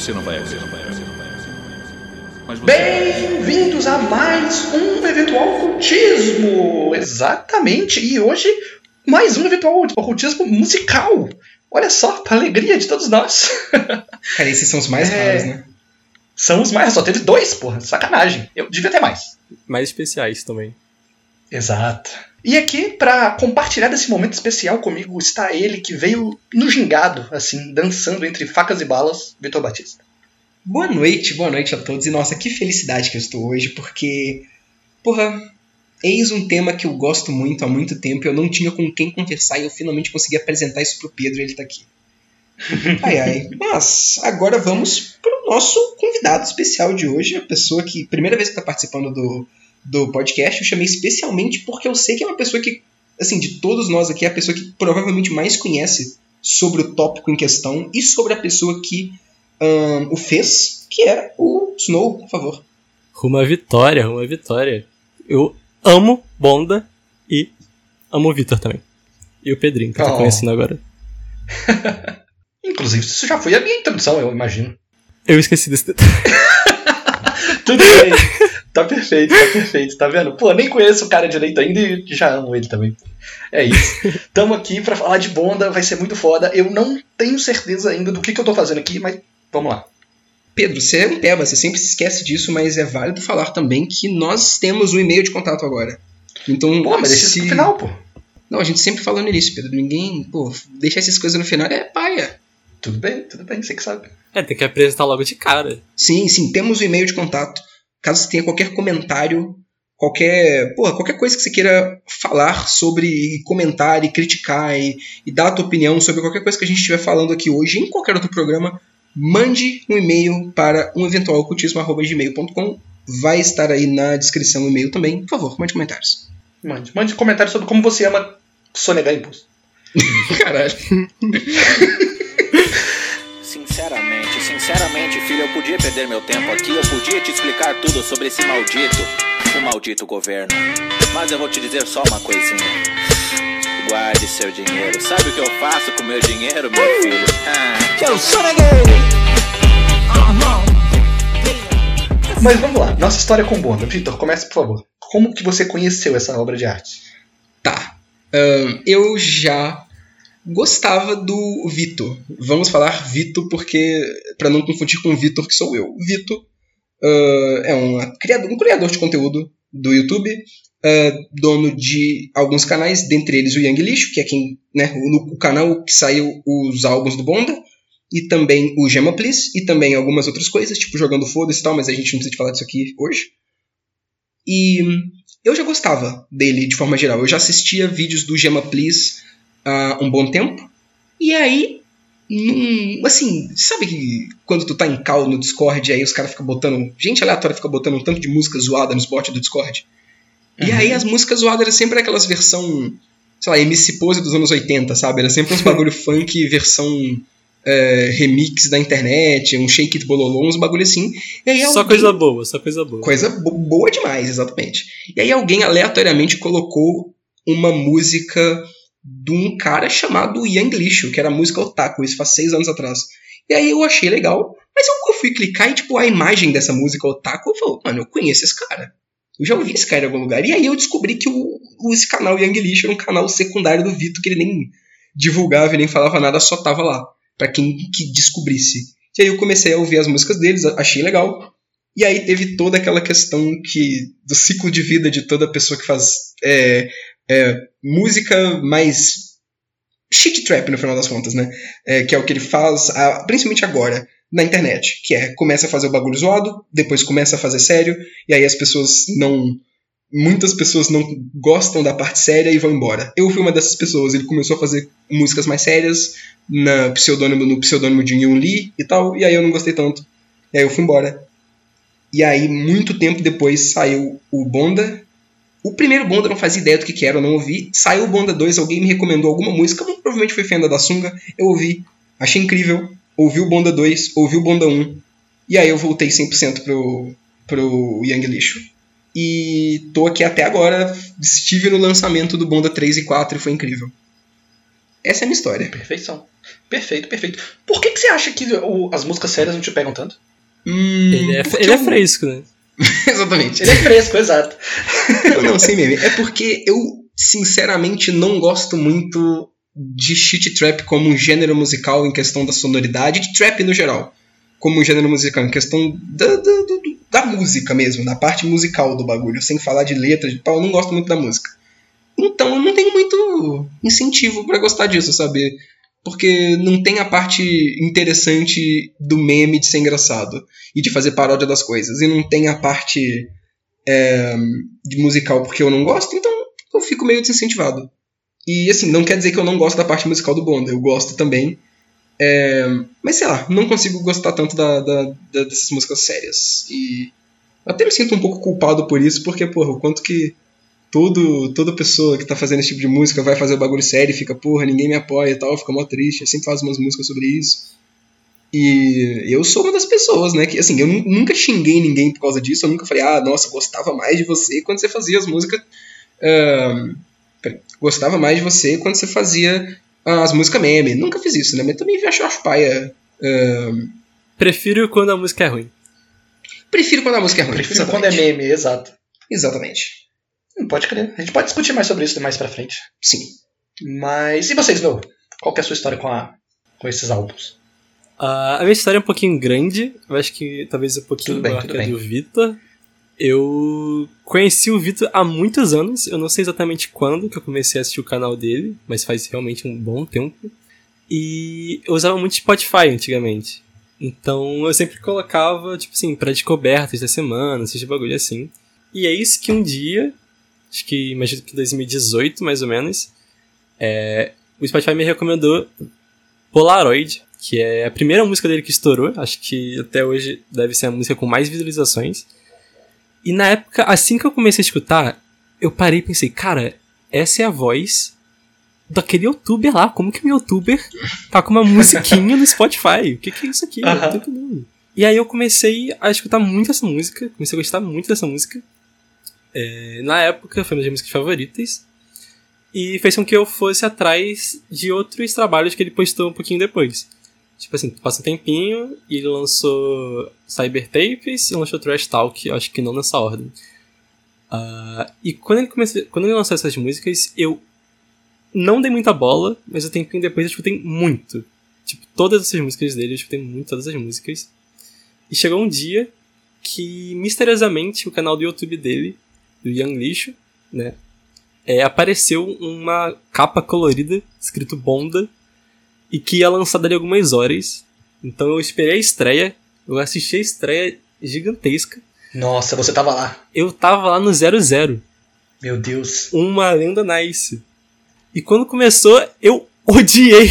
Você não vai. Bem-vindos a mais um eventual ocultismo! Exatamente! E hoje, mais um eventual ocultismo musical! Olha só, pra alegria de todos nós! Cara, esses são os mais é... raros, né? São os mais. Só teve dois, porra. Sacanagem. Eu devia ter mais. Mais especiais também. Exato. E aqui, para compartilhar desse momento especial comigo, está ele que veio no gingado, assim, dançando entre facas e balas, Vitor Batista. Boa noite, boa noite a todos. E nossa, que felicidade que eu estou hoje, porque, porra, eis um tema que eu gosto muito há muito tempo. Eu não tinha com quem conversar e eu finalmente consegui apresentar isso pro Pedro e ele tá aqui. Ai ai. Mas agora vamos pro nosso convidado especial de hoje, a pessoa que, primeira vez que tá participando do, do podcast, eu chamei especialmente porque eu sei que é uma pessoa que, assim, de todos nós aqui, é a pessoa que provavelmente mais conhece sobre o tópico em questão e sobre a pessoa que um, o fez, que é o Snow, por favor. Rumo à vitória, rumo à vitória. Eu amo Bonda e amo o Vitor também. E o Pedrinho, que oh. eu tô conhecendo agora. Inclusive, isso já foi a minha introdução, eu imagino. Eu esqueci desse detalhe. Tudo bem. Tá perfeito, tá perfeito, tá vendo? Pô, nem conheço o cara direito ainda e já amo ele também. É isso. Tamo aqui para falar de Bonda, vai ser muito foda. Eu não tenho certeza ainda do que, que eu tô fazendo aqui, mas Vamos lá. Pedro, você é um tema, você sempre se esquece disso, mas é válido falar também que nós temos um e-mail de contato agora. Então, pô, mas deixa se... isso no final, pô. Não, a gente sempre fala no início, Pedro. Ninguém, pô, deixar essas coisas no final é paia. Tudo bem, tudo bem, você que sabe. É, tem que apresentar logo de cara. Sim, sim, temos o um e-mail de contato. Caso você tenha qualquer comentário, qualquer, porra, qualquer coisa que você queira falar sobre, e comentar e criticar e, e dar a tua opinião sobre qualquer coisa que a gente estiver falando aqui hoje em qualquer outro programa, mande um e-mail para um eventual ocultismo.gmail.com. Vai estar aí na descrição o e-mail também. Por favor, mande comentários. Mande. Mande comentários sobre como você ama sonegar imposto. Caralho. Sinceramente, filho, eu podia perder meu tempo aqui, eu podia te explicar tudo sobre esse maldito, o maldito governo. Mas eu vou te dizer só uma coisinha. Guarde seu dinheiro. Sabe o que eu faço com meu dinheiro, meu filho? Ah. Eu sou Mas vamos lá, nossa história com Bonda. Vitor, comece por favor. Como que você conheceu essa obra de arte? Tá. Um, eu já gostava do Vitor. Vamos falar Vitor porque para não confundir com o Vitor que sou eu. Vitor uh, é um criador, um criador de conteúdo do YouTube uh, dono de alguns canais, dentre eles o Young Lixo, que é quem, né, o, o, canal que saiu os álbuns do Bonda, e também o Gemma Please, e também algumas outras coisas, tipo jogando foda-se e tal, mas a gente não precisa falar disso aqui hoje. E eu já gostava dele de forma geral, eu já assistia vídeos do Gemma Please há um bom tempo, e aí num, assim, sabe que quando tu tá em call no Discord, aí os caras ficam botando. Gente aleatória fica botando um tanto de música zoada nos bots do Discord. Uhum. E aí as músicas zoadas eram sempre aquelas versão, sei lá, MC Pose dos anos 80, sabe? Era sempre uns bagulho funk versão é, remix da internet, um shake it bololô, uns bagulho assim. Aí, só coisa boa, só coisa boa. Coisa bo boa demais, exatamente. E aí alguém aleatoriamente colocou uma música de um cara chamado Young Lixo, que era música Otaku, isso faz seis anos atrás. E aí eu achei legal, mas eu fui clicar e, tipo, a imagem dessa música Otaku, eu falei, mano, eu conheço esse cara. Eu já ouvi esse cara em algum lugar. E aí eu descobri que o, esse canal Young Lixo era um canal secundário do Vitor, que ele nem divulgava e nem falava nada, só tava lá. para quem que descobrisse. E aí eu comecei a ouvir as músicas deles, achei legal. E aí teve toda aquela questão que do ciclo de vida de toda pessoa que faz é, é, música mais shit trap no final das contas, né? É, que é o que ele faz, a, principalmente agora na internet, que é começa a fazer o bagulho zoado, depois começa a fazer sério, e aí as pessoas não. Muitas pessoas não gostam da parte séria e vão embora. Eu fui uma dessas pessoas. Ele começou a fazer músicas mais sérias na pseudônimo, no pseudônimo de Yun Lee e tal, e aí eu não gostei tanto. E aí eu fui embora. E aí, muito tempo depois, saiu o Bonda. O primeiro Bonda eu não fazia ideia do que, que era, eu não ouvi. Saiu o Bonda 2, alguém me recomendou alguma música, provavelmente foi Fenda da Sunga. Eu ouvi, achei incrível ouvi o Bonda 2, ouvi o Bonda 1, e aí eu voltei 100% pro, pro Young Lixo. E tô aqui até agora, estive no lançamento do Bonda 3 e 4 e foi incrível. Essa é a minha história. Perfeição. Perfeito, perfeito. Por que, que você acha que o- as músicas sérias não te pegam tanto? Hum, Ele é, ele é eu- fresco, né? Exatamente. Ele é fresco, exato. Não, sem meme. É porque eu, sinceramente, não gosto muito de shit trap como um gênero musical em questão da sonoridade, de trap no geral, como um gênero musical, em questão da, da, do- da música mesmo, da parte musical do bagulho, sem falar de letras, de pau, não gosto muito da música. Então eu não tenho muito incentivo pra gostar disso, sabe? Porque não tem a parte interessante do meme de ser engraçado e de fazer paródia das coisas, e não tem a parte é, de musical porque eu não gosto, então eu fico meio desincentivado. E assim, não quer dizer que eu não gosto da parte musical do Bonda, eu gosto também. É, mas sei lá, não consigo gostar tanto da, da- da- dessas músicas sérias. E até me sinto um pouco culpado por isso, porque, porra, o quanto que todo, toda pessoa que tá fazendo esse tipo de música vai fazer o bagulho sério e fica, porra, ninguém me apoia e tal, fica mó triste, eu sempre faz umas músicas sobre isso. E eu sou uma das pessoas, né? Que assim, eu nu- nunca xinguei ninguém por causa disso. Eu nunca falei, ah, nossa, gostava mais de você quando você fazia as músicas. peraí, gostava mais de você quando você fazia as músicas meme. Nunca fiz isso, né? Mas também acho, acho paia. ahn, Prefiro quando a música é ruim. prefiro quando a música é ruim. Prefiro quando é exatamente. meme, exato. Exatamente. Não pode crer. A gente pode discutir mais sobre isso mais pra frente. Sim. Mas. E vocês, Snow? Qual que é a sua história com, a, com esses álbuns? Ah, a minha história é um pouquinho grande, eu acho que talvez um pouquinho Tudo bem, maior tudo que a do Vitor. Eu conheci o Vitor há muitos anos, eu não sei exatamente quando que eu comecei a assistir o canal dele, mas faz realmente um bom tempo. E eu usava muito Spotify antigamente. Então eu sempre colocava, tipo assim, pra descobertas da semana, esses bagulho assim. E é isso que um dia, acho que imagino que 2018 mais ou menos, é, o Spotify me recomendou Polaroid, que é a primeira música dele que estourou, acho que até hoje deve ser a música com mais visualizações. E na época, assim que eu comecei a escutar, eu parei e pensei, cara, essa é a voz daquele youtuber lá, como que um youtuber tá com uma musiquinha no Spotify? O que que é isso aqui? Tô entendendo. E aí eu comecei a escutar muito essa música, comecei a gostar muito dessa música. É, na época, foi uma das minhas músicas favoritas. E fez com que eu fosse atrás de outros trabalhos que ele postou um pouquinho depois. Tipo assim, passa um tempinho e ele lançou Cybertapes e lançou Trash Talk, acho que não nessa ordem. Ah, e quando ele, comecei, quando ele lançou essas músicas, eu não dei muita bola, mas um tempinho depois eu escutei muito. Tipo, todas essas músicas dele, eu escutei muito todas as músicas. E chegou um dia que, misteriosamente, o canal do YouTube dele, do Young Lixo, né, é, apareceu uma capa colorida, escrito Bonda, e que ia lançar dali algumas horas. Então eu esperei a estreia, eu assisti a estreia gigantesca. Nossa, você tava lá. Eu tava lá no 00, Meu Deus. uma lenda nice. E quando começou, eu odiei.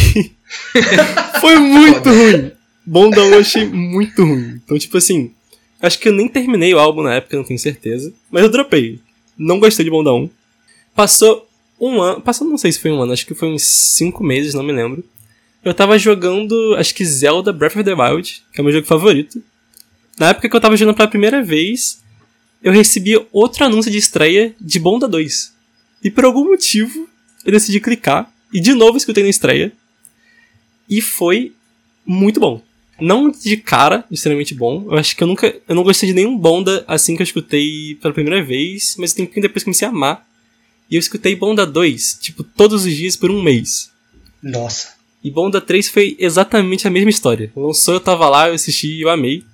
Foi muito ruim. Bonda eu achei muito ruim. Então, tipo assim, acho que eu nem terminei o álbum na época, não tenho certeza. Mas eu dropei. Não gostei de Bonda 1. Passou um ano. Passou, não sei se foi um ano, acho que foi uns 5 meses, não me lembro. Eu tava jogando, acho que Zelda Breath of the Wild, que é o meu jogo favorito. Na época que eu tava jogando pela primeira vez, eu recebi outro anúncio de estreia de Bonda 2. E por algum motivo, eu decidi clicar. E de novo escutei na estreia. E foi muito bom. Não de cara, extremamente bom. Eu acho que eu nunca. Eu não gostei de nenhum Bonda assim que eu escutei pela primeira vez. Mas tem que depois comecei a amar. E eu escutei Bonda 2, tipo, todos os dias por um mês. Nossa. E Bonda 3 foi exatamente a mesma história. Lançou, eu tava lá, eu assisti e eu amei.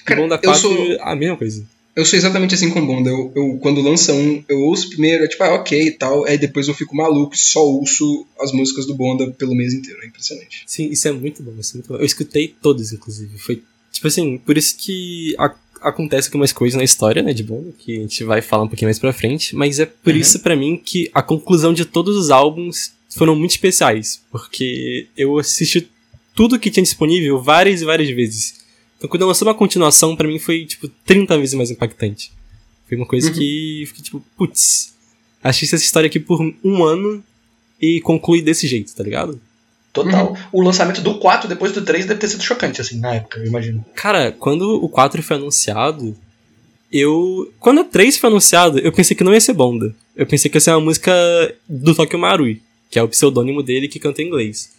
E Cara, Bonda eu 4, sou- a mesma coisa. Eu sou exatamente assim com Bonda. Eu, eu, quando lança um, eu ouço primeiro, é tipo, ah, ok e tal. Aí depois eu fico maluco e só ouço as músicas do Bonda pelo mês inteiro. É impressionante. Sim, isso é muito bom, isso é muito bom. Eu escutei todos, inclusive. Foi, tipo assim, por isso que a- acontece algumas coisas na história, né, de Bonda, que a gente vai falar um pouquinho mais pra frente, mas é por Uhum. isso, pra mim, que a conclusão de todos os álbuns foram muito especiais, porque eu assisti tudo que tinha disponível várias e várias vezes. Então, quando eu lançou uma continuação, pra mim foi, tipo, 30 vezes mais impactante. Foi uma coisa Uhum. que eu fiquei, tipo, putz, assisti essa história aqui por um ano e conclui desse jeito, tá ligado? Total. O lançamento do 4 depois do 3 deve ter sido chocante, assim, na época, eu imagino. Cara, quando o 4 foi anunciado, eu. Quando o 3 foi anunciado, eu pensei que não ia ser Bonda. Eu pensei que ia ser uma música do Tokyo Marui. que é o pseudônimo dele que canta em inglês.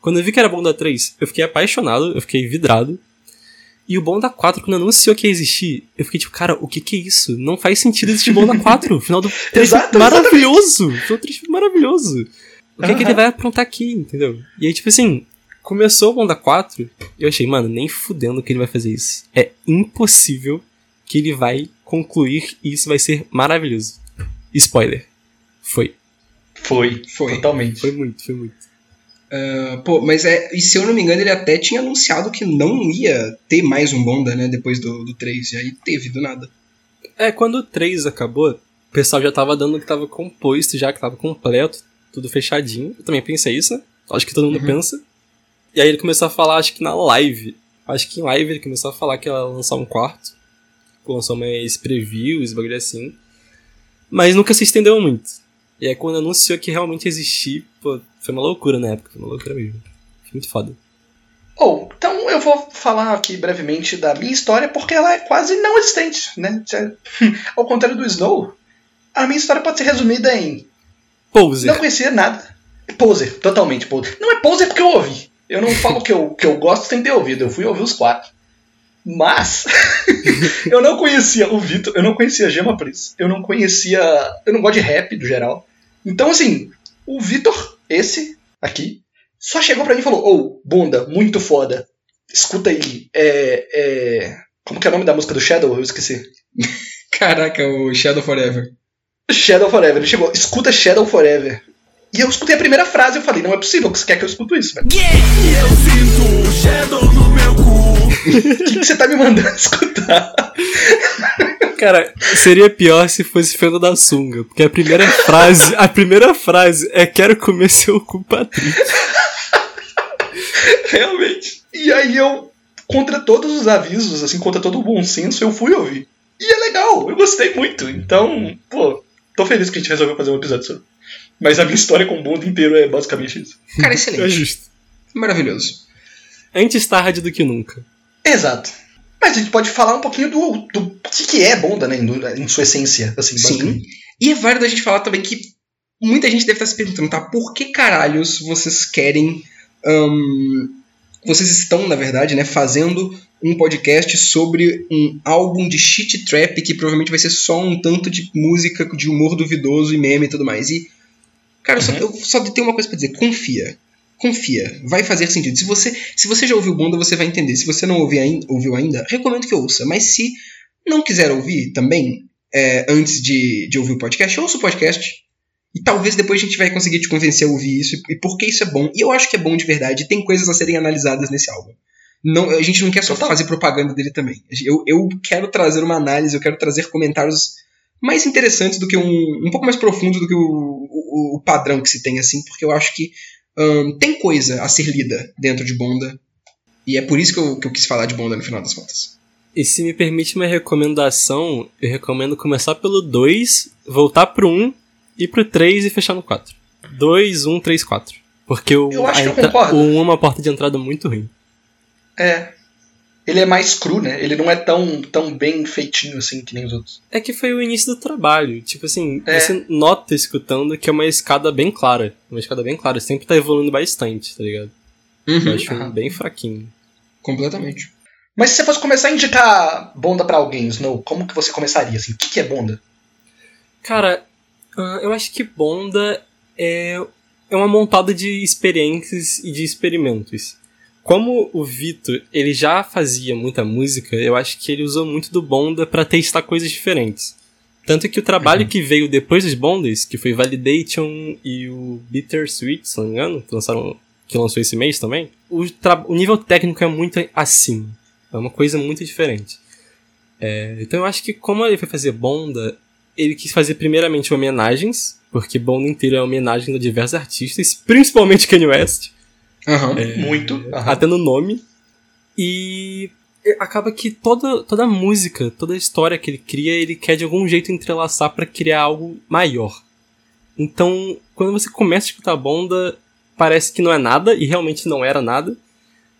Quando eu vi que era Bonda 3, eu fiquei apaixonado, eu fiquei vidrado. E o Bonda 4, quando anunciou que ia existir, eu fiquei tipo, cara, o que que é isso? Não faz sentido existir Bonda 4. O final do 3 Exato, maravilhoso. O final do 3 foi maravilhoso. O que é que ele vai aprontar aqui, entendeu? E aí, tipo assim, começou o Bonda 4, eu achei, mano, nem fudendo que ele vai fazer isso. É impossível que ele vai concluir e isso vai ser maravilhoso. Spoiler. Foi. Foi, Foi. totalmente. Foi muito, foi muito. Ah, pô, mas é. E se eu não me engano, ele até tinha anunciado que não ia ter mais um Bonda, né? Depois do, do 3. E aí teve, do nada. É, quando o 3 acabou, o pessoal já tava dando que tava composto, já que tava completo, tudo fechadinho. Eu também pensei isso, né? Acho que todo mundo Uhum. pensa. E aí ele começou a falar, acho que na live. Acho que em live ele começou a falar que ia lançar um quarto. Lançou mais previews, bagulho assim. Mas nunca se estendeu muito. E aí quando anunciou que realmente existia, pô, foi uma loucura na época, foi uma loucura mesmo. Foi muito foda. Ou, então eu vou falar aqui brevemente da minha história, porque ela é quase não existente, né? Ao contrário do Snow, a minha história pode ser resumida em Poser. não conhecia nada. Poser, totalmente poser. Não é poser porque eu ouvi. Eu não falo que eu, que eu gosto sem ter ouvido, eu fui ouvir os quatro. Mas eu não conhecia o Vitor, eu não conhecia a Gema Pris, eu não conhecia. Eu não gosto de rap do geral. Então, assim, o Vitor, esse aqui, só chegou pra mim e falou: Ô, bunda, muito foda. Escuta aí. É, é, Como que é o nome da música do Shadow? Eu esqueci. Caraca, o Shadow Forever. Shadow Forever. Ele chegou, escuta Shadow Forever. E eu escutei a primeira frase e eu falei, não é possível que você quer que eu escuto isso, velho. Eu sinto o shadow no meu cu. O que, que você tá me mandando escutar? Cara, seria pior se fosse Fenda da Sunga, porque a primeira frase, a primeira frase é quero comer seu cu, Patrick. Realmente. E aí eu, contra todos os avisos, assim, contra todo o bom senso, eu fui ouvir. E é legal, eu gostei muito. Então, pô, tô feliz que a gente resolveu fazer um episódio sobre. Mas a minha história com o mundo inteiro é basicamente isso. Cara, É excelente. justo. Maravilhoso. Antes tarde do que nunca. Exato. Mas a gente pode falar um pouquinho do, do que, que é Bonda, né, em, sua essência, assim, Sim. E é válido a gente falar também que muita gente deve estar se perguntando, tá? Por que caralhos vocês querem. ahn, vocês estão, na verdade, né, fazendo um podcast sobre um álbum de shit trap que provavelmente vai ser só um tanto de música de humor duvidoso e meme e tudo mais. E, cara, eu só, eu só tenho uma coisa pra dizer: confia. Confia, vai fazer sentido. Se você, se você já ouviu Bunda, você vai entender. Se você não ouviu ainda, recomendo que ouça. Mas se não quiser ouvir também, é, antes de, de ouvir o podcast, ouça o podcast. E talvez depois a gente vai conseguir te convencer a ouvir isso e, e por que isso é bom. E eu acho que é bom de verdade. Tem coisas a serem analisadas nesse álbum. Não, a gente não quer só fazer propaganda dele também. Eu, eu quero trazer uma análise, eu quero trazer comentários mais interessantes do que um. um pouco mais profundos do que o, o, o padrão que se tem, assim, porque eu acho que ahn, tem coisa a ser lida dentro de Bonda. E é por isso que eu, que eu quis falar de Bonda no final das contas. E se me permite uma recomendação, eu recomendo começar pelo 2, voltar pro 1, ir pro 3 e fechar no 4. 2, 1, 3, 4. Porque o, Eu acho a que eu entra- concordo. o 1 é uma porta de entrada muito ruim. É. Ele é mais cru, né? Ele não é tão, tão bem feitinho assim que nem os outros. É que foi o início do trabalho. Tipo assim, É. você nota escutando que é uma escada bem clara. Uma escada bem clara. Sempre tá evoluindo bastante, tá ligado? Eu acho Aham. bem fraquinho. Completamente. Mas se você fosse começar a indicar Bonda pra alguém, Snow, como que você começaria? Assim? O que, que é Bonda? Cara, ah, eu acho que Bonda é, é uma montada de experiências e de experimentos. Como o Vitor, ele já fazia muita música, eu acho que ele usou muito do Bonda pra testar coisas diferentes. Tanto que o trabalho que veio depois dos Bondas, que foi Validation e o Bittersweet, se não me engano, que, lançaram, que lançou esse mês também, o, o nível técnico é muito acima. É uma coisa muito diferente. É, então eu acho que como ele foi fazer Bonda, ele quis fazer primeiramente homenagens, porque Bonda inteiro é homenagem a diversos artistas, principalmente Kanye West, Aham. Muito. aham. até no nome. E acaba que toda, toda a música, toda a história que ele cria, ele quer de algum jeito entrelaçar pra criar algo maior. Então, quando você começa a escutar Bonda, parece que não é nada, e realmente não era nada.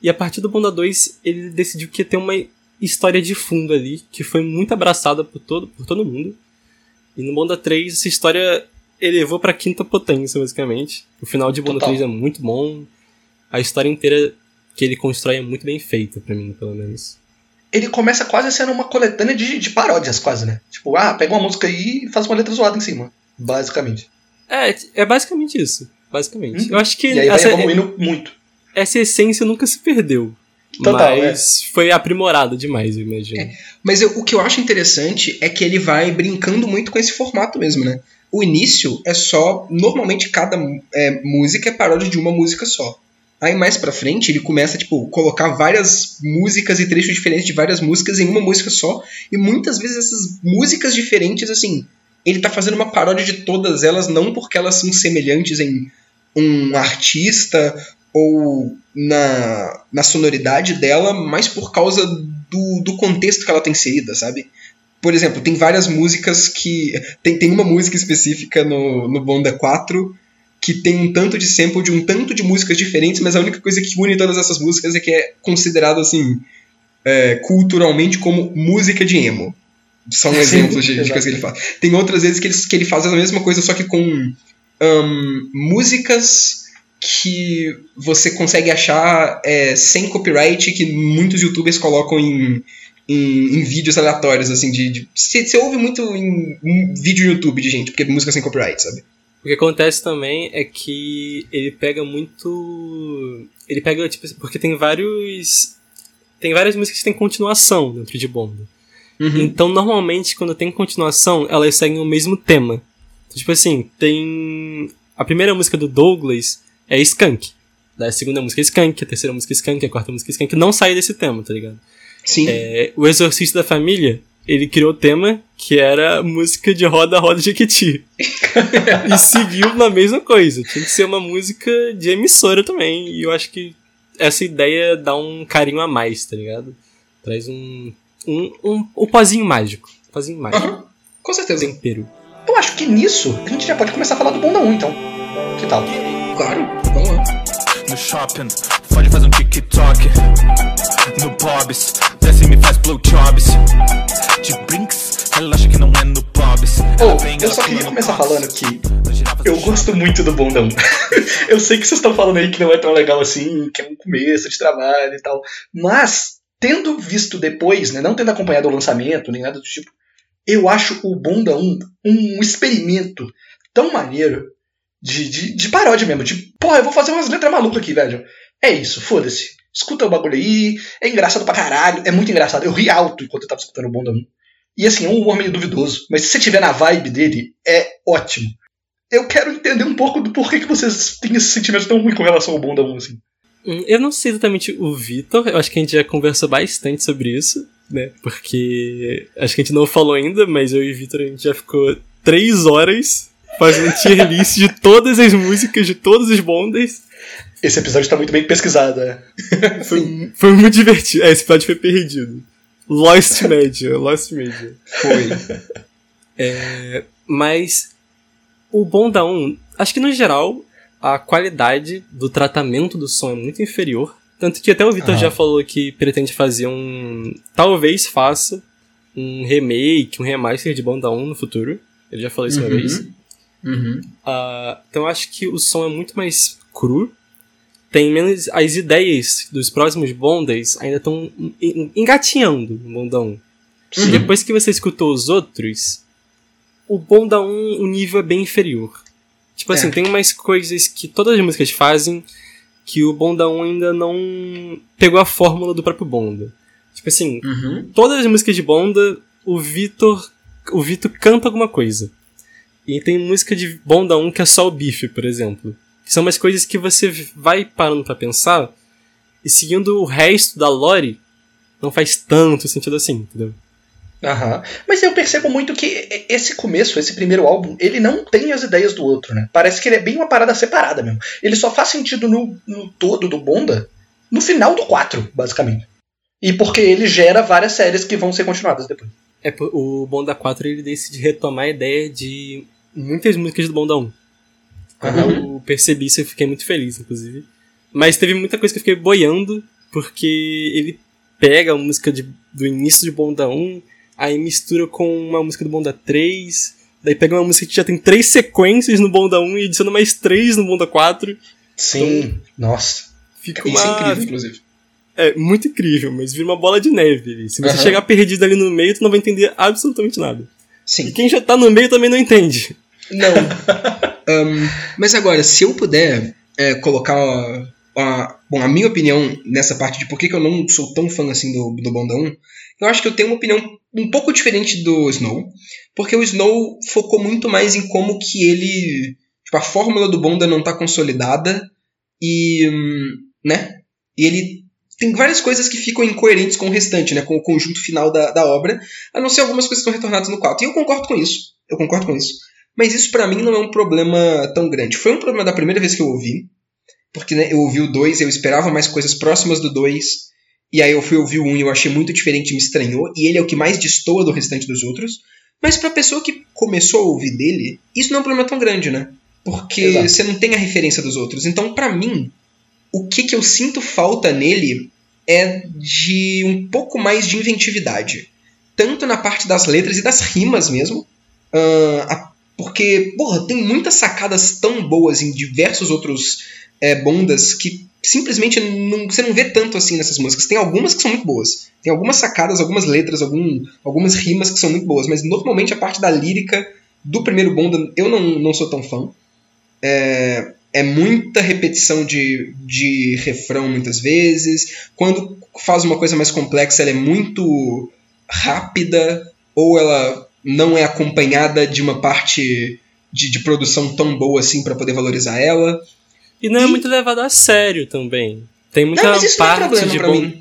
E a partir do Bonda 2, ele decidiu que ia ter uma história de fundo ali, que foi muito abraçada por todo, por todo mundo. E no Bonda 3, essa história elevou pra quinta potência, basicamente. O final de Bonda Total. 3 é muito bom. A história inteira que ele constrói é muito bem feita, pra mim, pelo menos. Ele começa quase sendo uma coletânea de, de paródias, quase, né? Tipo, ah, pega uma música aí e faz uma letra zoada em cima. Basicamente. É, é basicamente isso. Basicamente. Uhum. Eu acho que E aí vai essa, evoluindo muito. essa essência nunca se perdeu. Total, mas foi aprimorada demais, eu imagino. Mas eu- o que eu acho interessante é que ele vai brincando muito com esse formato mesmo, né? O início é só. Normalmente cada é, música é paródia de uma música só. Aí mais pra frente ele começa, tipo, colocar várias músicas e trechos diferentes de várias músicas em uma música só. E muitas vezes essas músicas diferentes, assim, ele tá fazendo uma paródia de todas elas, não porque elas são semelhantes em um artista ou na, na sonoridade dela, mas por causa do, do contexto que ela tem inserida, sabe? Por exemplo, tem várias músicas que. Tem, tem uma música específica no, no Bonda 4 que tem um tanto de sample de um tanto de músicas diferentes, mas a única coisa que une todas essas músicas é que é considerado assim. é, culturalmente como música de emo. São exemplos de, de coisas que ele faz. Tem outras vezes que ele, que ele faz a mesma coisa, só que com ahn, músicas que você consegue achar é, sem copyright que muitos youtubers colocam em, em, em vídeos aleatórios, assim, de. você, ouve muito em, em vídeo no YouTube de gente, porque música sem copyright, sabe? O que acontece também é que ele pega muito. Ele pega, tipo, porque tem vários. Tem várias músicas que tem continuação dentro de Bonda. Uhum. Então, normalmente, quando tem continuação, elas seguem o mesmo tema. Então, tipo assim, tem. A primeira música do Douglas é Skunk. Daí A segunda música é Skunk, a terceira música é Skunk, a quarta música é Skunk. Não sai desse tema, tá ligado? Sim. É, o Exorcista da Família, ele criou o tema que era música de roda roda Jequiti. e seguiu na mesma coisa. Tinha que ser uma música de emissora também. E eu acho que essa ideia dá um carinho a mais, tá ligado? Traz um. Um, um, um pozinho mágico. Um pozinho mágico. Aham, com certeza. Tempero. Eu acho que nisso a gente já pode começar a falar do Bonda 1, então. Que tal? Claro, vamos lá. No shopping, pode fazer um TikTok. No Bob's, desce e me faz blowjobs. De brinks, relaxa que não é no Bob's. Oh, eu só queria começar falando que eu gosto muito do Bonda 1. eu sei que vocês estão falando aí que não é tão legal assim, que é um começo de trabalho e tal. Mas, tendo visto depois, né, não tendo acompanhado o lançamento, nem nada do tipo, eu acho o Bonda 1 um experimento tão maneiro de, de, de paródia mesmo. De, porra, eu vou fazer umas letras malucas aqui, velho. É isso, foda-se. Escuta o bagulho aí, é engraçado pra caralho, é muito engraçado. Eu ri alto enquanto eu tava escutando o Bonda 1. E assim, é um meio duvidoso, mas se você tiver na vibe dele, é ótimo. Eu quero entender um pouco do porquê que vocês têm esse sentimento tão ruim com relação ao Bonda 1, assim. Hum, Eu não sei exatamente o Vitor, eu acho que a gente já conversou bastante sobre isso, né? Porque acho que a gente não falou ainda, mas eu e o Vitor a gente já ficou três horas fazendo tier list de todas as músicas, de todos os bondas. Esse episódio tá muito bem pesquisado, né? Sim, Foi muito divertido. É, esse episódio foi perdido. Lost Media, Lost Media. foi. Mas o Bonda 1, acho que no geral, a qualidade do tratamento do som é muito inferior. Tanto que até o Vitor Aham. já falou que pretende fazer um. Talvez faça um remake, um remaster de Bonda 1 no futuro. Ele já falou isso uma Uhum. vez. Uhum. Ah, então eu acho que o som é muito mais cru. Tem menos. As ideias dos próximos Bondas ainda estão engatinhando no Bonda 1. Uhum. Depois que você escutou os outros, o Bonda 1, o nível é bem inferior. Tipo assim, É. tem umas coisas que todas as músicas fazem que o Bonda 1 ainda não pegou a fórmula do próprio Bonda. Tipo assim, Uhum. todas as músicas de Bonda, o Vitor, o Vitor canta alguma coisa. E tem música de Bonda 1 que é só o bife, por exemplo. Que são umas coisas que você vai parando pra pensar e seguindo o resto da lore, não faz tanto sentido assim, entendeu? Aham. Mas eu percebo muito que esse começo, esse primeiro álbum, ele não tem as ideias do outro, né? Parece que ele é bem uma parada separada mesmo. Ele só faz sentido no, no todo do Bonda no final do 4, basicamente. E porque ele gera várias séries que vão ser continuadas depois. É, o Bonda 4 ele decide retomar a ideia de muitas músicas do Bonda 1. Quando Uhum. eu percebi isso, eu fiquei muito feliz, inclusive. Mas teve muita coisa que eu fiquei boiando, porque ele pega a música de- do início de Bonda 1, aí mistura com uma música do Bonda 3, daí pega uma música que já tem três sequências no Bonda 1 e adiciona mais três no Bonda 4. Sim, nossa. Fica Isso é uma... incrível, inclusive. É muito incrível, mas vira uma bola de neve. Se você Aham. chegar perdido ali no meio, tu não vai entender absolutamente nada. E Sim. quem já tá no meio também não entende. Não. Ahn, mas agora, se eu puder é, colocar bom, a minha opinião nessa parte de por que, que eu não sou tão fã assim do, do Bonda 1, eu acho que eu tenho uma opinião um pouco diferente do Snow, porque o Snow focou muito mais em como que ele. Tipo, a fórmula do Bonda não tá consolidada e. hum, né? E ele tem várias coisas que ficam incoerentes com o restante, né? Com o conjunto final da, da obra, a não ser algumas coisas que estão retornadas no 4. E eu concordo com isso. Eu concordo com isso. Mas isso pra mim não é um problema tão grande. Foi um problema da primeira vez que eu ouvi, porque né, eu ouvi o 2, eu esperava mais coisas próximas do 2, e aí eu fui ouvir o 1 um, e eu achei muito diferente e me estranhou, e ele é o que mais destoa do restante dos outros. Mas pra pessoa que começou a ouvir dele, isso não é um problema tão grande, né? Porque Exato. você não tem a referência dos outros. Então, pra mim, o que, que eu sinto falta nele é de um pouco mais de inventividade. Tanto na parte das letras e das rimas mesmo. a- porque, porra, tem muitas sacadas tão boas em diversos outros é, bondas que simplesmente não, você não vê tanto assim nessas músicas. Tem algumas que são muito boas. Tem algumas sacadas, algumas letras, algum, algumas rimas que são muito boas. Mas normalmente a parte da lírica do primeiro bonda eu não, não sou tão fã. É, é muita repetição de, de refrão muitas vezes. Quando faz uma coisa mais complexa, ela é muito rápida ou ela não é acompanhada de uma parte de, de produção tão boa assim para poder valorizar ela. E não é E- muito levado a sério também. Tem muita não, é parte de pra bom...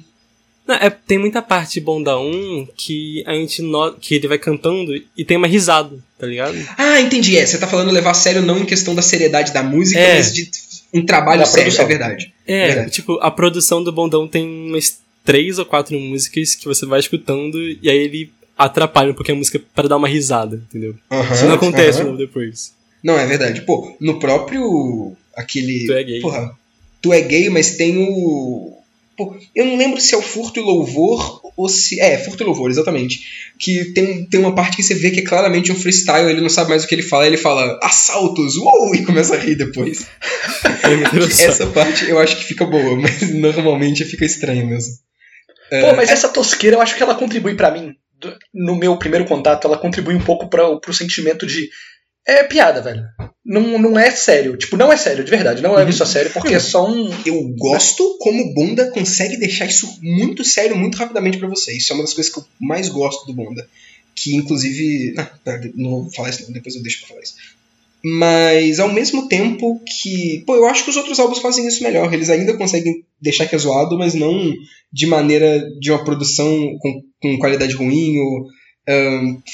Não, é, tem muita parte de Bonda 1 que a gente nota que ele vai cantando e tem uma risada, tá ligado? Ah, entendi. É, você tá falando levar a sério não em questão da seriedade da música, É. mas de um trabalho Da sério, produção. é verdade. É, Verdade. tipo, a produção do Bondão tem umas três ou quatro músicas que você vai escutando e aí ele atrapalha um pouquinho a música pra dar uma risada, entendeu? Aham, Isso não acontece novo depois. Não, é verdade. Pô, no próprio. aquele. Tu é gay. Porra, tu é gay, mas tem o. Pô, eu não lembro se é o Furto e Louvor ou se. É, Furto e Louvor, exatamente. Que tem, tem uma parte que você vê que é claramente um freestyle, ele não sabe mais o que ele fala, ele fala assaltos, uou! E começa a rir depois. É. Essa parte eu acho que fica boa, mas normalmente fica estranho mesmo. Pô, mas essa tosqueira eu acho que ela contribui pra mim. No meu primeiro contato, ela contribui um pouco pra, pro sentimento de. É piada, velho. Não, não é sério. Tipo, não é sério, de verdade. Não é isso a sério, porque é só um. Eu gosto como Bonda consegue deixar isso muito sério, muito rapidamente pra você. Isso é uma das coisas que eu mais gosto do Bonda. Que inclusive. Não vou falar isso, não, depois eu deixo pra falar isso. Mas ao mesmo tempo que. Pô, eu acho que os outros álbuns fazem isso melhor. Eles ainda conseguem deixar que é zoado, mas não de maneira de uma produção com, com qualidade ruim ou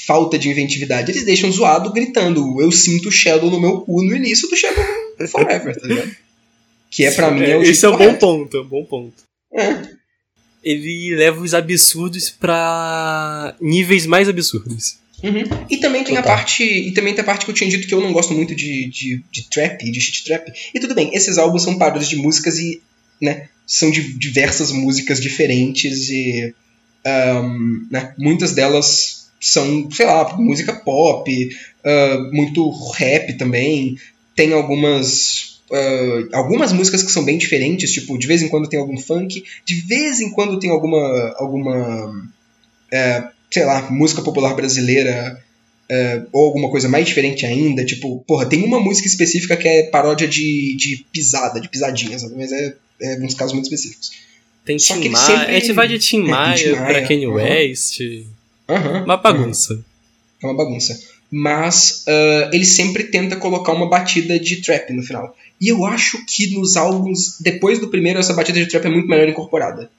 falta de inventividade. Eles deixam zoado gritando: Eu sinto o Shadow no meu cu no início do Shadow Forever, tá ligado? Que é pra mim é o Esse é um bom ponto, é um bom ponto. É. Ele leva os absurdos pra níveis mais absurdos. Uhum. E também tem a Total. parte. E também tem a parte que eu tinha dito que eu não gosto muito de, de, de trap, de shit trap. E tudo bem, esses álbuns são paródias de músicas e. né? São de diversas músicas diferentes e. ahn, né, muitas delas são, sei lá, música pop, ah, muito rap também. Tem algumas. ah, algumas músicas que são bem diferentes, tipo, de vez em quando tem algum funk, de vez em quando tem alguma. alguma. é, sei lá, música popular brasileira é, ou alguma coisa mais diferente ainda, tipo, porra, tem uma música específica que é paródia de, de pisada, de pisadinhas, mas é, é uns casos muito específicos. Tem Tim Maia, sempre- a gente vai de Tim É, Maia Tim Maia, pra Kanye. West. Aham, Uma bagunça. É uma bagunça. Mas ah, ele sempre tenta colocar uma batida de trap no final. E eu acho que nos álbuns, depois do primeiro, essa batida de trap é muito melhor incorporada.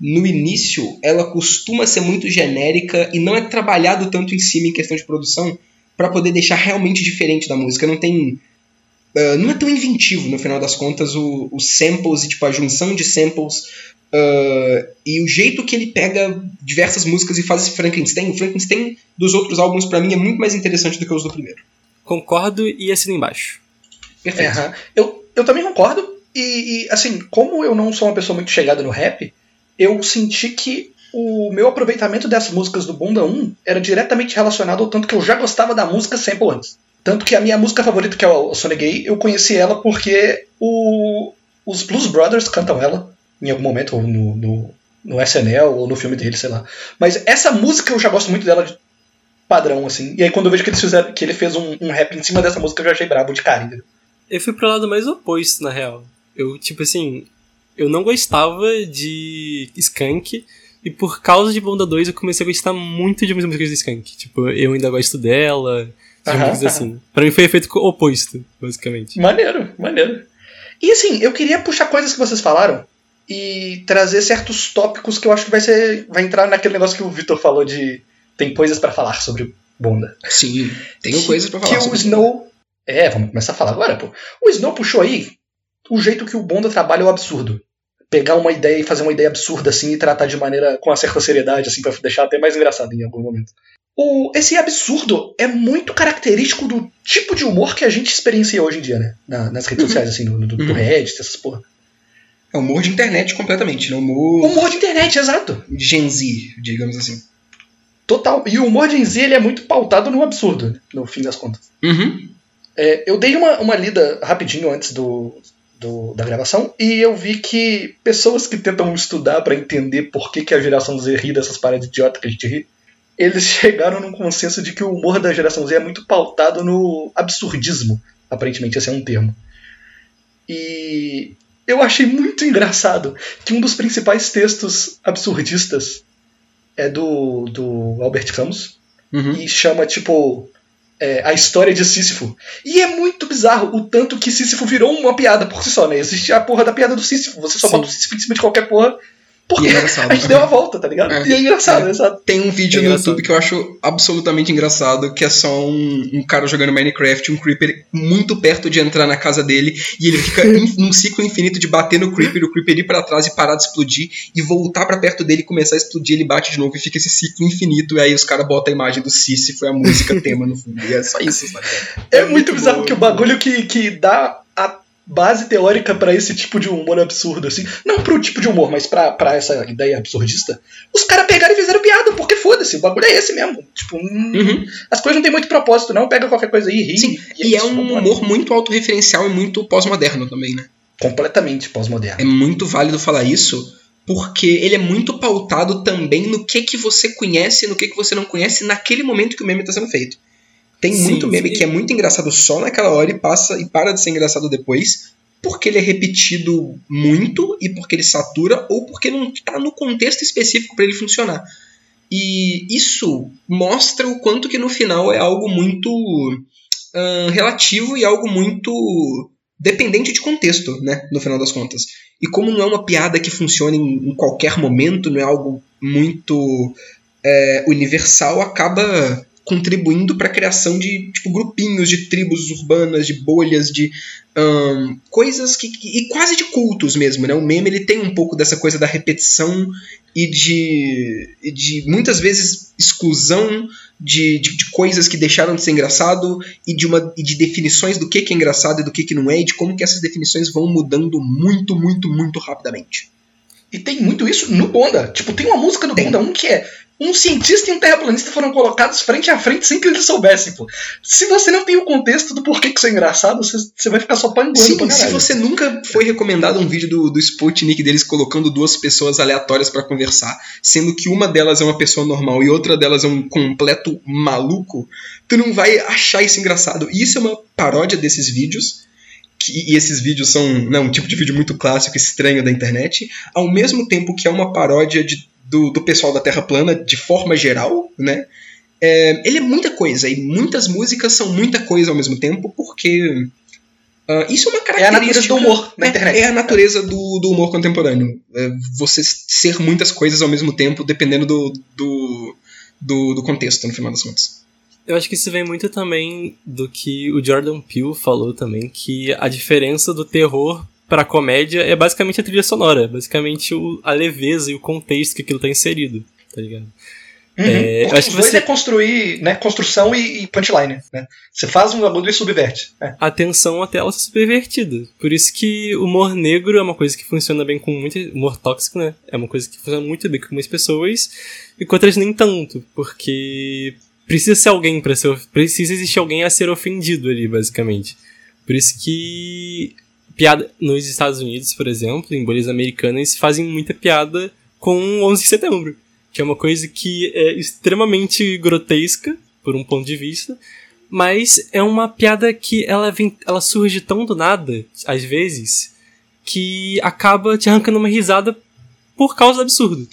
No início, ela costuma ser muito genérica e não é trabalhado tanto em cima em questão de produção pra poder deixar realmente diferente da música. Não tem. ah, não é tão inventivo, no final das contas, os samples e tipo, a junção de samples ah, e o jeito que ele pega diversas músicas e faz esse Frankenstein. O Frankenstein dos outros álbuns, pra mim, é muito mais interessante do que os do primeiro. Concordo e assino embaixo. Perfeito. É, eu, eu também concordo. E, e, assim, como eu não sou uma pessoa muito chegada no rap, eu senti que o meu aproveitamento dessas músicas do Bunda 1 era diretamente relacionado ao tanto que eu já gostava da música sample antes. Tanto que a minha música favorita, que é o Sonic Gay, eu conheci ela porque o, os Blues Brothers cantam ela em algum momento, ou no, no, no SNL, ou no filme dele, sei lá. Mas essa música eu já gosto muito dela de padrão, assim. E aí quando eu vejo que, fizeram, que ele fez um, um rap em cima dessa música, eu já achei brabo de cara, entendeu? Eu fui pro lado mais oposto, na real. Eu, tipo assim, eu não gostava de Skank, e por causa de Bonda 2 eu comecei a gostar muito de músicas de Skank. Tipo, eu ainda gosto dela, de músicas assim. Pra mim foi efeito oposto, basicamente. Maneiro, maneiro. E assim, eu queria puxar coisas que vocês falaram e trazer certos tópicos que eu acho que vai ser. Vai entrar naquele negócio que o Vitor falou de. Tem coisas pra falar sobre Bonda. Sim, tenho coisas pra falar Que o sobre Snow. É, vamos começar a falar agora, pô. O Snow puxou aí o jeito que o Bonda trabalha é o absurdo. Pegar uma ideia e fazer uma ideia absurda assim e tratar de maneira com uma certa seriedade, assim, pra deixar até mais engraçado em algum momento. O, esse absurdo é muito característico do tipo de humor que a gente experiencia hoje em dia, né? Na- nas redes sociais, assim, do, do, do Uhum. Reddit, essas porra. É humor de internet completamente, né? Humor Humor de internet, exato. Gen Z, digamos assim. Total. E o humor de em si, ele é muito pautado no absurdo, no fim das contas. Uhum. É, eu dei uma, uma lida rapidinho antes do, do- da gravação e eu vi que pessoas que tentam estudar pra entender por que, que a geração Z ri dessas paradas idiota que a gente ri, eles chegaram num consenso de que o humor da geração Z é muito pautado no absurdismo. Aparentemente, esse é um termo. E eu achei muito engraçado que um dos principais textos absurdistas é do, do Albert Camus, Uhum. e chama, tipo, é, a história de Sísifo. E é muito bizarro o tanto que Sísifo virou uma piada por si só, né? Existe a porra da piada do Sísifo. Você só Sim. bota o Sísifo em cima de qualquer porra. Porque E é engraçado. a gente deu uma volta, tá ligado? É. E é engraçado, É. exato. Tem um vídeo É no. YouTube que eu acho absolutamente engraçado, que é só um, um cara jogando Minecraft, um Creeper muito perto de entrar na casa dele, e ele fica in- num ciclo infinito de bater no Creeper, o Creeper ir pra trás e parar de explodir, e voltar pra perto dele e começar a explodir, ele bate de novo e fica esse ciclo infinito, e aí os caras botam a imagem do Sísifo e a música tema no fundo. E é só isso, sabe? É, É muito muito bizarro bom, que o bagulho que, que dá a base teórica pra esse tipo de humor absurdo, assim. Não pro tipo de humor, mas pra, pra essa ideia absurdista. Os caras pegaram e fizeram piada, porque foda-se, o bagulho é esse mesmo. Tipo, hum, Uhum. as coisas não tem muito propósito, não. Pega qualquer coisa aí, ri. Sim, e é isso, um vambora. humor muito autorreferencial e muito pós-moderno também, né? completamente pós-moderno. É muito válido falar isso, porque ele é muito pautado também no que que você conhece e no que que você não conhece naquele momento que o meme está sendo feito. Tem Sim, muito meme sim. que é muito engraçado só naquela hora e passa e para de ser engraçado depois, porque ele é repetido muito e porque ele satura ou porque não está no contexto específico para ele funcionar. E isso mostra o quanto que no final é algo muito relativo e algo muito dependente de contexto, né? No final das contas. E como não é uma piada que funciona em, em qualquer momento, não é algo muito é, universal, acaba contribuindo para a criação de tipo, grupinhos de tribos urbanas, de bolhas, de ahn, coisas que, e quase de cultos mesmo, né? O meme ele tem um pouco dessa coisa da repetição e de, de muitas vezes exclusão de, de, de coisas que deixaram de ser engraçado e de, uma, e de definições do que, que é engraçado e do que, que não é, e de como que essas definições vão mudando muito, muito, muito rapidamente. E tem muito isso no Bonda. Tipo, tem uma música no. Bonda 1 que é um cientista e um terraplanista foram colocados frente a frente sem que eles soubessem, pô. Se você não tem o contexto do porquê que isso é engraçado, você, você vai ficar só panguando Sim, pra se você nunca foi recomendado um vídeo do, do Sputnik deles colocando duas pessoas aleatórias pra conversar, sendo que uma delas é uma pessoa normal e outra delas é um completo maluco, tu não vai achar isso engraçado. E isso é uma paródia desses vídeos. e esses vídeos são né, um tipo de vídeo muito clássico, estranho da internet, ao mesmo tempo que é uma paródia de- do, do pessoal da Terra plana de forma geral, né? É, ele é muita coisa, e muitas músicas são muita coisa ao mesmo tempo, porque ah, isso é uma É a característica. natureza do humor na é, internet. é a natureza do, do humor contemporâneo. É você ser muitas coisas ao mesmo tempo, dependendo do, do, do, do contexto, no final das contas. Eu acho que isso vem muito também do que o Jordan Peele falou também, que a diferença do terror pra comédia é basicamente a trilha sonora, basicamente o- a leveza e o contexto que aquilo tá inserido, tá ligado? Uhum. É, acho que você- é construir né, construção e, e punchline. Né? Você faz um bagulho e subverte. É. a tensão até ela ser subvertida. Por isso que o humor negro é uma coisa que funciona bem com muito. Humor tóxico, né? É uma coisa que funciona muito bem com algumas pessoas e com outras nem tanto. Porque precisa ser alguém para ser. Precisa existir alguém a ser ofendido ali, basicamente. Por isso que. Piada. Nos Estados Unidos, por exemplo, em bolhas americanas, fazem muita piada com 11 de setembro. Que é uma coisa que é extremamente grotesca, por um ponto de vista, mas é uma piada que ela, vem, ela surge tão do nada, às vezes, que acaba te arrancando uma risada por causa do absurdo.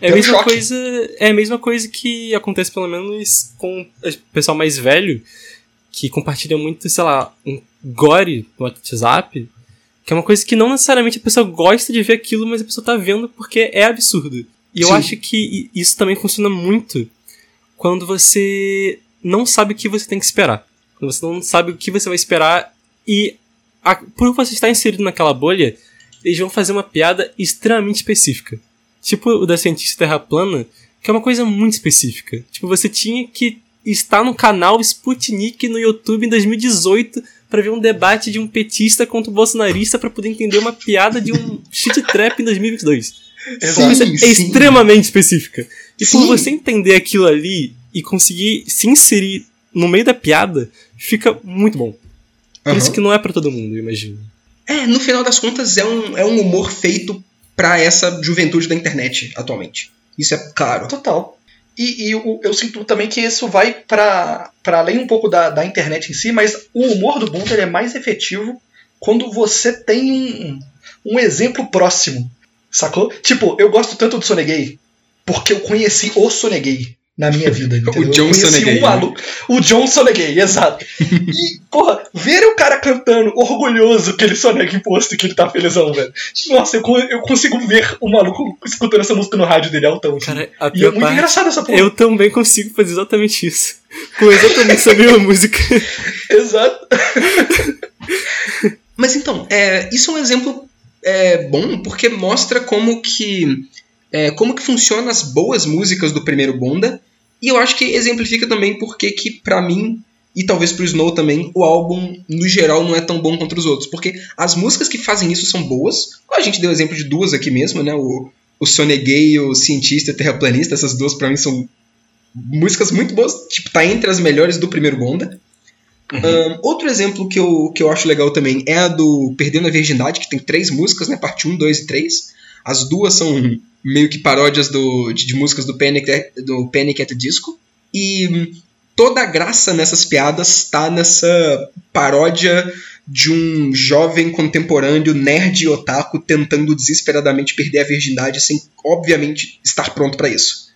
É a mesma choque. coisa, é a mesma coisa que acontece pelo menos com o pessoal mais velho que compartilha muito, sei lá, um gore no WhatsApp, que é uma coisa que não necessariamente a pessoa gosta de ver aquilo, mas a pessoa tá vendo porque é absurdo. E eu Sim. acho que isso também funciona muito quando você não sabe o que você tem que esperar. Quando você não sabe o que você vai esperar e a- por você estar inserido naquela bolha, eles vão fazer uma piada extremamente específica. Tipo o da cientista terra plana, que é uma coisa muito específica. Tipo, você tinha que estar no canal Sputnik no YouTube em 2018 pra ver um debate de um petista contra um bolsonarista pra poder entender uma piada de um shit trap em 2022. Uma coisa Sim, sim. extremamente específica. E por você entender aquilo ali e conseguir se inserir no meio da piada, fica muito bom. Por isso Aham. que não é pra todo mundo, eu imagino. É, no final das contas, é um, é um humor feito pra essa juventude da internet atualmente. Isso é claro. Total. E, eu, eu sinto também que isso vai para além um pouco da, da internet em si, mas o humor do Bunter é mais efetivo quando você tem um, um exemplo próximo. Sacou? Tipo, eu gosto tanto do Sonegay porque eu conheci o Sonegay na minha vida. entendeu? John eu conheci Sonegay, um né? O John Sonegay, exato. E, porra, ver o cara cantando orgulhoso que ele sonega imposto e que ele tá felizão, velho. Nossa, eu, eu consigo ver o maluco escutando essa música no rádio dele altão. assim. Cara, a E é muito parte, engraçado essa porra. eu também consigo fazer exatamente isso. Com exatamente essa mesma música. Exato. Mas então, é, isso é um exemplo é, bom porque mostra como que é, como que funcionam as boas músicas do primeiro Bonda e eu acho que exemplifica também porque que pra mim e talvez pro Snow também o álbum no geral não é tão bom quanto os outros porque as músicas que fazem isso são boas a gente deu exemplo de duas aqui mesmo né o o Sonegay, o cientista e o terraplanista essas duas pra mim são músicas muito boas tipo tá entre as melhores do primeiro Bonda Ahn, outro exemplo que eu, que eu acho legal também é a do Perdendo a Virgindade, que tem três músicas, né? Parte 1, 2 e 3. As duas são meio que paródias do, de, de músicas do Panic, do Panic at the Disco. E toda a graça nessas piadas tá nessa paródia de um jovem contemporâneo nerd e otaku tentando desesperadamente perder a virgindade sem, obviamente, estar pronto pra isso.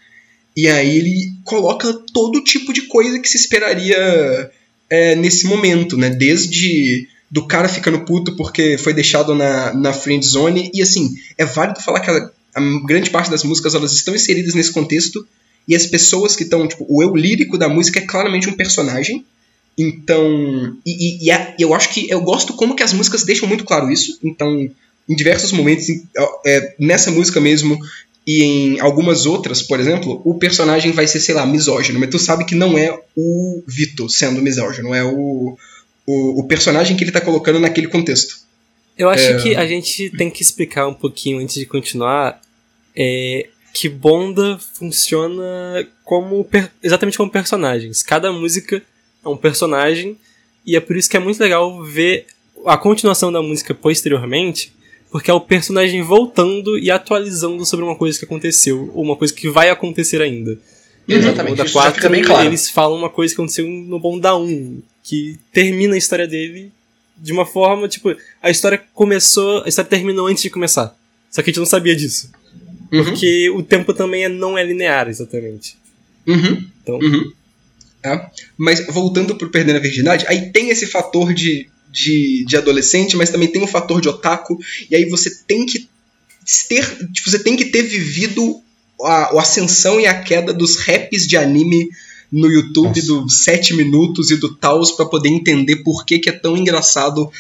E aí ele coloca todo tipo de coisa que se esperaria é, nesse momento, né? Desde do cara ficando puto porque foi deixado na, na friend zone. E assim, é válido falar que a, a grande parte das músicas elas estão inseridas nesse contexto. E as pessoas que estão, tipo, o eu lírico da música é claramente um personagem. Então, e, e- e a- eu acho que eu gosto como que as músicas deixam muito claro isso. Então, em diversos momentos, em- é, nessa música mesmo e em algumas outras, por exemplo, o personagem vai ser, sei lá, misógino, mas tu sabe que não é o Vitor sendo misógino, é o, o, o personagem que ele tá colocando naquele contexto. Eu acho É. que a gente tem que explicar um pouquinho antes de continuar é, que Bonda funciona como exatamente como personagens. Cada música é um personagem e é por isso que é muito legal ver a continuação da música posteriormente, porque é o personagem voltando e atualizando sobre uma coisa que aconteceu ou uma coisa que vai acontecer ainda. Exatamente, No Bonda isso já fica bem claro. eles falam uma coisa que aconteceu no Bonda 1, que termina a história dele de uma forma, tipo, a história começou, a história terminou antes de começar. Só que a gente não sabia disso. Uhum, Porque o tempo também é, não é linear, exatamente. uhum, Então, uhum. É. Mas voltando pro Perdendo a Virgindade, aí tem esse fator de, de, de adolescente, mas também tem o fator de otaku, e aí você tem que ter, tipo, você tem que ter vivido a, a ascensão e a queda dos raps de anime no YouTube Nossa. do 7 minutos e do Taos pra poder entender por que, que é tão engraçado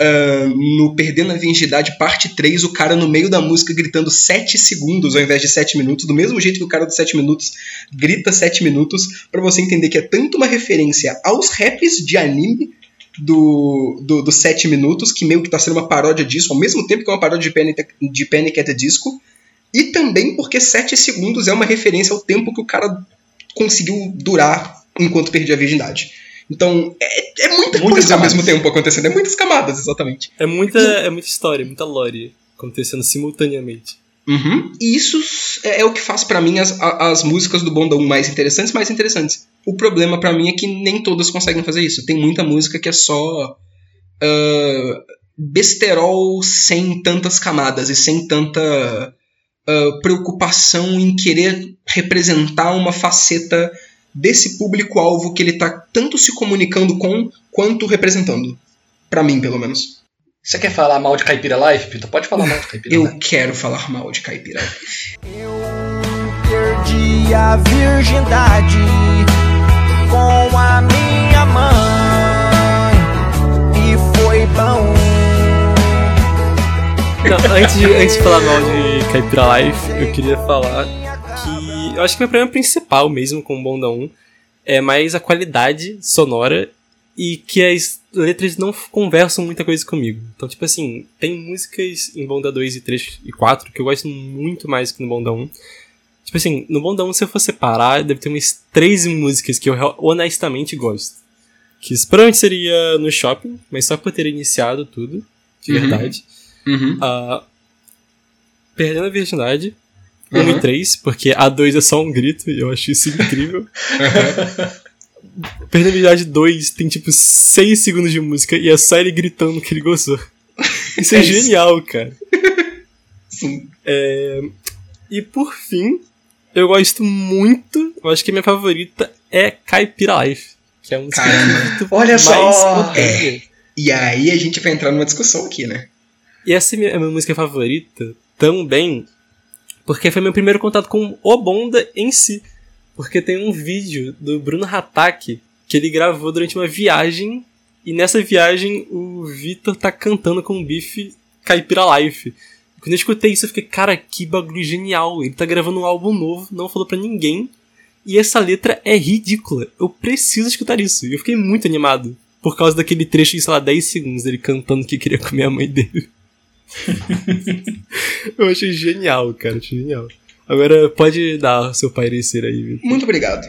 uh, no Perdendo a Virgindade, parte 3, o cara no meio da música gritando 7 segundos ao invés de 7 minutos, do mesmo jeito que o cara dos 7 minutos grita 7 minutos, para você entender que é tanto uma referência aos raps de anime do, do, do 7 minutos, que meio que tá sendo uma paródia disso, ao mesmo tempo que é uma paródia de Panic, de Panic at the Disco, e também porque 7 segundos é uma referência ao tempo que o cara conseguiu durar enquanto perdia a virgindade. Então, é, é muita Muitas coisa ao camadas. mesmo tempo acontecendo. É muitas camadas, exatamente. É muita, é muita história, muita lore acontecendo simultaneamente. Uhum. E isso é, é o que faz pra mim as, as músicas do Bonda 1 mais interessantes, mais interessantes. O problema pra mim é que nem todas conseguem fazer isso. Tem muita música que é só ah, besterol sem tantas camadas e sem tanta ah, preocupação em querer representar uma faceta desse público-alvo que ele tá tanto se comunicando com quanto representando. Pra mim, pelo menos. Você quer falar mal de Caipira Life, Pito? Pode falar mal de Caipira Eu Life. quero falar mal de Caipira. Eu perdi a virgindade com a minha mãe e foi bom. Não, antes, de, antes de falar mal de Caipira Life, eu queria falar eu acho que meu problema principal mesmo com o Bonda 1 é mais a qualidade sonora e que as letras não conversam muita coisa comigo. Então, tipo assim, tem músicas em Bonda 2 e 3 e 4 que eu gosto muito mais que no Bonda 1. Tipo assim, no Bonda 1, se eu for separar, deve ter umas 13 músicas que eu honestamente gosto. Que provavelmente seria no shopping, mas só por ter iniciado tudo, de Uhum. verdade. Uhum. a Perdendo a Virgindade, 1 Uhum. e 3, porque a 2 é só um grito e eu acho isso incrível. A Virgindade 2 tem tipo 6 segundos de música e é só ele gritando que ele gostou. Isso é, É isso. genial, cara. Sim. E por fim, eu gosto muito, eu acho que a minha favorita é Caipira Life, que é música Caramba. muito Olha mais só! importante. E aí a gente vai entrar numa discussão aqui, né? E essa é a minha música favorita também porque foi meu primeiro contato com o Bonda em si. Porque tem um vídeo do Bruno Hatak que ele gravou durante uma viagem e nessa viagem o Vitor tá cantando com o Biff Caipira Life. Quando eu escutei isso eu fiquei, cara, que bagulho genial. Ele tá gravando um álbum novo, não falou pra ninguém. E essa letra é ridícula. Eu preciso escutar isso. E eu fiquei muito animado. Por causa daquele trecho de, sei lá, 10 segundos dele cantando que queria comer a mãe dele. eu achei genial, cara. Achei genial. Agora pode dar seu parecer aí, Vitor. Muito obrigado.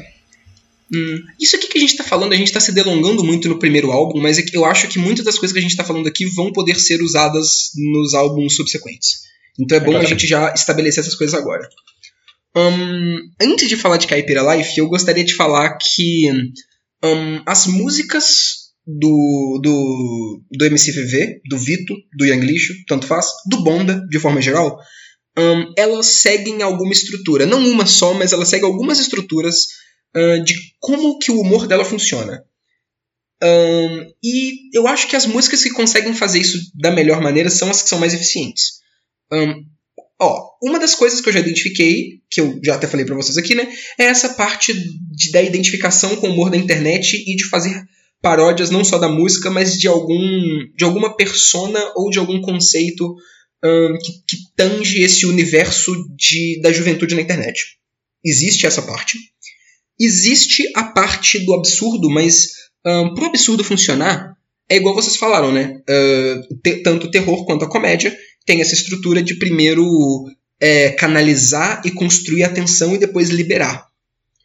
Hum, isso aqui que a gente tá falando, a gente tá se delongando muito no primeiro álbum, mas é eu acho que muitas das coisas que a gente tá falando aqui vão poder ser usadas nos álbuns subsequentes. Então é bom a Exatamente. gente já estabelecer essas coisas agora. Hum, antes de falar de Caipira Life, eu gostaria de falar que hum, as músicas do, do, do MCVV, do Vito, do Young Lixo, tanto faz, do Bonda, de forma geral, hum, elas seguem alguma estrutura. Não uma só, mas elas seguem algumas estruturas ah, de como que o humor dela funciona. Ahn, e eu acho que as músicas que conseguem fazer isso da melhor maneira são as que são mais eficientes. Ahn, ó, uma das coisas que eu já identifiquei, que eu já até falei pra vocês aqui, né, é essa parte de- da identificação com o humor da internet e de fazer paródias não só da música, mas de algum de alguma persona ou de algum conceito ahn, que, que tange esse universo de, da juventude na internet. Existe essa parte. Existe a parte do absurdo, mas para o absurdo funcionar, é igual vocês falaram, né? Te- tanto o terror quanto a comédia tem essa estrutura de primeiro é, canalizar e construir a tensão e depois liberar.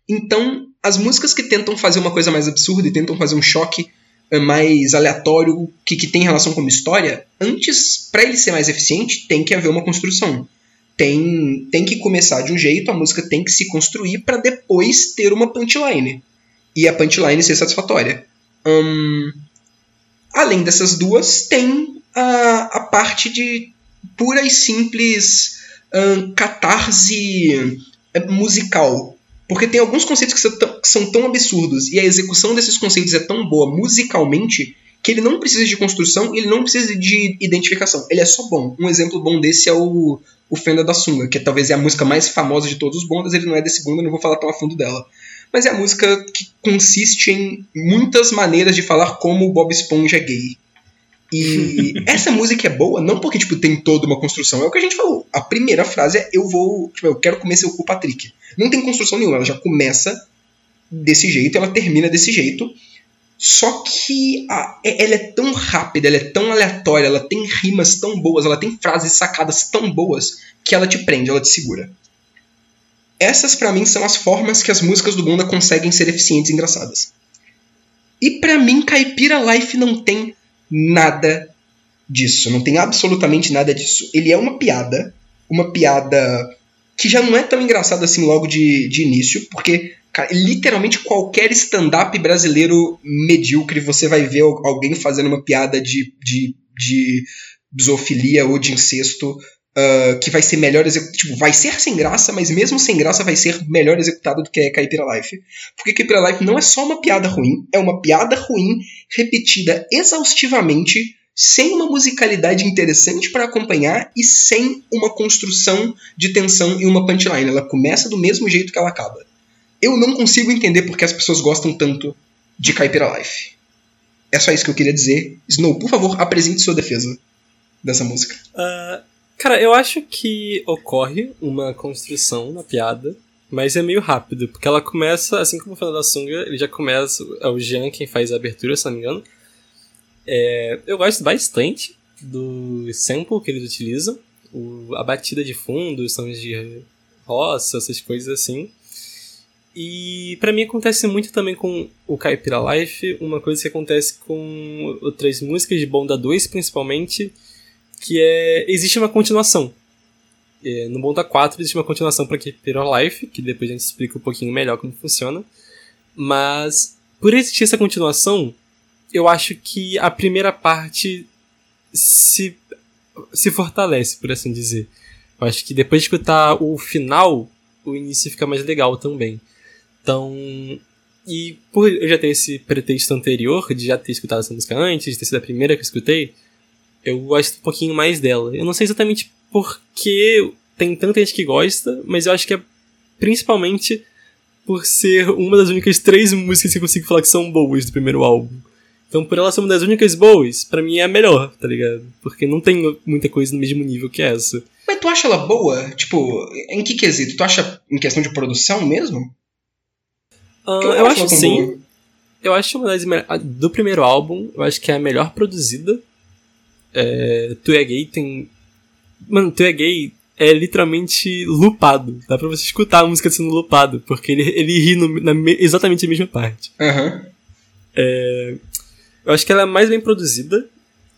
Então, as músicas que tentam fazer uma coisa mais absurda e tentam fazer um choque é, mais aleatório que, que tem relação com uma história, antes, para ele ser mais eficiente, tem que haver uma construção tem, tem que começar de um jeito, a música tem que se construir para depois ter uma punchline. E a punchline ser satisfatória. Hum, além dessas duas, tem a, a parte de pura e simples hum, catarse eh, musical. Porque tem alguns conceitos que são, tão, absurdos e a execução desses conceitos é tão boa musicalmente que ele não precisa de construção ele não precisa de identificação. Ele é só bom. Um exemplo bom desse é o o Fenda da Sunga, que talvez é a música mais famosa de todos os bondas, ele não é desse bunda, não vou falar tão a fundo dela. Mas é a música que consiste em muitas maneiras de falar como o Bob Esponja é gay. E essa música é boa não porque, tipo, tem toda uma construção. É o que a gente falou. A primeira frase é eu vou. Tipo, eu quero comer seu cu, Patrick. Não tem construção nenhuma. Ela já começa desse jeito, ela termina desse jeito. Só que a, é- ela é tão rápida, ela é tão aleatória, ela tem rimas tão boas, ela tem frases sacadas tão boas que ela te prende, ela te segura. Essas pra mim são as formas que as músicas do Bunda conseguem ser eficientes e engraçadas. E pra mim Caipira Life não tem nada disso, não tem absolutamente nada disso. Ele é uma piada, uma piada que já não é tão engraçada assim logo de, de início, porque Cara, literalmente qualquer stand-up brasileiro medíocre você vai ver al- alguém fazendo uma piada de, de, de zoofilia ou de incesto ah, que vai ser melhor executado. Tipo, vai ser sem graça, mas mesmo sem graça vai ser melhor executado do que é Caipira Life. Porque Caipira Life não é só uma piada ruim, é uma piada ruim repetida exaustivamente, sem uma musicalidade interessante para acompanhar e sem uma construção de tensão e uma punchline. Ela começa do mesmo jeito que ela acaba. Eu não consigo entender porque as pessoas gostam tanto de Caipira Life. É só isso que eu queria dizer. Snow, por favor, apresente sua defesa dessa música. Ah, cara, eu acho que ocorre uma construção na piada, mas é meio rápido, porque ela começa, assim como o Fernando da Sunga, ele já começa, é o Jean quem faz a abertura, se não me engano. É, eu gosto bastante do sample que eles utilizam, o- a batida de fundo, os sons de roça, essas coisas assim. E pra mim acontece muito também com o Caipira Life, uma coisa que acontece com outras músicas de Bonda 2, principalmente, que é existe uma continuação. É, no Bonda 4 existe uma continuação para Caipira Life, que depois a gente explica um pouquinho melhor como funciona. Mas por existir essa continuação, eu acho que a primeira parte se se fortalece, por assim dizer. Eu acho que depois de escutar o final, o início fica mais legal também. Então, e por eu já ter esse pretexto anterior, de já ter escutado essa música antes, de ter sido a primeira que eu escutei, eu gosto um pouquinho mais dela. Eu não sei exatamente porque tem tanta gente que gosta, mas eu acho que é principalmente por ser uma das únicas três músicas que eu consigo falar que são boas do primeiro álbum. Então, por ela ser uma das únicas boas, pra mim é a melhor, tá ligado? Porque não tem muita coisa no mesmo nível que essa. Mas tu acha ela boa? Tipo, em que quesito? Tu acha em questão de produção mesmo? Ah, eu ela acho sim. boa. Eu acho uma das do primeiro álbum, eu acho que é a melhor produzida. É, tu é gay tem. Mano, tu é gay é literalmente lupado. Dá pra você escutar a música sendo lupado, porque ele, ele ri no- na me- exatamente a mesma parte. Aham. Eu acho que ela é mais bem produzida.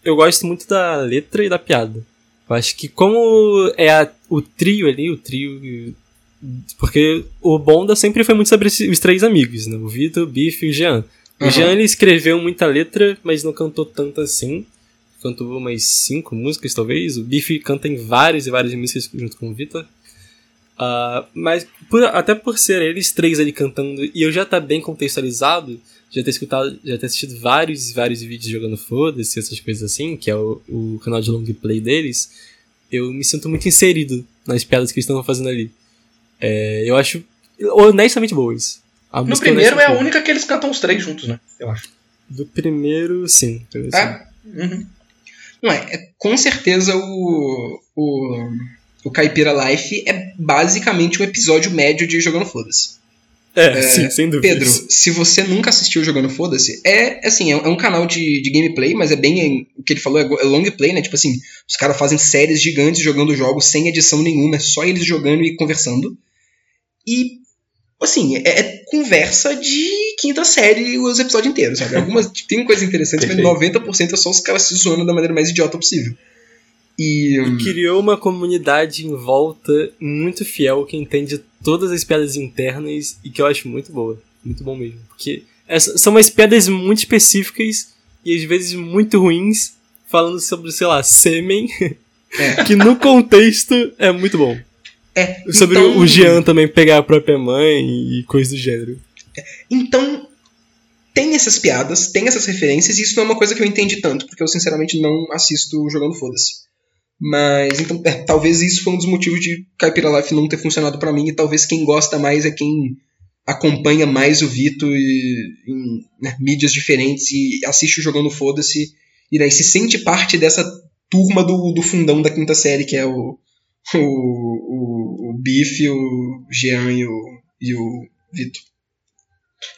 Eu gosto muito da letra e da piada. Eu acho que como é a- o trio ali, o trio. Porque o Bonda sempre foi muito sobre os três amigos, né? O Vitor, o Biff e o Jean. O Aham. Jean ele escreveu muita letra, mas não cantou tanto assim. Cantou umas cinco músicas, talvez. O Biff canta em várias e várias músicas junto com o Vitor. Ah, mas por- até por ser eles três ali cantando e eu já tá bem contextualizado, já ter escutado, já ter assistido vários e vários vídeos jogando foda-se, essas coisas assim, que é o, o canal de long play deles, eu me sinto muito inserido nas piadas que eles estão fazendo ali. É, eu acho honestamente boas. A No música primeiro é a única que eles cantam os três juntos, né? Eu acho. Do primeiro, sim. sim. É? Uhum. Não é, é, com certeza o, o, o Caipira Life é basicamente um episódio médio de Jogando Foda-se. É, sim, sem dúvida. Pedro, se você nunca assistiu Jogando Foda-se, é assim, é, é um canal de, de gameplay, mas é bem. O que ele falou é, é long play, né? Tipo assim, os caras fazem séries gigantes jogando jogos sem edição nenhuma, é só eles jogando e conversando. E, assim, é, é conversa de quinta série os episódios inteiros, sabe? Algumas tem coisas interessantes, mas Perfeito. 90% é só os caras se zoando da maneira mais idiota possível. E. Criou uma comunidade em volta muito fiel que entende todas as piadas internas e que eu acho muito boa. Muito bom mesmo. Porque são umas piadas muito específicas e às vezes muito ruins, falando sobre, sei lá, sêmen, É. que no contexto é muito bom. É, Sobre então- o Jean também pegar a própria mãe e coisas do gênero. Então, tem essas piadas, tem essas referências, e isso não é uma coisa que eu entendi tanto, porque eu sinceramente não assisto jogando foda-se. Mas, então, é, talvez isso foi um dos motivos de Caipira Life não ter funcionado pra mim, e talvez quem gosta mais é quem acompanha mais o Vito e, em né, mídias diferentes e assiste o jogando foda-se E daí se sente parte dessa turma do, do fundão da quinta série, que é o, o, o, o Biff, o Jean e o, e o Vitor.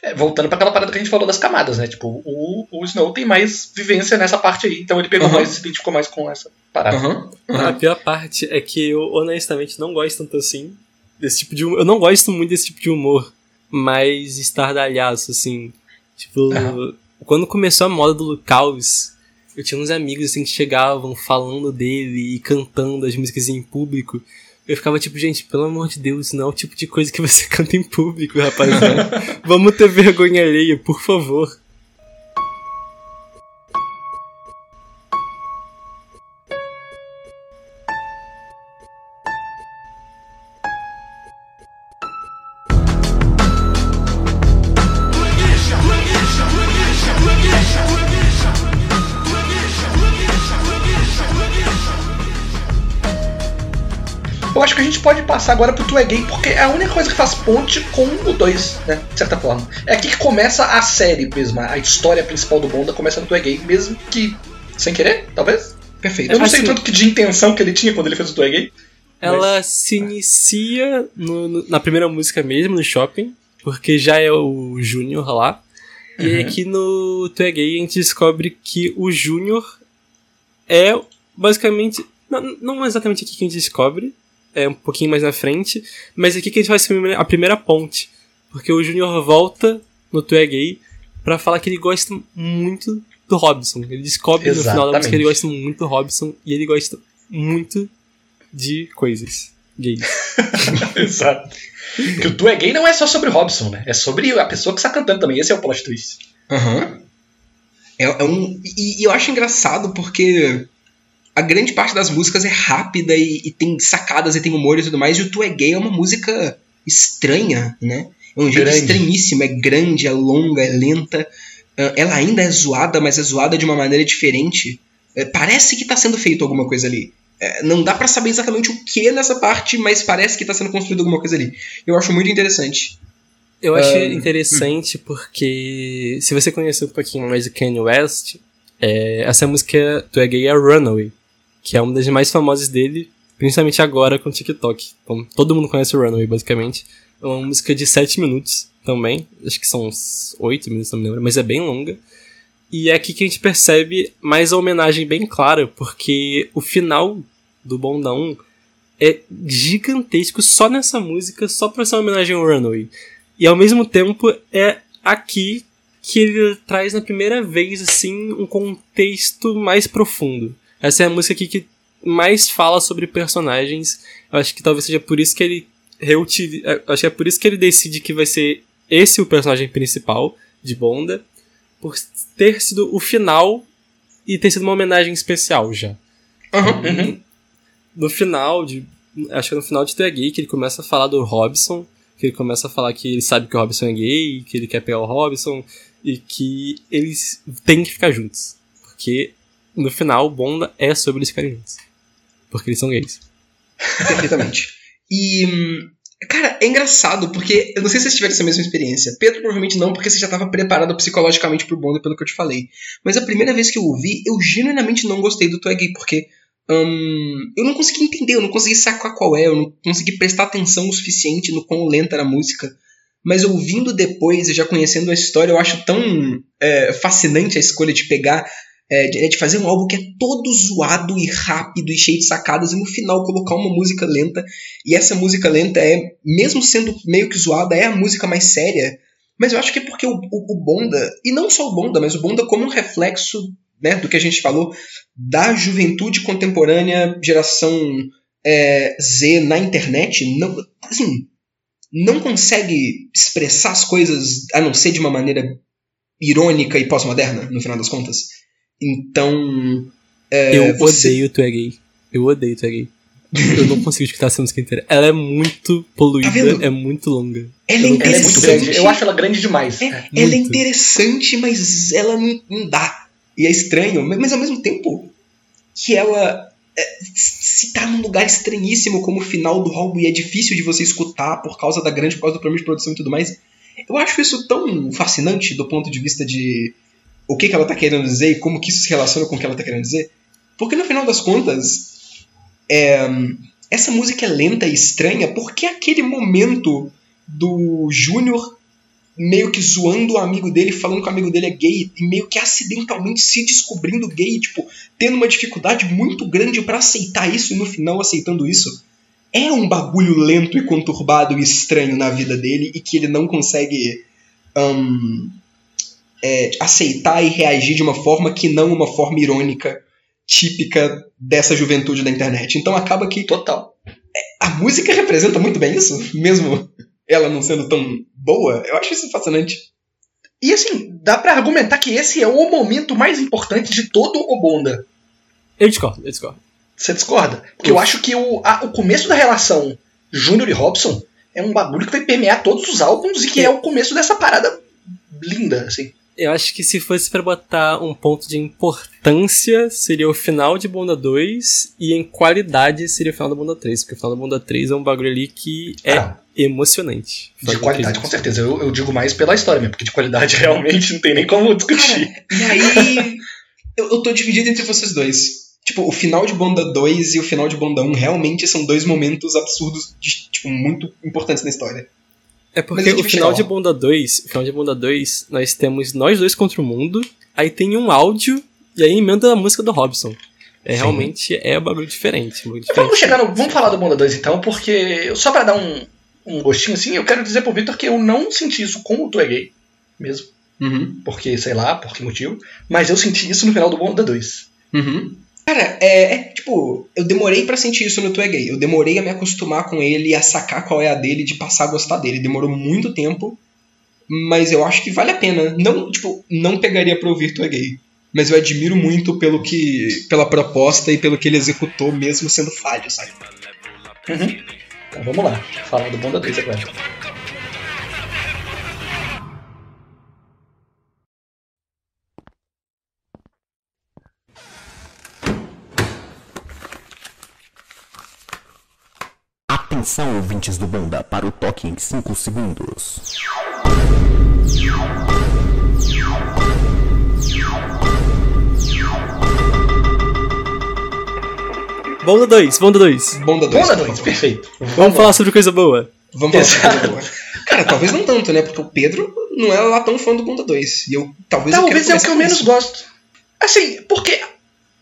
É, voltando para aquela parada que a gente falou das camadas, né? Tipo, o, o Snow tem mais vivência nessa parte aí, então ele pegou Uhum. mais, se identificou mais com essa parada. Aham. A pior parte é que eu honestamente não gosto tanto assim desse tipo de humor. Eu não gosto muito desse tipo de humor mais estardalhaço, assim. Tipo, quando começou a moda do Lucaus, eu tinha uns amigos assim que chegavam falando dele e cantando as músicas em público. Eu ficava tipo, gente, pelo amor de Deus, não é o tipo de coisa que você canta em público, rapaziada. Vamos ter vergonha alheia, por favor. Pode passar agora pro Tu é Gay, porque é a única coisa que faz ponte com o 2, né? De certa forma. É aqui que começa a série mesmo, a história principal do Bonda começa no Tu é Gay, mesmo que sem querer, talvez. Perfeito. Eu não sei Assim- tanto que de intenção que ele tinha quando ele fez o Tu é Gay. Ela se inicia no- no- na primeira música mesmo, no shopping, porque já é o Júnior lá. E Uhum. aqui no Tu é Gay a gente descobre que o Júnior é basicamente. Não, não exatamente aqui que a gente descobre, é um pouquinho mais na frente, mas aqui que a gente faz a primeira- a primeira ponte. Porque o Júnior volta no Tu é Gay pra falar que ele gosta muito do Robson. Ele descobre no final da música que ele Exatamente. gosta muito do Robson e ele gosta muito de coisas gays. Exato. Porque o Tu é Gay não é só sobre o Robson, né? É sobre a pessoa que está cantando também. Esse é o plot twist. Aham. É, é um, e, e eu acho engraçado porque a grande parte das músicas é rápida e, e tem sacadas e tem humor e tudo mais, e o Tu é Gay é uma música estranha, né? É um jeito Grande. estranhíssimo, é grande, é longa, é lenta. Ah, Ela ainda é zoada, mas é zoada de uma maneira diferente. É, parece que tá sendo feito alguma coisa ali. É, não dá pra saber exatamente o que nessa parte, mas parece que tá sendo construído alguma coisa ali. Eu acho muito interessante. Eu achei Ah, interessante porque se você conhecer um pouquinho mais do Kanye West, é, essa música do é gay é Runaway, que é uma das mais famosas dele, principalmente agora com o TikTok. Então, todo mundo conhece o Runaway, basicamente. É uma música de 7 minutos também, acho que são uns 8 minutos, não me lembro, mas é bem longa. E é aqui que a gente percebe mais a homenagem bem clara, porque o final do Bondão é gigantesco só nessa música, só pra ser uma homenagem ao Runaway. E ao mesmo tempo é aqui que ele traz na primeira vez assim um contexto mais profundo. Essa é a música aqui que mais fala sobre personagens. Eu acho que talvez seja por isso que ele reutiliza, acho que é por isso que ele decide que vai ser esse o personagem principal de Bonda, por ter sido o final e ter sido uma homenagem especial já. Aham. Uhum. No final de acho que é no final de The Gay que ele começa a falar do Robson, que ele começa a falar que ele sabe que o Robson é gay, que ele quer pegar o Robson e que eles têm que ficar juntos. Porque no final, Bonda é sobre ficarem juntos. Porque eles são gays. Perfeitamente. E, cara, é engraçado, porque eu não sei se vocês tiveram essa mesma experiência. Pedro provavelmente não, porque você já estava preparado psicologicamente pro Bonda, pelo que eu te falei. Mas a primeira vez que eu ouvi, eu genuinamente não gostei do Tu é Gay, porque hum, eu não consegui entender, eu não consegui sacar qual é, eu não consegui prestar atenção o suficiente no quão lenta era a música. Mas ouvindo depois e já conhecendo a história, eu acho tão é, fascinante a escolha de pegar é, de, de fazer um álbum que é todo zoado e rápido e cheio de sacadas e no final colocar uma música lenta. E essa música lenta é, mesmo sendo meio que zoada, é a música mais séria. Mas eu acho que é porque o, o, o Bonda, e não só o Bonda, mas o Bonda como um reflexo né, do que a gente falou, da juventude contemporânea, geração é, Z na internet, não, assim, não consegue expressar as coisas a não ser de uma maneira irônica e pós-moderna, no final das contas. Então. é, eu você- odeio Tu é Gay. Eu odeio Tu é Gay. Eu não consigo escutar essa música inteira. Ela é muito poluída, Tá é muito longa. Ela é não Ela é muito interessante. grande. Eu acho ela grande demais. É, É. ela é interessante, mas ela não, não dá. E é estranho, mas mas ao mesmo tempo que ela é, se tá num lugar estranhíssimo como o final do álbum e é difícil de você escutar por causa da grande, por causa do problema de produção e tudo mais. Eu acho isso tão fascinante do ponto de vista de o que, que ela tá querendo dizer e como que isso se relaciona com o que ela tá querendo dizer. Porque no final das contas, é, essa música é lenta e estranha porque é aquele momento do Júnior meio que zoando o amigo dele, falando que o amigo dele é gay e meio que acidentalmente se descobrindo gay, tipo, tendo uma dificuldade muito grande para aceitar isso e no final aceitando isso. É um bagulho lento e conturbado e estranho na vida dele e que ele não consegue um, é, aceitar e reagir de uma forma que não uma forma irônica típica dessa juventude da internet. Então acaba que Total. a música representa muito bem isso, mesmo ela não sendo tão boa. Eu acho isso fascinante. E assim, dá pra argumentar que esse é o momento mais importante de todo o Bonda. Eu discordo, eu discordo. Você discorda? Porque eu acho que o, a- o começo da relação Júnior e Robson é um bagulho que vai permear todos os álbuns e que é o começo dessa parada linda, assim. Eu acho que se fosse pra botar um ponto de importância, seria o final de Bonda 2, e em qualidade seria o final da Bonda 3, porque o final da Bonda 3 é um bagulho ali que é Ah, emocionante. de qualidade, com certeza. Eu, eu digo mais pela história mesmo, porque de qualidade realmente não tem nem como discutir. E aí, eu, eu tô dividido entre vocês dois. Tipo, o final de Bonda 2 e o final de Bonda 1 realmente são dois momentos absurdos, de, tipo, muito importantes na história. É porque gente o final de. Bonda 2, o final de Bonda 2, nós temos nós dois contra o mundo, aí tem um áudio, e aí emenda a música do Robson. É, Sim. realmente é um bagulho diferente. um Vamos diferente. chegar no, Vamos falar do Bonda 2 então, porque só pra dar um, um gostinho assim, eu quero dizer pro Victor que eu não senti isso com o Tu é Gay, mesmo. Uhum. Porque, sei lá, por que motivo. Mas eu senti isso no final do Bonda 2. Uhum. Cara, é, é, tipo, eu demorei pra sentir isso no Tu é Gay. Eu demorei a me acostumar com ele e a sacar qual é a dele, de passar a gostar dele. Demorou muito tempo, mas eu acho que vale a pena. Não, tipo, não pegaria pra ouvir Tu é Gay. Mas eu admiro muito pelo que, pela proposta e pelo que ele executou, mesmo sendo falho, sabe? Então vamos lá, falar do Bonda 2 agora. Atenção, ouvintes do Banda, para o toque em 5 segundos. Bonda 2, Bonda 2. Bonda 2. Bonda 2, perfeito. Vamos falar sobre coisa boa. Vamos falar sobre. Bonda 2. Cara, talvez não tanto, né? Porque o Pedro não é lá tão fã do Bonda 2. E eu talvez eu Talvez é queira o que eu menos com gosto. Assim, porque.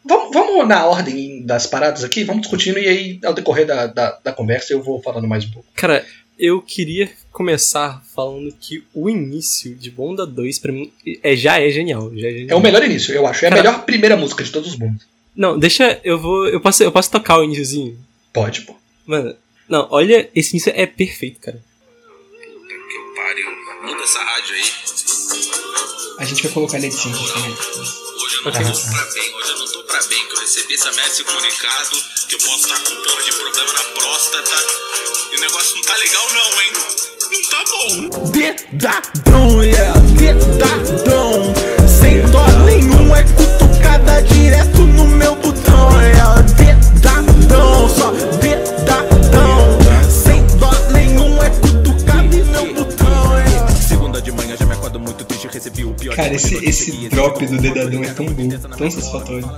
Vamos, vamos na ordem das paradas aqui, vamos discutindo e aí, ao decorrer da, da, da conversa, eu vou falando mais um pouco. Cara, eu queria começar falando que o início de Bonda 2, pra mim, é, já é genial. Já é, É genial. o melhor início, eu acho. É a Cara- melhor primeira música de todos os bons. Não, deixa. Eu vou. Eu posso, eu posso tocar o iníciozinho. Pode, pô. Mano, não, olha, esse início é perfeito, cara. que eu pariu. Muda essa rádio aí. A gente vai colocar ele assim também. Hoje eu não tô pra bem. Hoje eu não tô pra bem. Que eu recebi essa merda, comunicado. Que eu posso estar com porra de problema na próstata. E o negócio não tá legal, não, hein? Não tá bom. Dedadão, yeah, dedadão Sem dó nenhum, é cutucada direto no meu botão yeah. Dedadão, só recebi o pior. Cara, esse, esse drop do dedadão é tão bom, tão satisfatório.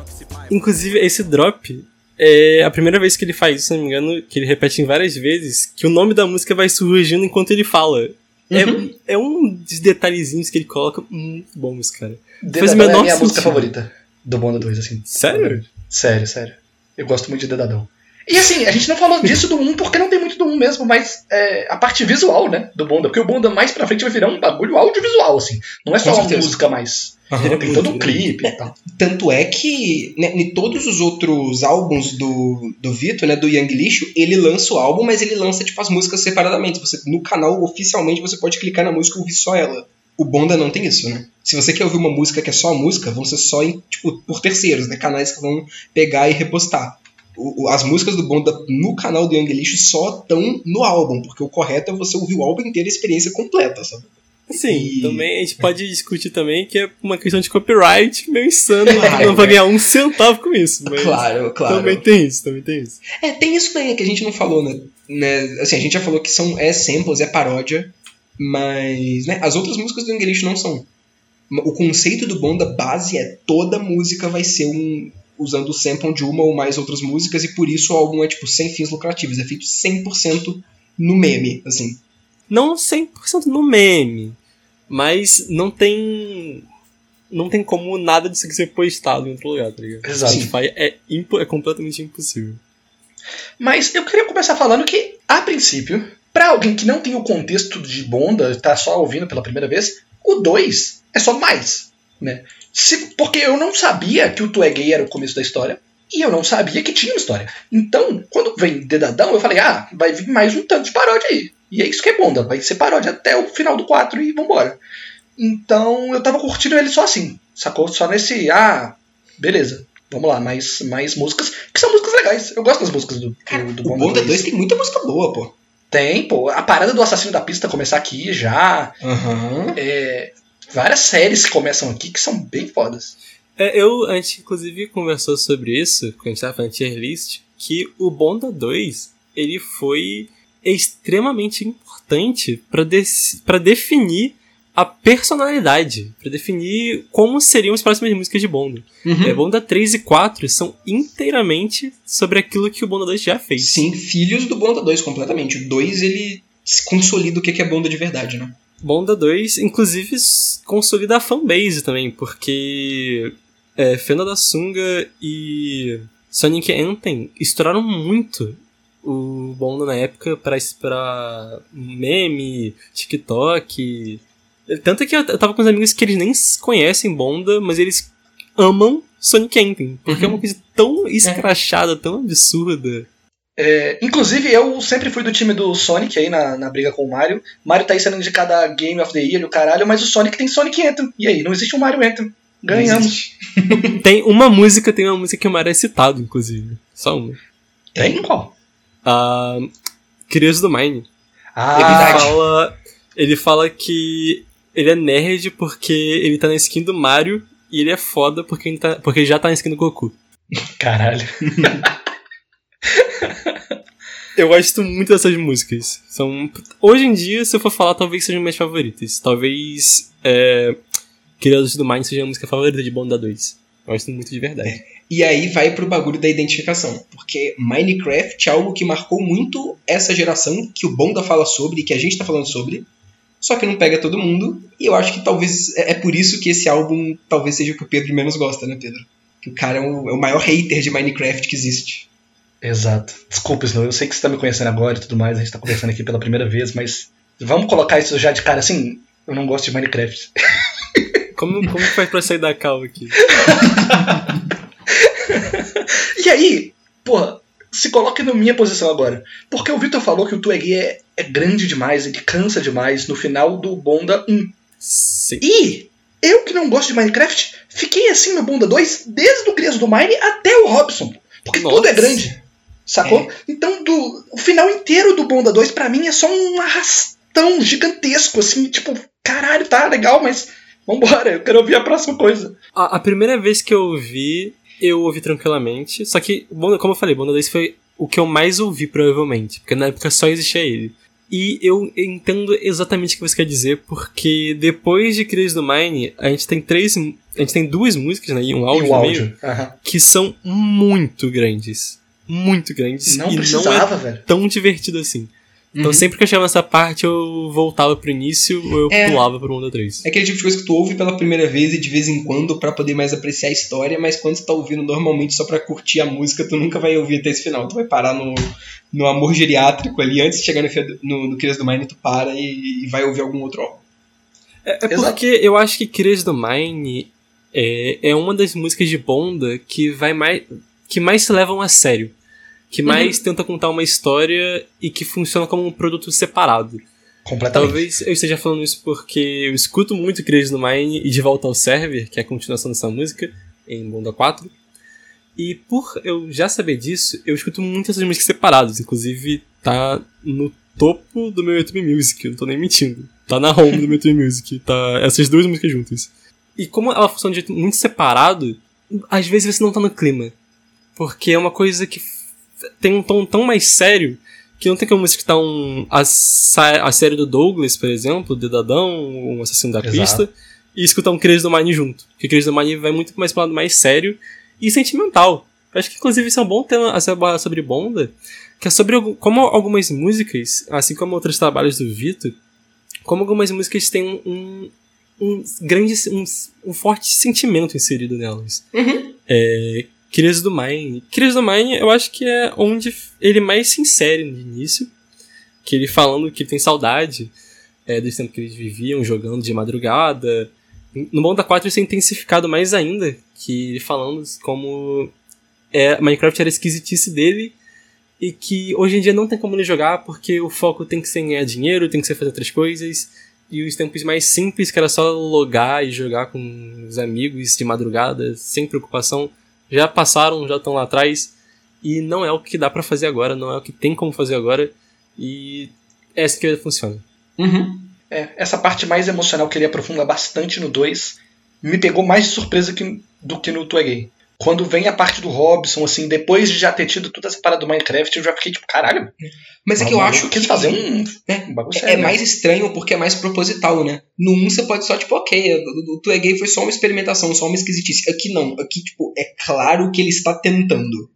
Inclusive, esse drop é a primeira vez que ele faz, se não me engano, que ele repete em várias vezes, que o nome da música vai surgindo enquanto ele fala. É, é um dos detalhezinhos que ele coloca muito bons, cara. Faz o Dedadão é a minha música sentido. favorita do Bonda 2, assim. Sério? Sério, sério. Eu gosto muito de Dedadão. E assim, a gente não falou disso do 1 porque não tem muito do 1 mesmo, mas é, a parte visual, né, do Bonda. Porque o Bonda mais pra frente vai virar um bagulho audiovisual, assim. Não é só uma música mais. Aham. Tem todo um clipe e tal. Tanto é que, né, em todos os outros álbuns do, do Vitor, né, do Young Lixo, ele lança o álbum, mas ele lança, tipo, as músicas separadamente. Você, no canal, oficialmente, você pode clicar na música e ouvir só ela. O Bonda não tem isso, né? Se você quer ouvir uma música que é só a música, vão ser só em, tipo, por terceiros, né? Canais que vão pegar e repostar. O- o- as músicas do Bonda no canal do Young Lixo só estão no álbum, porque o correto é você ouvir o álbum inteiro e a experiência completa, sabe? Sim, E- também a gente pode discutir também que é uma questão de copyright meio insano, Ah, não é. vai ganhar um centavo com isso, mas Claro, claro. também tem isso, também tem isso. É, tem isso também que a gente não falou, né? né? Assim, a gente já falou que são é samples, é paródia, mas né, as outras músicas do English não são. O conceito do Bonda base é toda música vai ser um usando o sample de uma ou mais outras músicas e por isso o álbum é tipo sem fins lucrativos, é feito 100% no meme, assim. Não 100% no meme, mas não tem não tem como nada disso ser postado em outro lugar, tá ligado? Exato. Spotify é, impo- é completamente impossível. Mas eu queria começar falando que, a princípio, pra alguém que não tem o contexto de Bonda, tá só ouvindo pela primeira vez, o 2 é só mais, né? Se- porque eu não sabia que o Tu é Gay era o começo da história, e eu não sabia que tinha uma história. Então, quando vem Dedadão, eu falei, ah, vai vir mais um tanto de paródia aí. E é isso que é Bonda, vai ser paródia até o final do 4 e vambora. Então, eu tava curtindo ele só assim, sacou? Só nesse, ah, beleza. Vamos lá, mais, mais músicas, que são músicas legais. Eu gosto das músicas do, do, do O Bonda 2 tem muita música boa, pô. tem, pô. A parada do assassino da pista começar aqui já. Aham. É, várias séries que começam aqui que são bem fodas. É, eu, a gente inclusive conversou sobre isso, quando a gente tava falando de tier list, que o Bonda 2, ele foi extremamente importante dec- pra definir a personalidade, pra definir como seriam as próximas músicas de Bonda. Uhum. É, Bonda 3 e 4 são inteiramente sobre aquilo que o Bonda 2 já fez. Sim, filhos do Bonda 2, completamente. O 2, ele consolida o que é Bonda de verdade, né? Bonda 2, inclusive, consolida a fanbase também, porque é, Fenda da Sunga e Sonic Anthem estouraram muito o Bonda na época pra, pra meme, TikTok. Tanto que eu tava com uns amigos que eles nem conhecem Bonda, mas eles amam Sonic Anthem, porque é uma coisa tão escrachada, tão absurda. É, inclusive, eu sempre fui do time do Sonic aí na, na briga com o Mario. Mario tá aí sendo indicado a Game of the Year e o caralho, mas o Sonic tem Sonic Anthem. E aí, não existe um Mario Anthem. Ganhamos. Tem uma música, tem uma música que o Mario é citado, inclusive. Só uma. Tem qual? A Criança do Mine. Ah, Ele fala, ele fala que ele é nerd porque ele tá na skin do Mario e ele é foda porque ele, tá, porque ele já tá na skin do Goku. caralho. Eu gosto muito dessas músicas. São hoje em dia, se eu for falar, talvez sejam minhas favoritas. Talvez é, Crianças do Mine seja a música favorita de Bonda 2. Eu gosto muito de verdade. E aí vai pro bagulho da identificação. Porque Minecraft é algo que marcou muito essa geração, que o Bonda fala sobre e que a gente tá falando sobre. Só que não pega todo mundo. E eu acho que talvez é é por isso que esse álbum talvez seja o que o Pedro menos gosta, né, Pedro? Que o cara é o, é o maior hater de Minecraft que existe. Exato. Desculpa, Snow, eu sei que você tá me conhecendo agora e tudo mais, a gente tá conversando aqui pela primeira vez, mas vamos colocar isso já de cara assim. Eu não gosto de Minecraft. Como, como faz pra sair da cal aqui? E aí, porra, se coloque na minha posição agora. Porque o Victor falou que o Tueg é, é grande demais, ele cansa demais no final do Bonda 1. Sim. E eu que não gosto de Minecraft, fiquei assim no Bonda 2 desde o Crias do Mine até o Robson. Porque Nossa. tudo é grande. Sacou? Então do, o final inteiro do Bonda 2 pra mim é só um arrastão gigantesco, assim, tipo, caralho, tá legal, mas vambora, eu quero ouvir a próxima coisa. A, a primeira vez que eu ouvi, eu ouvi tranquilamente. Só que, como eu falei, Bonda 2 foi o que eu mais ouvi, provavelmente. Porque na época só existia ele. E eu entendo exatamente o que você quer dizer, porque depois de Crise do Mine, a gente tem três. A gente tem duas músicas, né? E um áudio e o no meio, áudio. Aham. que são muito grandes. Muito grandes. Não e precisava, não é velho. tão divertido assim. Então Uhum. sempre que eu chegava nessa parte, eu voltava pro início ou eu É. pulava pro Bonda 3. É aquele tipo de coisa que tu ouve pela primeira vez e de vez em quando pra poder mais apreciar a história, mas quando tu tá ouvindo normalmente só pra curtir a música, tu nunca vai ouvir até esse final. Tu vai parar no, no amor geriátrico ali, antes de chegar no, no, no Crias do Mine, tu para e, e vai ouvir algum outro álbum. É, é porque eu acho que Cres do Mine é, é uma das músicas de Bonda que vai mais. Que mais se levam a sério. Que mais tenta contar uma história e que funciona como um produto separado. Completamente. Talvez eu esteja falando isso porque eu escuto muito Cres do Mine e De Volta ao Server, que é a continuação dessa música, em Bonda 4. E por eu já saber disso, eu escuto muitas essas músicas separadas. Inclusive, tá no topo do meu YouTube Music, eu não tô nem mentindo. Tá na home do meu YouTube Music, tá essas duas músicas juntas. E como ela funciona de jeito muito separado, às vezes você não tá no clima. Porque é uma coisa que tem um tom tão mais sério que não tem como você escutar um, a, a série do Douglas, por exemplo, Dedadão, um assassino da Exato. pista, e escutar um Crazy do Mine junto. Porque Crazy do Mine vai muito mais pro lado mais sério e sentimental. Eu acho que inclusive isso é um bom tema a se abordar sobre Bonda, que é sobre como algumas músicas, assim como outros trabalhos do Vitor, como algumas músicas têm um, um grande, um, um forte sentimento inserido nelas. Uhum. É, Crazy do Mine. Crazy do Mine eu acho que é onde ele mais se insere no início, que ele falando que tem saudade é, dos tempos que eles viviam jogando de madrugada. No Bonda 4 isso é intensificado mais ainda, que ele falando como é, Minecraft era a esquisitice dele e que hoje em dia não tem como ele jogar porque o foco tem que ser em ganhar dinheiro, tem que ser fazer outras coisas. E os tempos mais simples, que era só logar e jogar com os amigos de madrugada, sem preocupação, já passaram, já estão lá atrás. E não é o que dá pra fazer agora, não é o que tem como fazer agora. E é assim que funciona. Uhum. É, essa parte mais emocional que ele aprofunda bastante no 2 me pegou mais surpresa que, do que no Twegay. Quando vem a parte do Robson, assim, depois de já ter tido toda essa parada do Minecraft, eu já fiquei tipo, caralho. Mas é que eu acho que fazer um, É, um bagulho É, sério. é mais estranho porque é mais proposital, né? No 1 você pode só, tipo, ok, o Tu é gay foi só uma experimentação, só uma esquisitice. Aqui não, aqui, tipo, é claro que ele está tentando.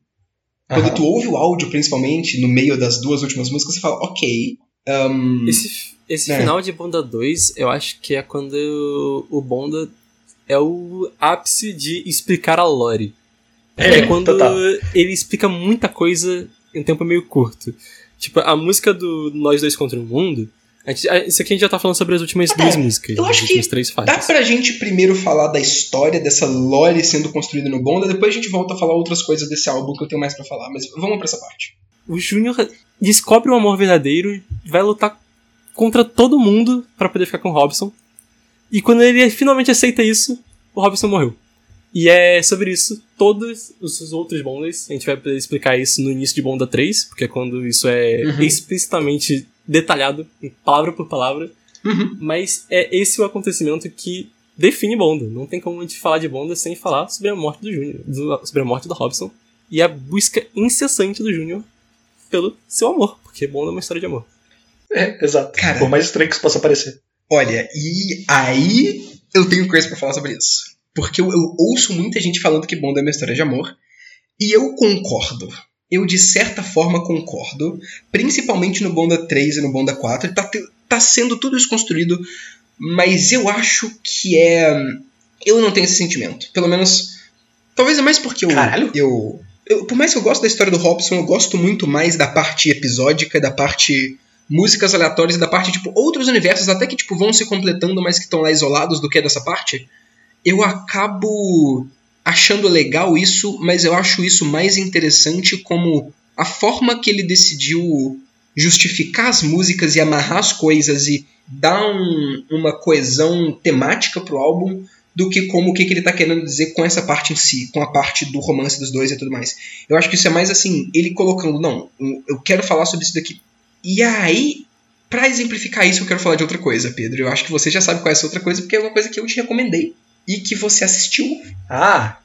Quando Aham. tu ouve o áudio, principalmente, no meio das duas últimas músicas, você fala, ok. hum, Esse, esse É. final de Bonda 2, eu acho que é quando o Bonda é o ápice de explicar a lore. É, É quando total. ele explica muita coisa em um tempo meio curto. Tipo, a música do Nós Dois Contra o Mundo. a gente- a- isso aqui a gente já tá falando sobre as últimas duas músicas. eu as acho que três Dá pra gente primeiro falar da história dessa lore sendo construída no Bonda, depois a gente volta a falar outras coisas desse álbum que eu tenho mais pra falar, mas vamos pra essa parte. O Júnior descobre o amor verdadeiro, vai lutar contra todo mundo pra poder ficar com o Robson. E quando ele finalmente aceita isso, o Robson morreu. E é sobre isso todos os outros bondas. A gente vai poder explicar isso no início de Bonda 3, porque é quando isso é Uhum. explicitamente detalhado, palavra por palavra. Uhum. Mas é esse o acontecimento que define Bonda. Não tem como a gente falar de Bonda sem falar sobre a morte do Júnior, do- sobre a morte do Robson e a busca incessante do Júnior pelo seu amor, porque Bonda é uma história de amor. É, exato. Cara. Por mais estranho que isso possa parecer. Olha, e aí eu tenho coisa pra falar sobre isso. Porque eu, eu ouço muita gente falando que Bonda é uma história de amor, e eu concordo. Eu, de certa forma, concordo. Principalmente no Bonda 3 e no Bonda 4. Tá, tá sendo tudo isso construído, mas eu acho que é. Eu não tenho esse sentimento. Pelo menos. Talvez é mais porque eu. Caralho. eu, eu por mais que eu goste da história do Robson, eu gosto muito mais da parte episódica, da parte músicas aleatórias da parte, tipo, outros universos até que, tipo, vão se completando, mas que estão lá isolados do que é dessa parte, eu acabo achando legal isso, mas eu acho isso mais interessante como a forma que ele decidiu justificar as músicas e amarrar as coisas e dar um- uma coesão temática pro álbum do que como o que, que ele tá querendo dizer com essa parte em si, com a parte do romance dos dois e tudo mais. Eu acho que isso é mais assim, ele colocando, não, eu quero falar sobre isso daqui. E aí, pra exemplificar isso, eu quero falar de outra coisa, Pedro. Eu acho que você já sabe qual é essa outra coisa, porque é uma coisa que eu te recomendei e que você assistiu. Ah,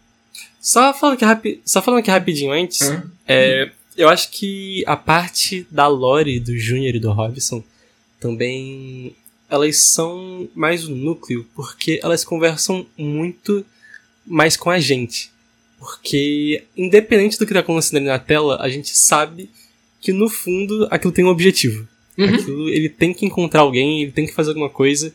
Só falando aqui, rapi- só falando aqui rapidinho antes, é, eu acho que a parte da lore do Júnior e do Robson também elas são mais o núcleo, porque elas conversam muito mais com a gente. Porque, independente do que está acontecendo ali na tela, a gente sabe que no fundo aquilo tem um objetivo. Uhum. Aquilo, ele tem que encontrar alguém, ele tem que fazer alguma coisa.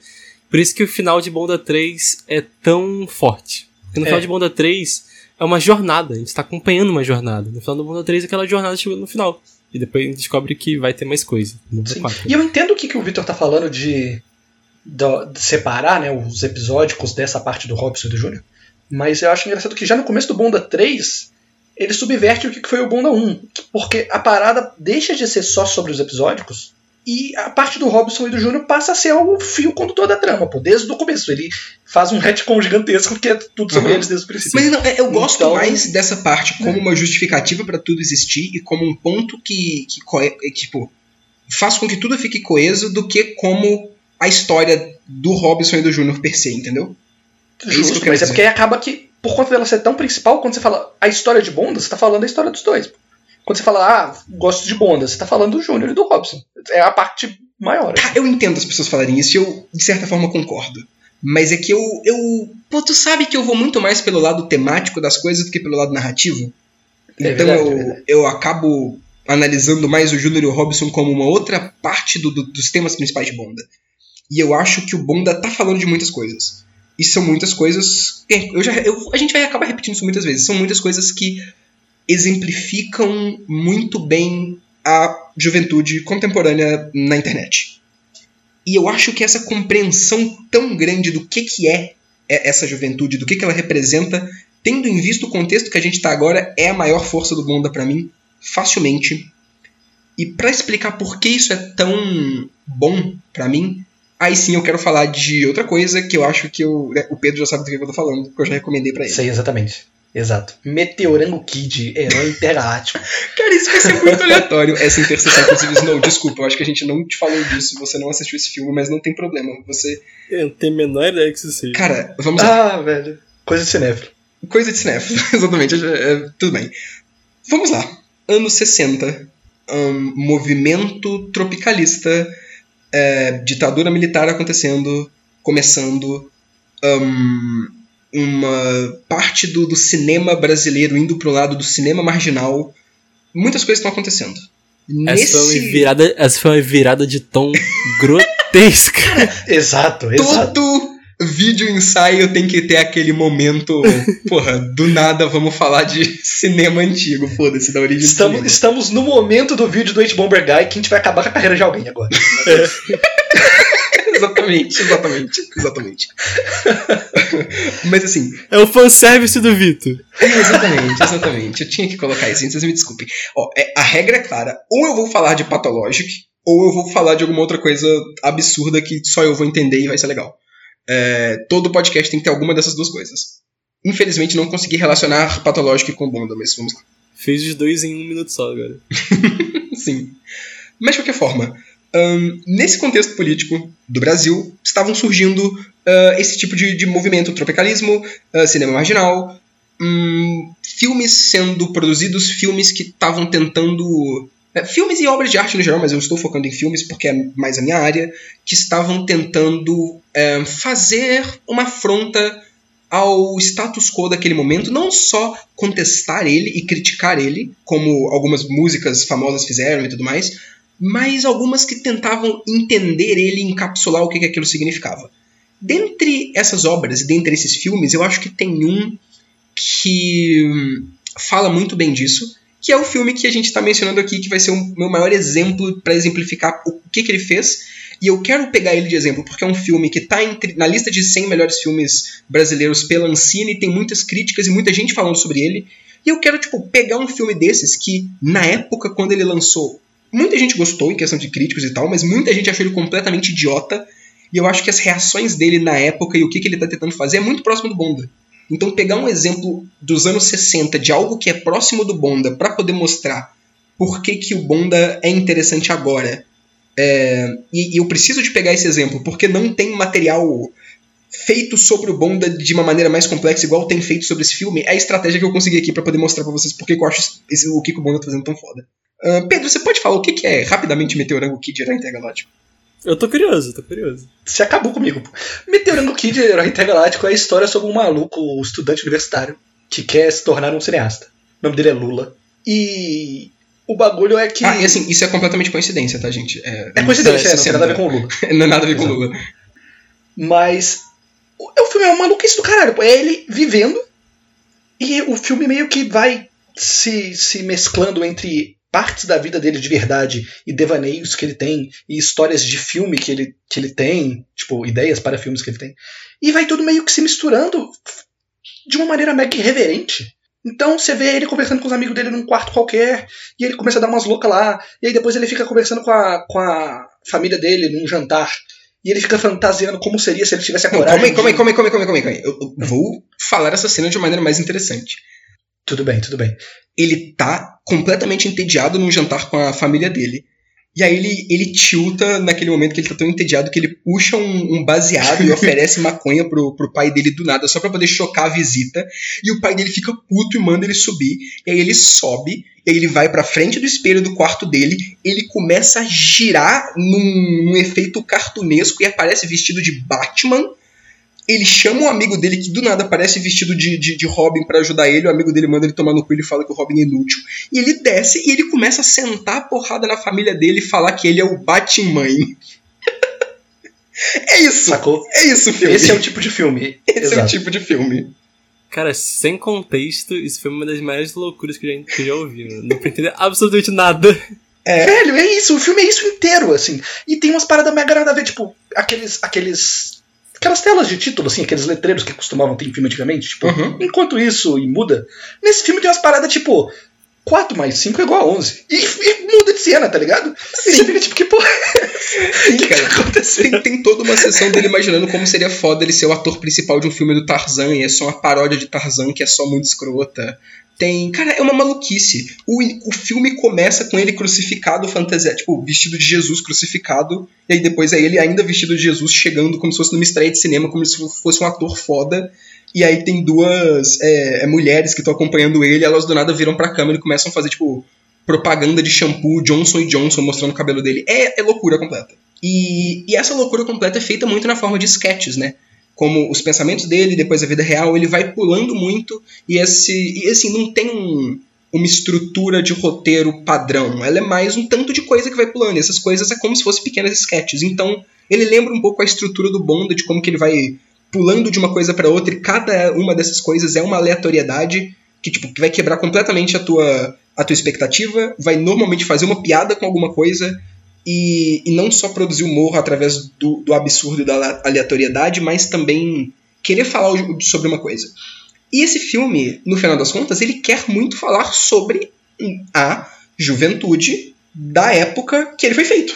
Por isso que o final de Bonda 3 é tão forte. Porque no É. final de Bonda 3 é uma jornada, a gente tá acompanhando uma jornada. No final do Bonda 3 aquela jornada chegou no final. E depois a gente descobre que vai ter mais coisa. No Bonda Sim. 4. E eu entendo o que, que o Victor tá falando de, do- de separar né, os episódicos dessa parte do Robson e do Júnior. Mas eu acho engraçado que já no começo do Bonda 3, ele subverte o que foi o Bonda 1. Porque a parada deixa de ser só sobre os episódicos e a parte do Robson e do Júnior passa a ser o fio condutor da trama, pô, desde o começo. Ele faz um retcon gigantesco que é tudo sobre Uhum. eles desde o princípio. Mas não, é, eu gosto Então- mais dessa parte como uma justificativa pra tudo existir e como um ponto que, que, coe- que, tipo, faz com que tudo fique coeso do que como a história do Robson e do Júnior per se, entendeu? É isso que eu Justo, quero mas é dizer. porque aí acaba que, por conta dela ser tão principal, quando você fala a história de Bonda, você tá falando a história dos dois. Quando você fala, ah, gosto de Bonda, você tá falando do Júnior e do Robson. É a parte maior. Eu entendo as pessoas falarem isso e eu, de certa forma, concordo. Mas é que eu, eu. Pô, tu sabe que eu vou muito mais pelo lado temático das coisas do que pelo lado narrativo? É Então verdade, é eu, verdade. eu acabo analisando mais o Júnior e o Robson como uma outra parte do- do- dos temas principais de Bonda. E eu acho que o Bonda tá falando de muitas coisas. E são muitas coisas. Eu já, eu- a gente vai acabar repetindo isso muitas vezes. São muitas coisas que exemplificam muito bem a juventude contemporânea na internet. E eu acho que essa compreensão tão grande do que, que é é- essa juventude, do que, que ela representa, tendo em vista o contexto que a gente está agora, é a maior força do Bonda para mim, facilmente. E para explicar por que isso é tão bom para mim, aí sim eu quero falar de outra coisa que eu acho que eu, né, o Pedro já sabe do que eu tô falando, porque eu já recomendei para ele. Sei exatamente. Exato. Meteorango Kid, herói intergaláctico. Cara, isso vai ser muito aleatório, essa interseção os Não, desculpa, eu acho que a gente não te falou disso, você não assistiu esse filme, mas não tem problema. Você. Eu não tenho a menor ideia que isso seja. Cara, vamos lá. Ah, velho. Coisa de cinéfilo. Coisa de cinéfilo, exatamente. é- é- tudo bem. Vamos lá. Anos 60. ahn, movimento tropicalista. É, ditadura militar acontecendo. Começando. ahn, uma parte do, do cinema brasileiro indo pro lado do cinema marginal. Muitas coisas estão acontecendo. Essa, foi uma virada, essa foi uma virada de tom grotesca. Exato, exato. Todo vídeo ensaio tem que ter aquele momento. Porra, do nada vamos falar de cinema antigo, foda-se, da origem Estamos, estamos no momento do vídeo do H-Bomber Guy que a gente vai acabar com a carreira de alguém agora. exatamente, exatamente, exatamente. Mas assim, É o fanservice do Vitor. exatamente, exatamente. Eu tinha que colocar isso, vocês me desculpem. Ó, é, a regra é clara. Ou eu vou falar de Pathologic, ou eu vou falar de alguma outra coisa absurda que só eu vou entender e vai ser legal. É, todo podcast tem que ter alguma dessas duas coisas. Infelizmente não consegui relacionar Pathologic com Bonda, mas vamos lá. Fez os dois em um minuto só agora. Sim. Mas de qualquer forma, ahn, nesse contexto político do Brasil, estavam surgindo ah, esse tipo de, de movimento, tropicalismo, ah, cinema marginal, hum, filmes sendo produzidos, filmes que estavam tentando. É, filmes e obras de arte no geral, mas eu estou focando em filmes porque é mais a minha área, que estavam tentando é, fazer uma afronta ao status quo daquele momento, não só contestar ele e criticar ele, como algumas músicas famosas fizeram e tudo mais, mas algumas que tentavam entender ele e encapsular o que, que aquilo significava. Dentre essas obras e dentre esses filmes, eu acho que tem um que hum, fala muito bem disso, que é o filme que a gente está mencionando aqui, que vai ser o meu maior exemplo para exemplificar o que, que ele fez. E eu quero pegar ele de exemplo, porque é um filme que está na lista de 100 melhores filmes brasileiros pela Ancine, tem muitas críticas e muita gente falando sobre ele. E eu quero, tipo, pegar um filme desses que, na época, quando ele lançou, muita gente gostou em questão de críticos e tal, mas muita gente achou ele completamente idiota. E eu acho que as reações dele na época e o que, que ele está tentando fazer é muito próximo do Bonda. Então, pegar um exemplo dos anos 60 de algo que é próximo do Bonda para poder mostrar por que, que o Bonda é interessante agora. É, e, e eu preciso de pegar esse exemplo, porque não tem material feito sobre o Bonda de uma maneira mais complexa, igual tem feito sobre esse filme. É a estratégia que eu consegui aqui para poder mostrar para vocês por que eu acho esse, o que, que o Bonda tá fazendo tão foda. Ah, Pedro, você pode falar o que, que é rapidamente Meteorango Kid Herói Intergaláctico? Eu tô curioso, tô curioso. Você acabou comigo. pô. Meteorango Kid, herói intergaláctico, é a história sobre um maluco, um estudante universitário, que quer se tornar um cineasta. O nome dele é Lula. E o bagulho é que. Ah, e assim, isso é completamente coincidência, tá, gente? É, é coincidência, é, não tem 60. nada a ver com o Lula. Não tem nada a ver com o. Lula. Mas o, o filme é uma maluquice do caralho. pô. É ele vivendo e o filme meio que vai se, se mesclando entre partes da vida dele de verdade e devaneios que ele tem e histórias de filme que ele, que ele tem, tipo, ideias para filmes que ele tem. E vai tudo meio que se misturando de uma maneira mega irreverente. Então você vê ele conversando com os amigos dele num quarto qualquer, e ele começa a dar umas loucas lá, e aí depois ele fica conversando com a, com a família dele num jantar. E ele fica fantasiando como seria se ele tivesse a coragem. calma aí, calma aí, calma aí, calma aí, calma aí, eu vou falar essa cena de uma maneira mais interessante. Tudo bem, tudo bem. Ele tá completamente entediado num jantar com a família dele. E aí ele, ele tilta naquele momento que ele tá tão entediado que ele puxa um, um baseado e oferece maconha pro, pro pai dele do nada, só pra poder chocar a visita. E o pai dele fica puto e manda ele subir. E aí ele sobe, e aí ele vai pra frente do espelho do quarto dele, ele começa a girar num, num efeito cartunesco e aparece vestido de Batman. Ele chama um amigo dele que do nada aparece vestido de, de, de Robin pra ajudar ele. O amigo dele manda ele tomar no cu e ele fala que o Robin é inútil. E ele desce e ele começa a sentar a porrada na família dele e falar que ele é o Batman. é isso. Sacou? É isso o filme. Esse é o tipo de filme. Esse é o Exato. tipo de filme. Cara, sem contexto, isso foi uma das maiores loucuras que eu já, que eu já ouvi. mano. Não entender absolutamente nada. Velho, é isso, o filme é isso inteiro, assim. E tem umas paradas mega nada a ver, tipo, aqueles. aqueles. Aquelas telas de título, assim, aqueles letreiros que costumavam ter em filme antigamente, tipo, Uhum. enquanto isso e muda. Nesse filme tem umas paradas, tipo, 4 mais 5 é igual a 11. E, e muda de cena, tá ligado? E você fica tipo, que porra. O que, que acontecendo? Tem, tem toda uma sessão dele imaginando como seria foda ele ser o ator principal de um filme do Tarzan e é só uma paródia de Tarzan que é só muito escrota. Tem. Cara, é uma maluquice. O, o filme começa com ele crucificado, fantasia, tipo, vestido de Jesus crucificado, e aí depois é ele ainda vestido de Jesus chegando como se fosse numa estreia de cinema, como se fosse um ator foda. E aí tem duas é, é, mulheres que estão acompanhando ele, elas do nada viram pra câmera e começam a fazer, tipo, propaganda de shampoo Johnson Johnson mostrando o cabelo dele. É, é loucura completa. E, e essa loucura completa é feita muito na forma de sketches, né? Como os pensamentos dele, depois a vida real, ele vai pulando muito e esse. E assim, não tem um, uma estrutura de roteiro padrão. Ela é mais um tanto de coisa que vai pulando. E essas coisas é como se fossem pequenas sketches. Então, ele lembra um pouco a estrutura do Bonda, de como que ele vai pulando de uma coisa para outra, e cada uma dessas coisas é uma aleatoriedade que, tipo, que vai quebrar completamente a tua, a tua expectativa, vai normalmente fazer uma piada com alguma coisa e, e não só produzir humor através do, do absurdo da aleatoriedade, mas também querer falar sobre uma coisa. E esse filme, no final das contas, ele quer muito falar sobre a juventude da época que ele foi feito.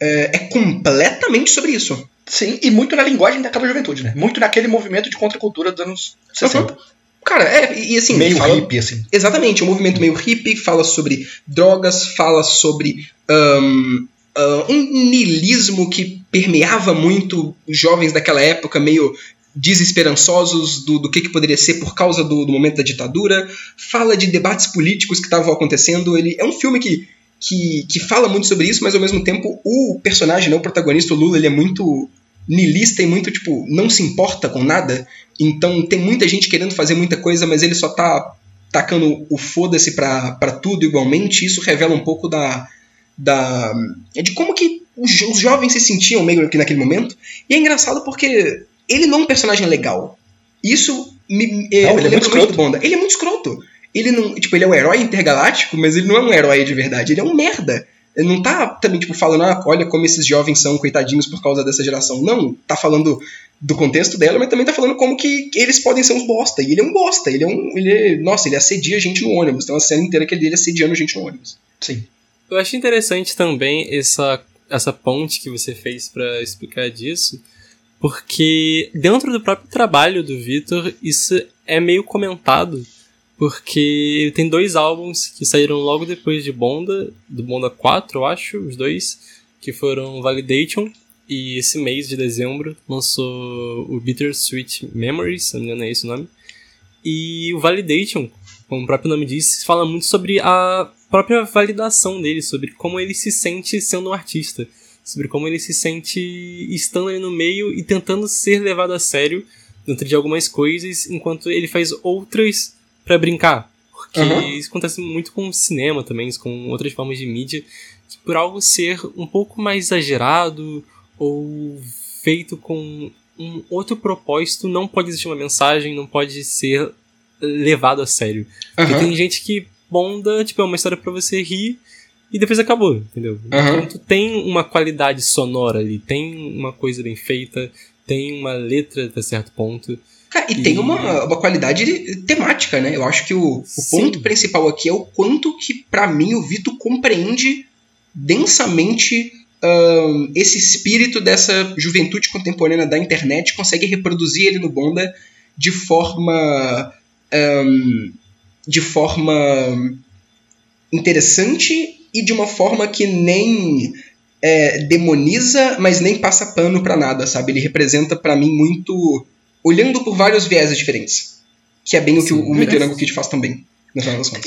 É, é completamente sobre isso. Sim, e muito na linguagem daquela juventude, né? Muito naquele movimento de contracultura dos anos 60. Cara, é, e assim. Meio fala- hippie, assim. Exatamente, um movimento meio hippie, fala sobre drogas, fala sobre ah, um niilismo que permeava muito os jovens daquela época, meio desesperançosos do, do que, que poderia ser por causa do, do momento da ditadura, fala de debates políticos que estavam acontecendo. Ele é um filme que, que, que fala muito sobre isso, mas ao mesmo tempo o personagem, né, o protagonista, o Lula, ele é muito niilista e muito, tipo, não se importa com nada. Então tem muita gente querendo fazer muita coisa, mas ele só tá tacando o foda-se pra, pra tudo igualmente. Isso revela um pouco da. da de como que os, jo- os jovens se sentiam meio que naquele momento. E é engraçado porque ele não é um personagem legal. Isso me, Não, ele é muito escroto. Bonda. Ele é muito escroto. Ele não. Tipo, ele é um herói intergaláctico, mas ele não é um herói de verdade. Ele é um merda. Não tá também, tipo, falando, ah, olha como esses jovens são coitadinhos por causa dessa geração. Não, tá falando do contexto dela, mas também tá falando como que eles podem ser uns bosta. E ele é um bosta. Ele é um. Ele é- nossa, ele assedia gente no ônibus. Tem uma cena inteira que ele ele assediando gente no ônibus. Sim. Eu achei interessante também essa, essa ponte que você fez pra explicar disso, porque dentro do próprio trabalho do Vitor, isso é meio comentado, porque ele tem dois álbuns que saíram logo depois de Bonda, do Bonda 4, eu acho, os dois, que foram Validation, e esse mês de dezembro lançou o Bittersweet Memories, se não me engano é esse o nome. E o Validation, como o próprio nome diz, fala muito sobre a própria validação dele, sobre como ele se sente sendo um artista, sobre como ele se sente estando ali no meio e tentando ser levado a sério dentro de algumas coisas, enquanto ele faz outras pra brincar. Porque Aham. isso acontece muito com o cinema também, com outras formas de mídia, que por algo ser um pouco mais exagerado ou feito com um outro propósito, não pode existir uma mensagem, não pode ser levado a sério. Porque Aham. tem gente que bonda, tipo, é uma história pra você rir e depois acabou, entendeu? Aham. Então tu tem uma qualidade sonora ali, tem uma coisa bem feita, tem uma letra até certo ponto. Cara, e tem E- uma, uma qualidade temática, né? Eu acho que o, o ponto principal aqui é o quanto que, pra mim, o Vito compreende densamente esse espírito dessa juventude contemporânea da internet, consegue reproduzir ele no Bonda de forma. ahn, de forma interessante e de uma forma que nem é, demoniza, mas nem passa pano pra nada, sabe? Ele representa pra mim muito olhando por vários vieses diferentes. Que é bem o que o, o Sim. Meteorango Kid faz também.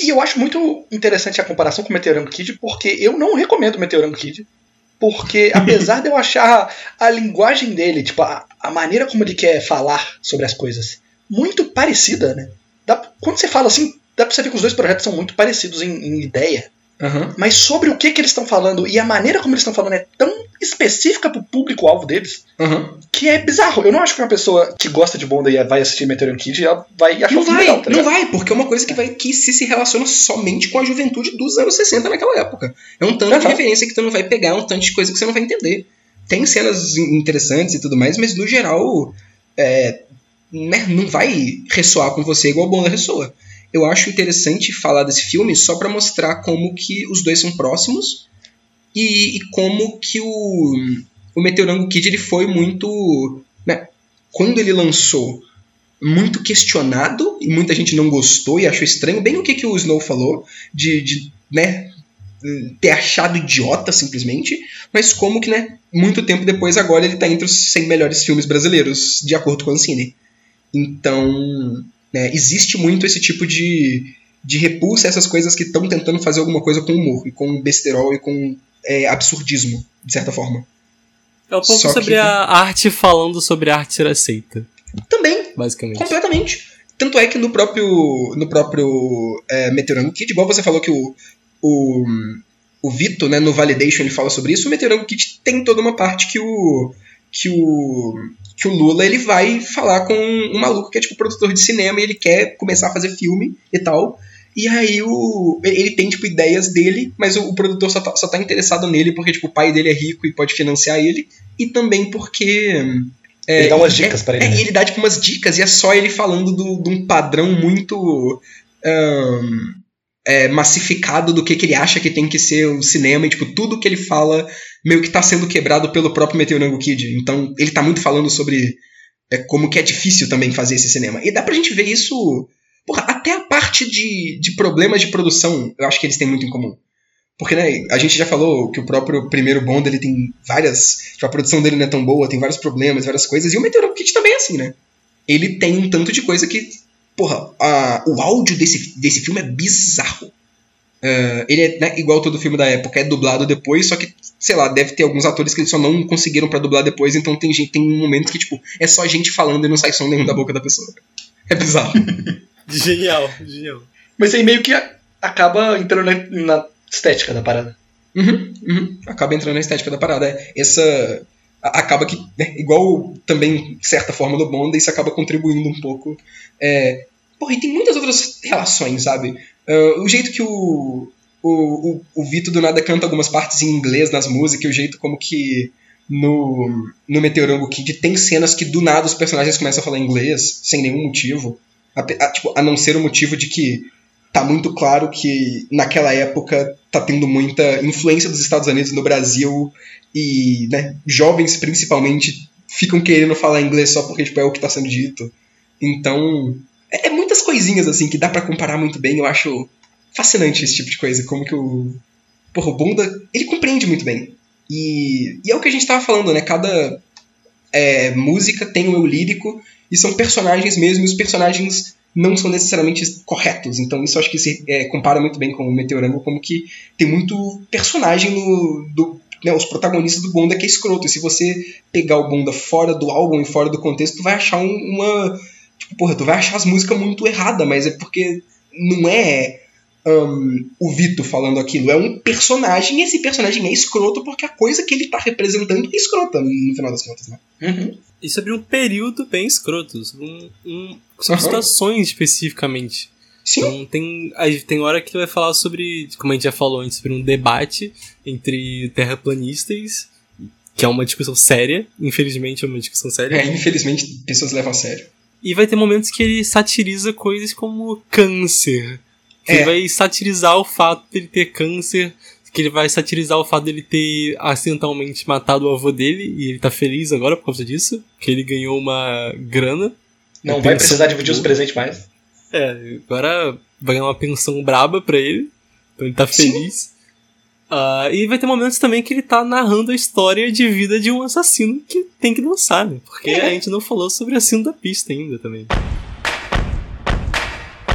E eu acho muito interessante a comparação com o Meteorango Kid, porque eu não recomendo o Meteorango Kid. Porque apesar de eu achar a linguagem dele, tipo, a, a maneira como ele quer falar sobre as coisas, muito parecida, né? Dá- quando você fala assim, dá pra você ver que os dois projetos são muito parecidos em, em ideia. Aham. Mas sobre o que, que eles estão falando e a maneira como eles estão falando é tão específica pro público-alvo deles Aham. que é bizarro. Eu não acho que uma pessoa que gosta de Bonda e vai assistir Meteoric Kid ela vai achar Não vai, legal, tá não vai, porque é uma coisa que vai que se, se relaciona somente com a juventude dos anos 60 naquela época. É um tanto de Aham. referência que tu não vai pegar, é um tanto de coisa que você não vai entender. Tem cenas in- interessantes e tudo mais, mas no geral é, né, não vai ressoar com você igual o Bonda ressoa. Eu acho interessante falar desse filme só pra mostrar como que os dois são próximos e, e como que o, o Meteorango Kid ele foi muito. Né, quando ele lançou, muito questionado e muita gente não gostou e achou estranho, bem o que, que o Snow falou, de, de né, ter achado idiota simplesmente, mas como que, né, muito tempo depois, agora ele tá entre os 100 melhores filmes brasileiros, de acordo com a Ancine. Então, né, existe muito esse tipo de, de repulsa a essas coisas que estão tentando fazer alguma coisa com humor, e com besterol e com é, absurdismo, de certa forma. É um pouco Só que- sobre a arte falando sobre a arte ser aceita, Também, basicamente. Completamente. Tanto é que no próprio, no próprio é, Meteorango Kid, igual você falou que o, o, o Vito, né, no Validation, ele fala sobre isso, o Meteorango Kid tem toda uma parte que o, que o, que o Lula ele vai falar com um maluco que é tipo produtor de cinema e ele quer começar a fazer filme e tal. E aí o, ele tem tipo ideias dele, mas o, o produtor só tá, só tá interessado nele porque tipo, o pai dele é rico e pode financiar ele, e também porque é, Ele dá umas é- dicas pra ele, É, né? ele dá tipo umas dicas e é só ele falando do- de um padrão muito ahn, é, massificado do que, que ele acha que tem que ser o cinema e tipo tudo que ele fala meio que tá sendo quebrado pelo próprio Meteorango Kid. Então ele tá muito falando sobre é, como que é difícil também fazer esse cinema. E dá pra gente ver isso. Porra, até a parte de, de problemas de produção, eu acho que eles têm muito em comum. Porque, né, a gente já falou que o próprio primeiro Bond, ele tem várias... Tipo, a produção dele não é tão boa, tem vários problemas, várias coisas. E o Meteorango Kid também é assim, né? Ele tem um tanto de coisa que... Porra, a- o áudio desse, desse filme é bizarro. É, ele é né, igual todo filme da época, é dublado depois, só que, sei lá, deve ter alguns atores que eles só não conseguiram pra dublar depois, então tem gente, tem um momento que, tipo, é só gente falando e não sai som nenhum da boca da pessoa. É bizarro. Genial, genial. Mas aí meio que acaba entrando na, na estética da parada. Uhum, uhum. Acaba entrando na estética da parada. É, Essa. a- Acaba que, né, igual também, de certa forma, no Bond, isso acaba contribuindo um pouco. É... Porra, e tem muitas outras relações, sabe? Ah, o jeito que o, o, o, o Vito do nada canta algumas partes em inglês nas músicas, o jeito como que no, no Meteorango Kid tem cenas que do nada os personagens começam a falar inglês, sem nenhum motivo. A, a- tipo, a não ser o motivo de que tá muito claro que naquela época tá tendo muita influência dos Estados Unidos no Brasil e né, jovens principalmente ficam querendo falar inglês só porque tipo, é o que tá sendo dito. Então, muitas coisinhas assim que dá pra comparar muito bem. Eu acho fascinante esse tipo de coisa, como que o porra, o Bonda, ele compreende muito bem. E, e é o que a gente tava falando, né? Cada é, música tem um eu lírico e são personagens mesmo, e os personagens não são necessariamente corretos. Então isso acho que se é, compara muito bem com o Meteorango, como que tem muito personagem no. Do, né, os protagonistas do Bonda que é escroto. E se você pegar o Bonda fora do álbum e fora do contexto, tu vai achar um- uma. Tipo, porra, tu vai achar as músicas muito erradas, mas é porque não é ahn, o Vito falando aquilo, é um personagem e esse personagem é escroto porque a coisa que ele tá representando é escrota, no final das contas, né? Uhum. E sobre um período bem escroto, sobre, um, um- sobre Aham. situações especificamente. Sim. Então tem, tem hora que tu vai falar sobre, como a gente já falou antes, sobre um debate entre terraplanistas, que é uma discussão séria, infelizmente é uma discussão séria. É, infelizmente, pessoas levam a sério. E vai ter momentos que ele satiriza coisas como câncer. Que É. ele vai satirizar o fato dele ter câncer. Que ele vai satirizar o fato dele ter acidentalmente matado o avô dele. E ele tá feliz agora por causa disso. Que ele ganhou uma grana. Não vai precisar dividir os presentes mais. É, agora vai ganhar uma pensão braba pra ele. Então ele tá Sim. feliz. Ah, e vai ter momentos também que ele tá narrando a história de vida de um assassino que tem que dançar, né? Porque É. a gente não falou sobre o assassino da pista ainda também.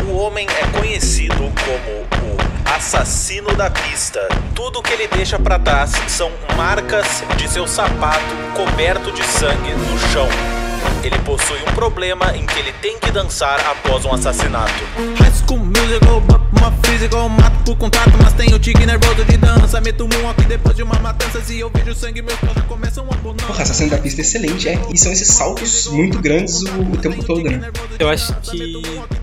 O homem é conhecido como o assassino da pista. Tudo que ele deixa pra trás são marcas de seu sapato coberto de sangue no chão. Ele possui um problema em que ele tem que dançar após um assassinato. High School Musical, uma physical, mato por contrato, mas tenho tique nervoso de dança. Meto um aqui depois de uma matança, se eu vejo sangue, meus pés já começam a bonança. Porra, Assassino da Pista é excelente, é. E são esses saltos muito grandes o, o tempo todo, né? Eu acho que,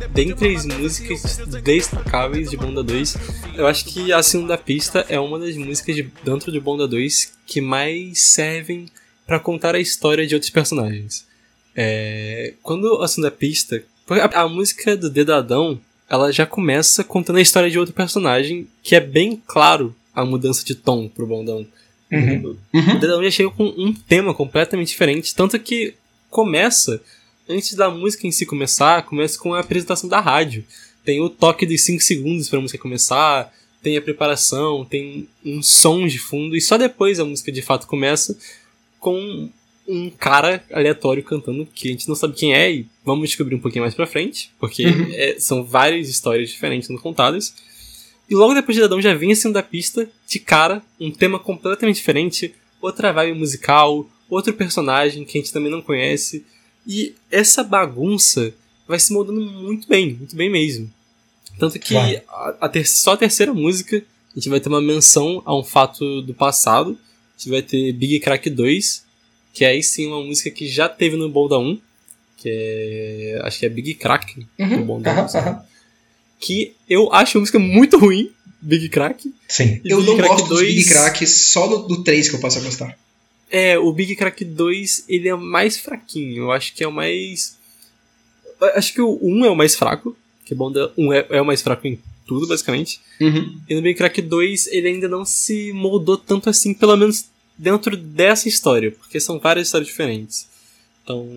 dentre as músicas destacáveis de Bonda 2, eu acho que Acima da Pista é uma das músicas de, dentro de Bonda 2 que mais servem pra contar a história de outros personagens. É, quando Acima da Pista. A, a música do Dedadão, ela já começa contando a história de outro personagem, que é bem claro a mudança de tom pro Bondão. Uhum. O Dedadão já chega com um tema completamente diferente, tanto que começa, antes da música em si começar, começa com a apresentação da rádio. Tem o toque dos 5 segundos pra música começar, tem a preparação, tem um som de fundo, e só depois a música de fato começa com um cara aleatório cantando que a gente não sabe quem é e vamos descobrir um pouquinho mais pra frente, porque é, são várias histórias diferentes sendo contadas. E logo depois de Dadão já vinha sendo da pista, de cara, um tema completamente diferente, outra vibe musical, outro personagem que a gente também não conhece. E essa bagunça vai se moldando muito bem, muito bem mesmo. Tanto que a, a ter- só a terceira música, a gente vai ter uma menção a um fato do passado. A gente vai ter Big Crack 2, que é aí sim uma música que já teve no Bolda 1, que é. Acho que é Big Crack 1. Aham, sabe? aham. Que eu acho uma música muito ruim, Big Crack. Sim. E Eu Big não Crack gosto dos Big Cracks, só do, do 3 que eu posso gostar. É, o Big Crack 2, ele é mais fraquinho. Eu acho que é o mais. Acho que o 1 é o mais fraco. Que bom, 1 é, é o mais fraco em tudo, basicamente. Uhum. E no Big Crack 2, ele ainda não se moldou tanto assim, pelo menos dentro dessa história, porque são várias histórias diferentes. Então.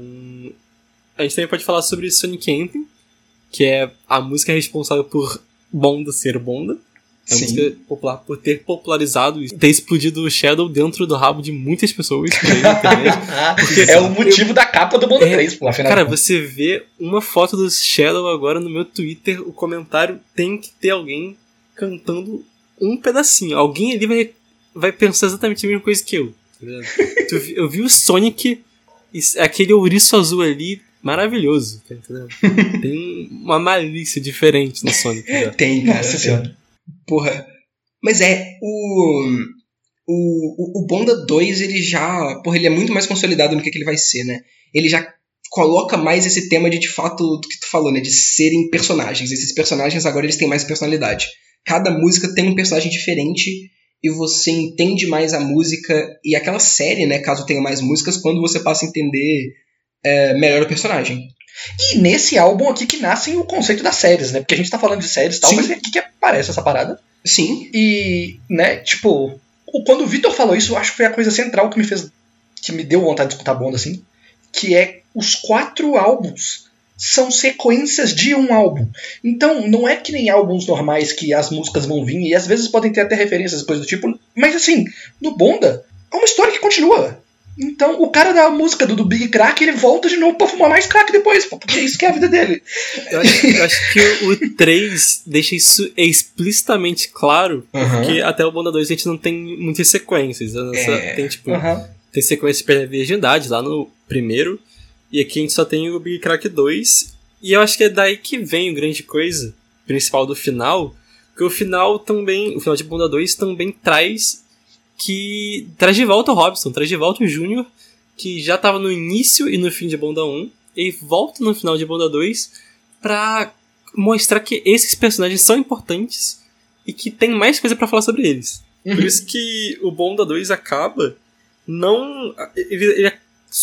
A gente também pode falar sobre Sonic Anthem, que é a música responsável por Bonda ser Bonda. É uma Sim. música popular por ter popularizado e ter explodido o Shadow dentro do rabo de muitas pessoas na internet. Porque, é o motivo da capa do Mundo É, 3, pô, afinal. Cara, você vê uma foto do Shadow agora no meu Twitter, o comentário tem que ter alguém cantando um pedacinho. Alguém ali vai, vai pensar exatamente a mesma coisa que eu. tá eu vi o Sonic, aquele ouriço azul ali, maravilhoso, tá entendendo? Tem uma malícia diferente no Sonic. tá ligado? Tem, cara. Nossa senhora. Porra. Mas é, o. O, o, o Bonda 2, ele já. Porra, ele é muito mais consolidado no que, que ele vai ser, né? Ele já coloca mais esse tema de, de fato, do que tu falou, né? De serem personagens. Esses personagens agora eles têm mais personalidade. Cada música tem um personagem diferente e você entende mais a música e aquela série, né? Caso tenha mais músicas, quando você passa a entender é, melhor o personagem. E nesse álbum aqui que nasce o conceito das séries, né? Porque a gente tá falando de séries e tal, Sim. mas é aqui que aparece essa parada. Sim, E, né, tipo, quando o Vitor falou isso, eu acho que foi a coisa central que me fez. que me deu vontade de escutar Bonda, assim. Que é os quatro álbuns são sequências de um álbum. Então, não é que nem álbuns normais que as músicas vão vir e às vezes podem ter até referências, coisas do tipo. Mas assim, no Bonda, é uma história que continua. Então, o cara da música do, do Big Crack, ele volta de novo pra fumar mais crack depois, pô, porque isso que é a vida dele. Eu acho, eu acho que o 3 deixa isso explicitamente claro, Aham. porque até o Bonda 2 a gente não tem muitas sequências. É. Tem tipo. Aham. Tem sequência pela virgindade lá no primeiro. E aqui a gente só tem o Big Crack 2. E eu acho que é daí que vem o grande coisa principal do final. Que o final também. O final de Bunda 2 também traz. Que. Traz de volta o Robson, traz de volta o Júnior. Que já tava no início e no fim de Bunda 1. E volta no final de Bunda 2 pra mostrar que esses personagens são importantes. E que tem mais coisa pra falar sobre eles. Por isso que o Bonda 2 acaba não. Ele, ele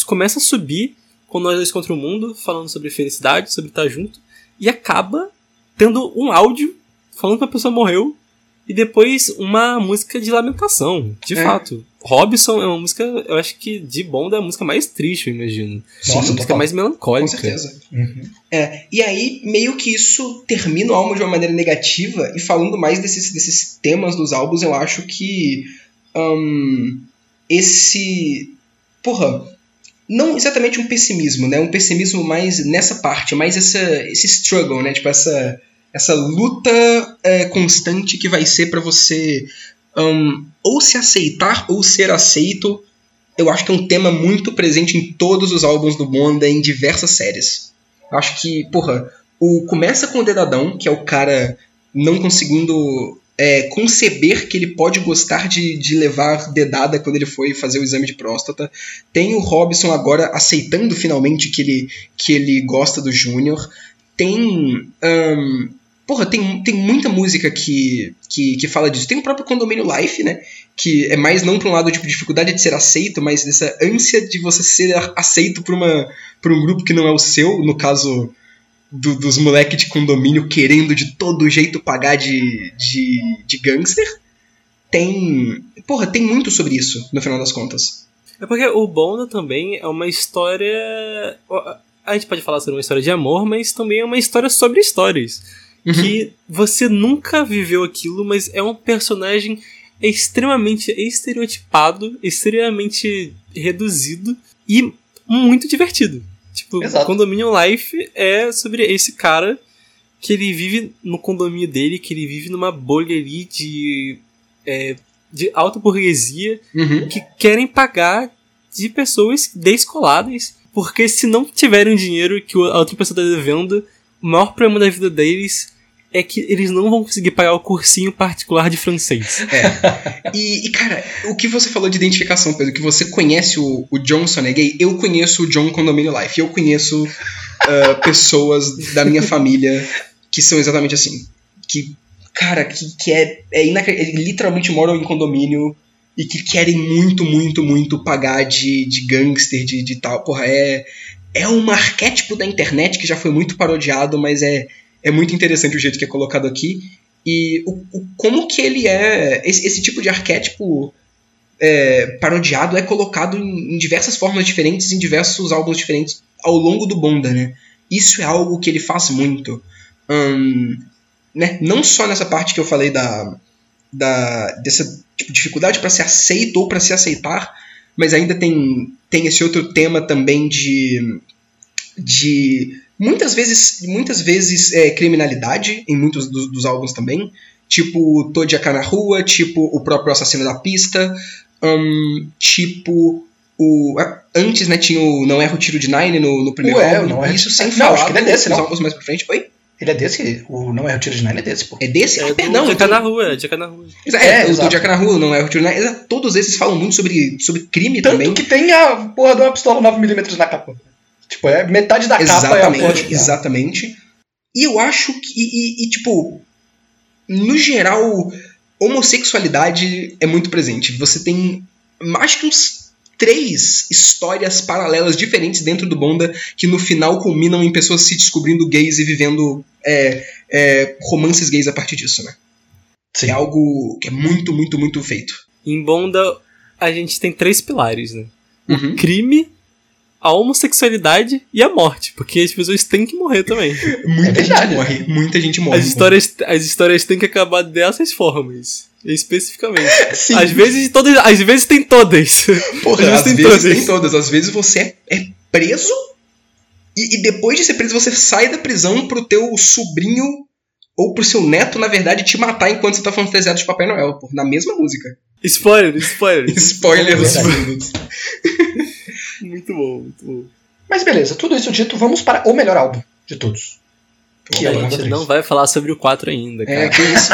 começa a subir com nós dois contra o mundo, falando sobre felicidade, sobre estar junto, e acaba tendo um áudio falando que a pessoa morreu, e depois uma música de lamentação, de É. fato. Robson é uma música, eu acho que de Bonda é a música mais triste, eu imagino. Sim, é a música mais com melancólica. certeza. Uhum. É, e aí, meio que isso termina o álbum de uma maneira negativa, e falando mais desses, desses temas dos álbuns, eu acho que. ahn, esse. Porra. Não exatamente um pessimismo, né? Um pessimismo mais nessa parte, mais essa, esse struggle, né? Tipo, essa, essa luta é, constante que vai ser pra você hum, ou se aceitar ou ser aceito. Eu acho que é um tema muito presente em todos os álbuns do Bonda, em diversas séries. Acho que, porra, o começa com o Dedadão, que é o cara não conseguindo é, conceber que ele pode gostar de, de levar dedada quando ele foi fazer o exame de próstata. Tem o Robson agora aceitando finalmente que ele, que ele gosta do Júnior. Tem. hum, porra, tem, tem muita música que, que, que fala disso. Tem o próprio Condomínio Life, né? Que é mais não para um lado tipo dificuldade de ser aceito, mas dessa ânsia de você ser aceito por, uma, por um grupo que não é o seu, no caso do- dos moleques de condomínio querendo de todo jeito pagar de, de, de gangster. Tem. Porra, tem muito sobre isso, no final das contas. É porque o Bonda também é uma história. A gente pode falar sobre uma história de amor, mas também é uma história sobre histórias. Que você nunca viveu aquilo, mas é um personagem extremamente estereotipado, extremamente reduzido e muito divertido. Tipo, Exato. Condominium Life é sobre esse cara que ele vive no condomínio dele, que ele vive numa bolha ali de, é, de alta burguesia Uhum. que querem pagar de pessoas descoladas, porque se não tiverem o dinheiro que a outra pessoa está devendo, o maior problema da vida deles é que eles não vão conseguir pagar o cursinho particular de francês. E, e, cara, o que você falou de identificação, Pedro, que você conhece o, o Johnson é gay, eu conheço o John Condomínio Life. Eu conheço ah, pessoas da minha família que são exatamente assim. Que, cara, que, que é, é inacreditável. Literalmente moram em condomínio e que querem muito, muito, muito pagar de, de gangster, de, de tal. Porra, é, é um arquétipo da internet que já foi muito parodiado, mas é, é muito interessante o jeito que é colocado aqui. E o, o- como que ele é. Esse, esse tipo de arquétipo é, parodiado é colocado em, em diversas formas diferentes, em diversos álbuns diferentes ao longo do Bonda, né? Isso é algo que ele faz muito. Né? Não só nessa parte que eu falei da, da dessa tipo, dificuldade para ser aceito ou para se aceitar, mas ainda tem, tem esse outro tema também de de muitas vezes muitas vezes é, criminalidade em muitos dos, dos álbuns também tipo Todiaka na rua tipo o próprio assassino da pista hum, tipo o a- antes né tinha o não erra o tiro de Nine no, no primeiro Ué, álbum Não Erra- isso sem Não, falar acho que ele é desse, não. álbuns mais pra frente oi Ele é desse? O Não é o Tiro de Nine é desse, pô. é desse É ah, perdão Dica então- na rua, Dica na rua. É, É, o exato. Todiaka na rua, não é o tiro de Nine. Todos esses falam muito sobre, sobre crime Tanto também. que tem a porra de uma pistola 9mm na capa. Tipo, é metade da capa é a porra Exatamente, exatamente. E eu acho que, e, e, tipo, no geral, homossexualidade é muito presente. Você tem mais que uns três histórias paralelas diferentes dentro do Bonda que no final culminam em pessoas se descobrindo gays e vivendo é, é, romances gays a partir disso, né? Sim. É algo que é muito, muito, muito feito. Em Bonda, a gente tem três pilares, né? Uhum. Crime, a homossexualidade e a morte, porque as pessoas têm que morrer também. Muita É verdade. gente morre, muita gente morre. As histórias, as histórias têm que acabar dessas formas, especificamente. Sim. Às vezes todas, às vezes tem todas. Porra, Às às vezes vezes tem todas. tem todas. Às vezes você é, é preso e, e depois de ser preso você sai da prisão pro teu sobrinho ou pro seu neto, na verdade, te matar enquanto você tá fantasiado de Papai Noel, pô, na mesma música. Spoiler, spoiler. Spoiler verdade. minutos. Muito bom, muito bom. Mas beleza, tudo isso dito, vamos para o melhor álbum de todos. Que é a o Bonda gente 3. não vai falar sobre o 4 ainda, cara. É, que isso,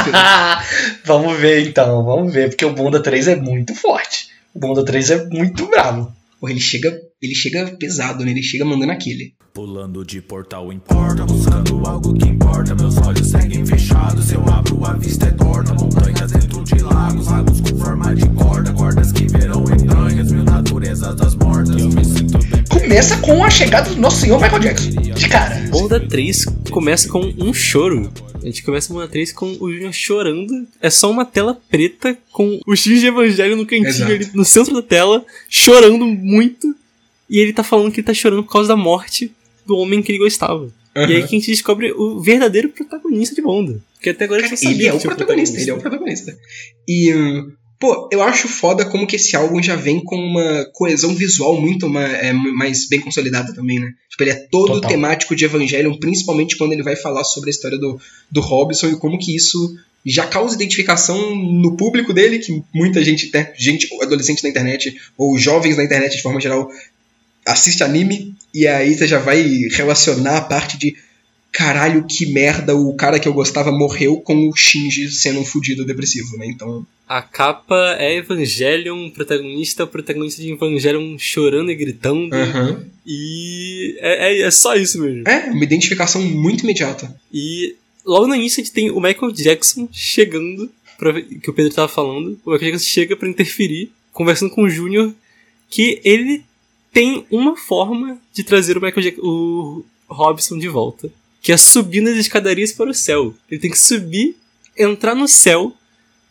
vamos ver então, vamos ver, porque o Bonda 3 é muito forte. O Bonda 3 é muito bravo. Porra, ele chega, ele chega pesado, né? Ele chega mandando aquele. Pulando de portal em porta, buscando algo que importa. Meus olhos seguem fechados, eu abro a vista é torta. Montanhas dentro de lagos, lagos com forma de corda. Cordas que verão entranhas, mil naturezas das mortas. Eu me sinto bem. Começa com a chegada do nosso senhor Michael Jackson. De cara. Bonda 3 começa com um choro. A gente começa Bonda 3 com o Júnior chorando. É só uma tela preta com o X de Evangelho no cantinho ali, no centro da tela, chorando muito. E ele tá falando que ele tá chorando por causa da morte do homem que ele gostava. E aí que a gente descobre o verdadeiro protagonista de Bonda. Porque até agora a Cara, gente não sabia ele é que o um protagonista, ele é o protagonista. E, hum, Pô, eu acho foda como que esse álbum já vem com uma coesão visual muito ma- é, mais bem consolidada também, né? Tipo, ele é todo Total. temático de Evangelion, principalmente quando ele vai falar sobre a história do, do Robson e como que isso já causa identificação no público dele, que muita gente, né, gente, adolescente na internet, ou jovens na internet de forma geral, assiste anime, e aí você já vai relacionar a parte de caralho, que merda, o cara que eu gostava morreu com o Shinji sendo um fudido depressivo, né? Então, A capa é Evangelion, protagonista protagonista de Evangelion chorando e gritando. aham. E é, é, é só isso mesmo. é uma identificação muito imediata. E logo no início a gente tem o Michael Jackson chegando, pra, que o Pedro tava falando. O Michael Jackson chega pra interferir, conversando com o Júnior, que ele tem uma forma de trazer o Michael Jackson, o Robson de volta, que é subindo as escadarias para o céu. Ele tem que subir, entrar no céu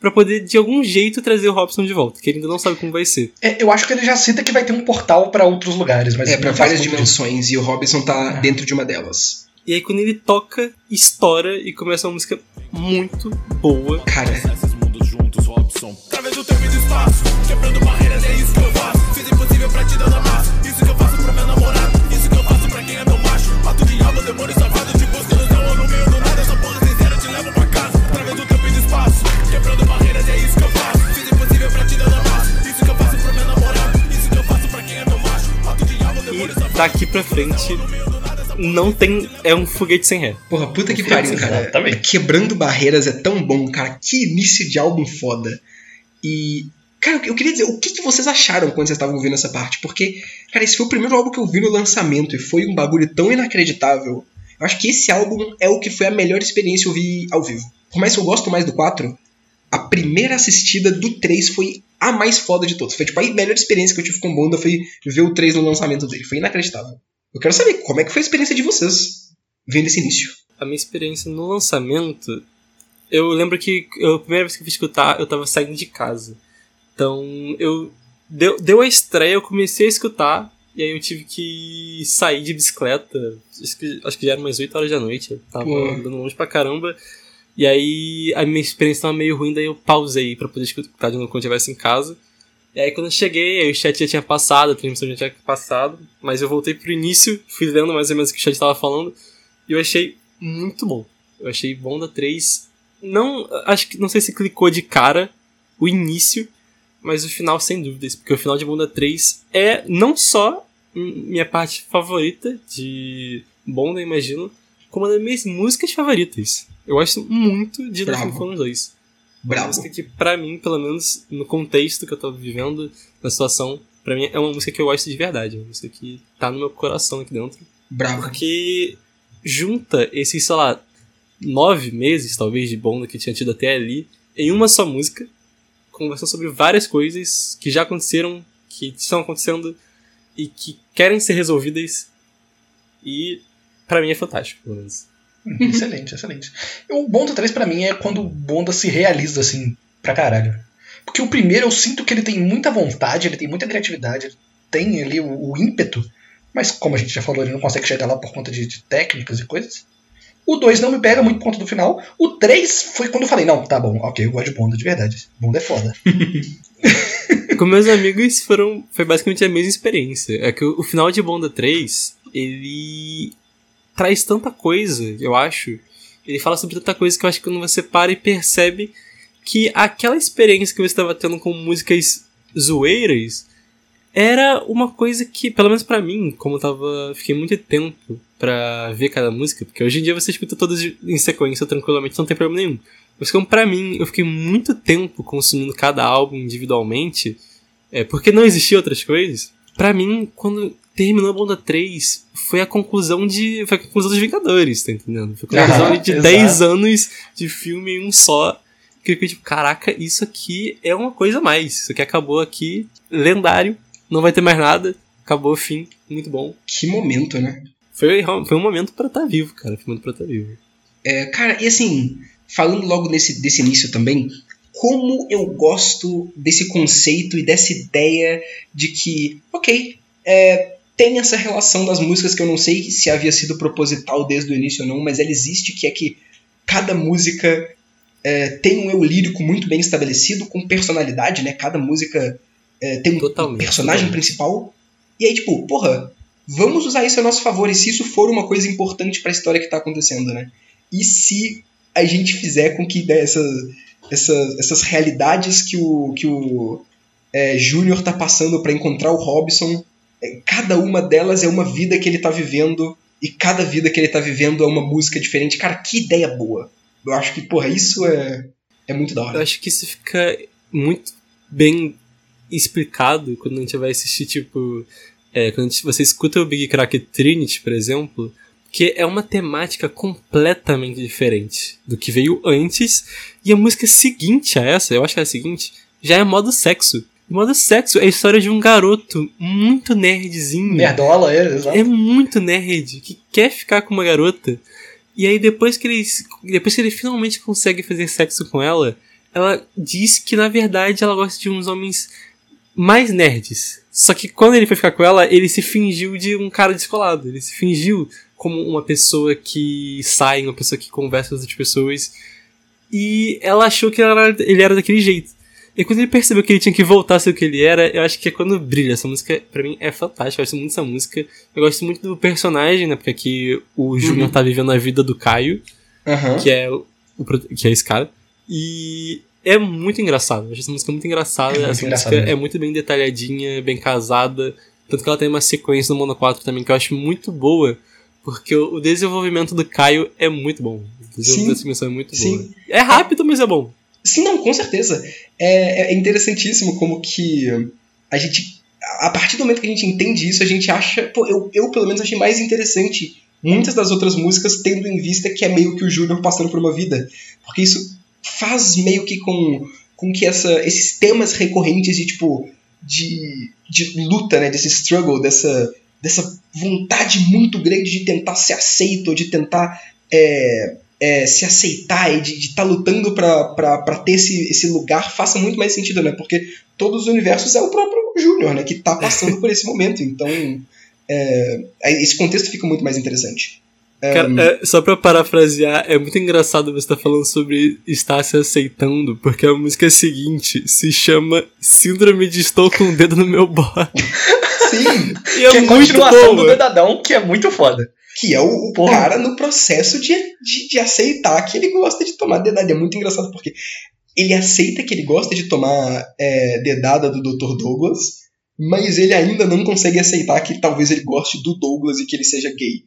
pra poder de algum jeito trazer o Robson de volta, que ele ainda não sabe como vai ser. É, eu acho que ele já cita que vai ter um portal pra outros lugares, mas É, faz várias dimensões, e o Robinson tá dentro de uma delas. E aí quando ele toca, estoura e começa uma música muito boa. Cara, Esses mundos juntos, Robson. Através do tempo e do espaço, quebrando barreiras, é isso que eu faço. Fiz impossível pra te dar na demônio safado, te no céu ou no meio do nada. Essa porra sincera te levo pra casa. Através do tempo e do espaço, quebrando barreiras, é isso que eu faço. Fiz impossível pra te dar na massa. Isso que eu faço pro meu namorado. Isso que eu faço pra quem é meu macho. Mato diabo, demônio E daqui pra frente não tem. É um foguete sem ré. porra, puta que pariu, cara. Quebrando barreiras é tão bom, cara. Que início de álbum foda. E. Cara, eu queria dizer, o que, que vocês acharam quando vocês estavam ouvindo essa parte? Porque, cara, esse foi o primeiro álbum que eu vi no lançamento e foi um bagulho tão inacreditável. Eu acho que esse álbum é o que foi a melhor experiência que eu vi ao vivo. Por mais que eu gosto mais do 4, a primeira assistida do 3 foi a mais foda de todas. Foi tipo a melhor experiência que eu tive com banda foi ver o 3 no lançamento dele. Foi inacreditável. Eu quero saber como é que foi a experiência de vocês vendo esse início. A minha experiência no lançamento. Eu lembro que eu- a primeira vez que eu fui escutar, eu tava saindo de casa. Então, eu. Deu, deu a estreia, eu comecei a escutar. E aí eu tive que sair de bicicleta. Acho que, acho que já era umas 8 horas da noite. Eu tava Pô. andando longe pra caramba. E aí a minha experiência tava meio ruim, daí eu pausei pra poder escutar de novo quando estivesse em casa. E aí quando eu cheguei, aí o chat já tinha passado, a transmissão já tinha passado, mas eu voltei pro início, fui lendo mais ou menos o que o chat tava falando, e eu achei muito bom. Eu achei Bonda 3. Não. Acho que não sei se clicou de cara o início, mas o final sem dúvidas. Porque o final de Bonda 3 é não só minha parte favorita de Bonda, imagino, como uma das minhas músicas favoritas. Eu gosto muito de Bravo. Nothing From 2. Uma Bravo. música que, pra mim, pelo menos no contexto que eu tô vivendo, na situação, pra mim é uma música que eu gosto de verdade. Uma música que tá no meu coração aqui dentro. Bravo. Porque junta esses, sei lá, nove meses, talvez, de Bonda que tinha tido até ali, em uma só música, conversando sobre várias coisas que já aconteceram, que estão acontecendo e que querem ser resolvidas. E pra mim é fantástico, pelo menos. excelente, excelente. O Bonda 3 pra mim é quando o Bonda se realiza assim, pra caralho. Porque o primeiro eu sinto que ele tem muita vontade, ele tem muita criatividade, ele tem ali o, o ímpeto, mas como a gente já falou, ele não consegue chegar lá por conta de, de técnicas e coisas. O 2 não me pega muito por conta do final. O 3 foi quando eu falei, não, tá bom, ok, eu gosto de Bonda de verdade. Bonda é foda. Com meus amigos foram. Foi basicamente a mesma experiência. É que o, o final de Bonda 3, ele traz tanta coisa, eu acho. Ele fala sobre tanta coisa que eu acho que quando você para e percebe que aquela experiência que você estava tendo com músicas zoeiras era uma coisa que, pelo menos pra mim, como eu tava. Fiquei muito tempo pra ver cada música, porque hoje em dia você escuta todas em sequência tranquilamente, não tem problema nenhum. Mas como pra mim, eu fiquei muito tempo consumindo cada álbum individualmente, é, porque não existiam outras coisas. Pra mim, quando terminou a Bonda 3, foi a conclusão de. Foi a conclusão dos Vingadores, tá entendendo? Foi a conclusão Aham, de exato. 10 anos de filme em um só. Que eu fiquei tipo, caraca, isso aqui é uma coisa a mais. Isso aqui acabou aqui, lendário, não vai ter mais nada, acabou, fim, muito bom. Que momento, né? Foi, foi um momento pra estar vivo, cara. Foi um momento pra estar vivo. É, cara, e assim, falando logo nesse, desse início também, como eu gosto desse conceito e dessa ideia de que, ok, é, tem essa relação das músicas que eu não sei se havia sido proposital desde o início ou não, mas ela existe, que é que cada música é, tem um eu lírico muito bem estabelecido, com personalidade, né? Cada música é, tem um personagem totalmente. principal. E aí, tipo, porra, vamos usar isso a nosso favor. E se isso for uma coisa importante pra história que tá acontecendo, né? E se a gente fizer com que essa, essa, essas realidades que o, que o é, Júnior tá passando pra encontrar o Robson, é, cada uma delas é uma vida que ele tá vivendo. E cada vida que ele tá vivendo é uma música diferente. Cara, que ideia boa. Eu acho que, porra, isso é, é muito da hora. Eu acho que isso fica muito bem explicado quando a gente vai assistir, tipo. É, quando você escuta o Big Crack Trinity, por exemplo, que é uma temática completamente diferente do que veio antes. E a música seguinte a essa, eu acho que é a seguinte, já é modo sexo. Modo sexo é a história de um garoto muito nerdzinho. Nerdola, ele, exato. É muito nerd, que quer ficar com uma garota. E aí depois que ele depois que ele finalmente consegue fazer sexo com ela, ela diz que na verdade ela gosta de uns homens mais nerds. Só que quando ele foi ficar com ela, ele se fingiu de um cara descolado. Ele se fingiu como uma pessoa que sai, uma pessoa que conversa com outras pessoas. E ela achou que ele era daquele jeito. E quando ele percebeu que ele tinha que voltar a ser o que ele era, eu acho que é quando brilha. Essa música, pra mim, é fantástica. Eu gosto muito dessa música. Eu gosto muito do personagem, né? Porque aqui o Júnior tá vivendo a vida do Caio, Aham. que é, o, que é esse cara. E é muito engraçado. Eu acho essa música muito engraçada. É muito essa música mesmo. é muito bem detalhadinha, bem casada. Tanto que ela tem uma sequência no Mono 4 também que eu acho muito boa. Porque o desenvolvimento do Caio é muito bom. O desenvolvimento Sim. é muito Sim. boa. É rápido, mas é bom. Sim, não, com certeza. É, é interessantíssimo como que a gente. A partir do momento que a gente entende isso, a gente acha. Pô, eu, eu pelo menos achei mais interessante muitas das outras músicas, tendo em vista que é meio que o Júnior passando por uma vida. Porque isso faz meio que com, com que essa, esses temas recorrentes de tipo. De, de luta, né? Desse struggle, dessa, dessa vontade muito grande de tentar ser aceito, de tentar é, é, se aceitar e de estar lutando pra pra- pra ter esse, esse lugar faça muito mais sentido, né? Porque todos os universos é o próprio Júnior, né? Que tá passando por esse momento. Então, é, esse contexto fica muito mais interessante. É, Cara, é, só pra parafrasear, é muito engraçado você estar falando sobre estar se aceitando, porque a música seguinte se chama Síndrome de Estou com o Dedo no Meu Bode. sim, E é que é muito continuação do boa. Dedadão, que é muito foda. que é o, o cara no processo de, de, de aceitar que ele gosta de tomar dedada. É muito engraçado porque ele aceita que ele gosta de tomar é, dedada do Dr. Douglas, mas ele ainda não consegue aceitar que talvez ele goste do Douglas e que ele seja gay.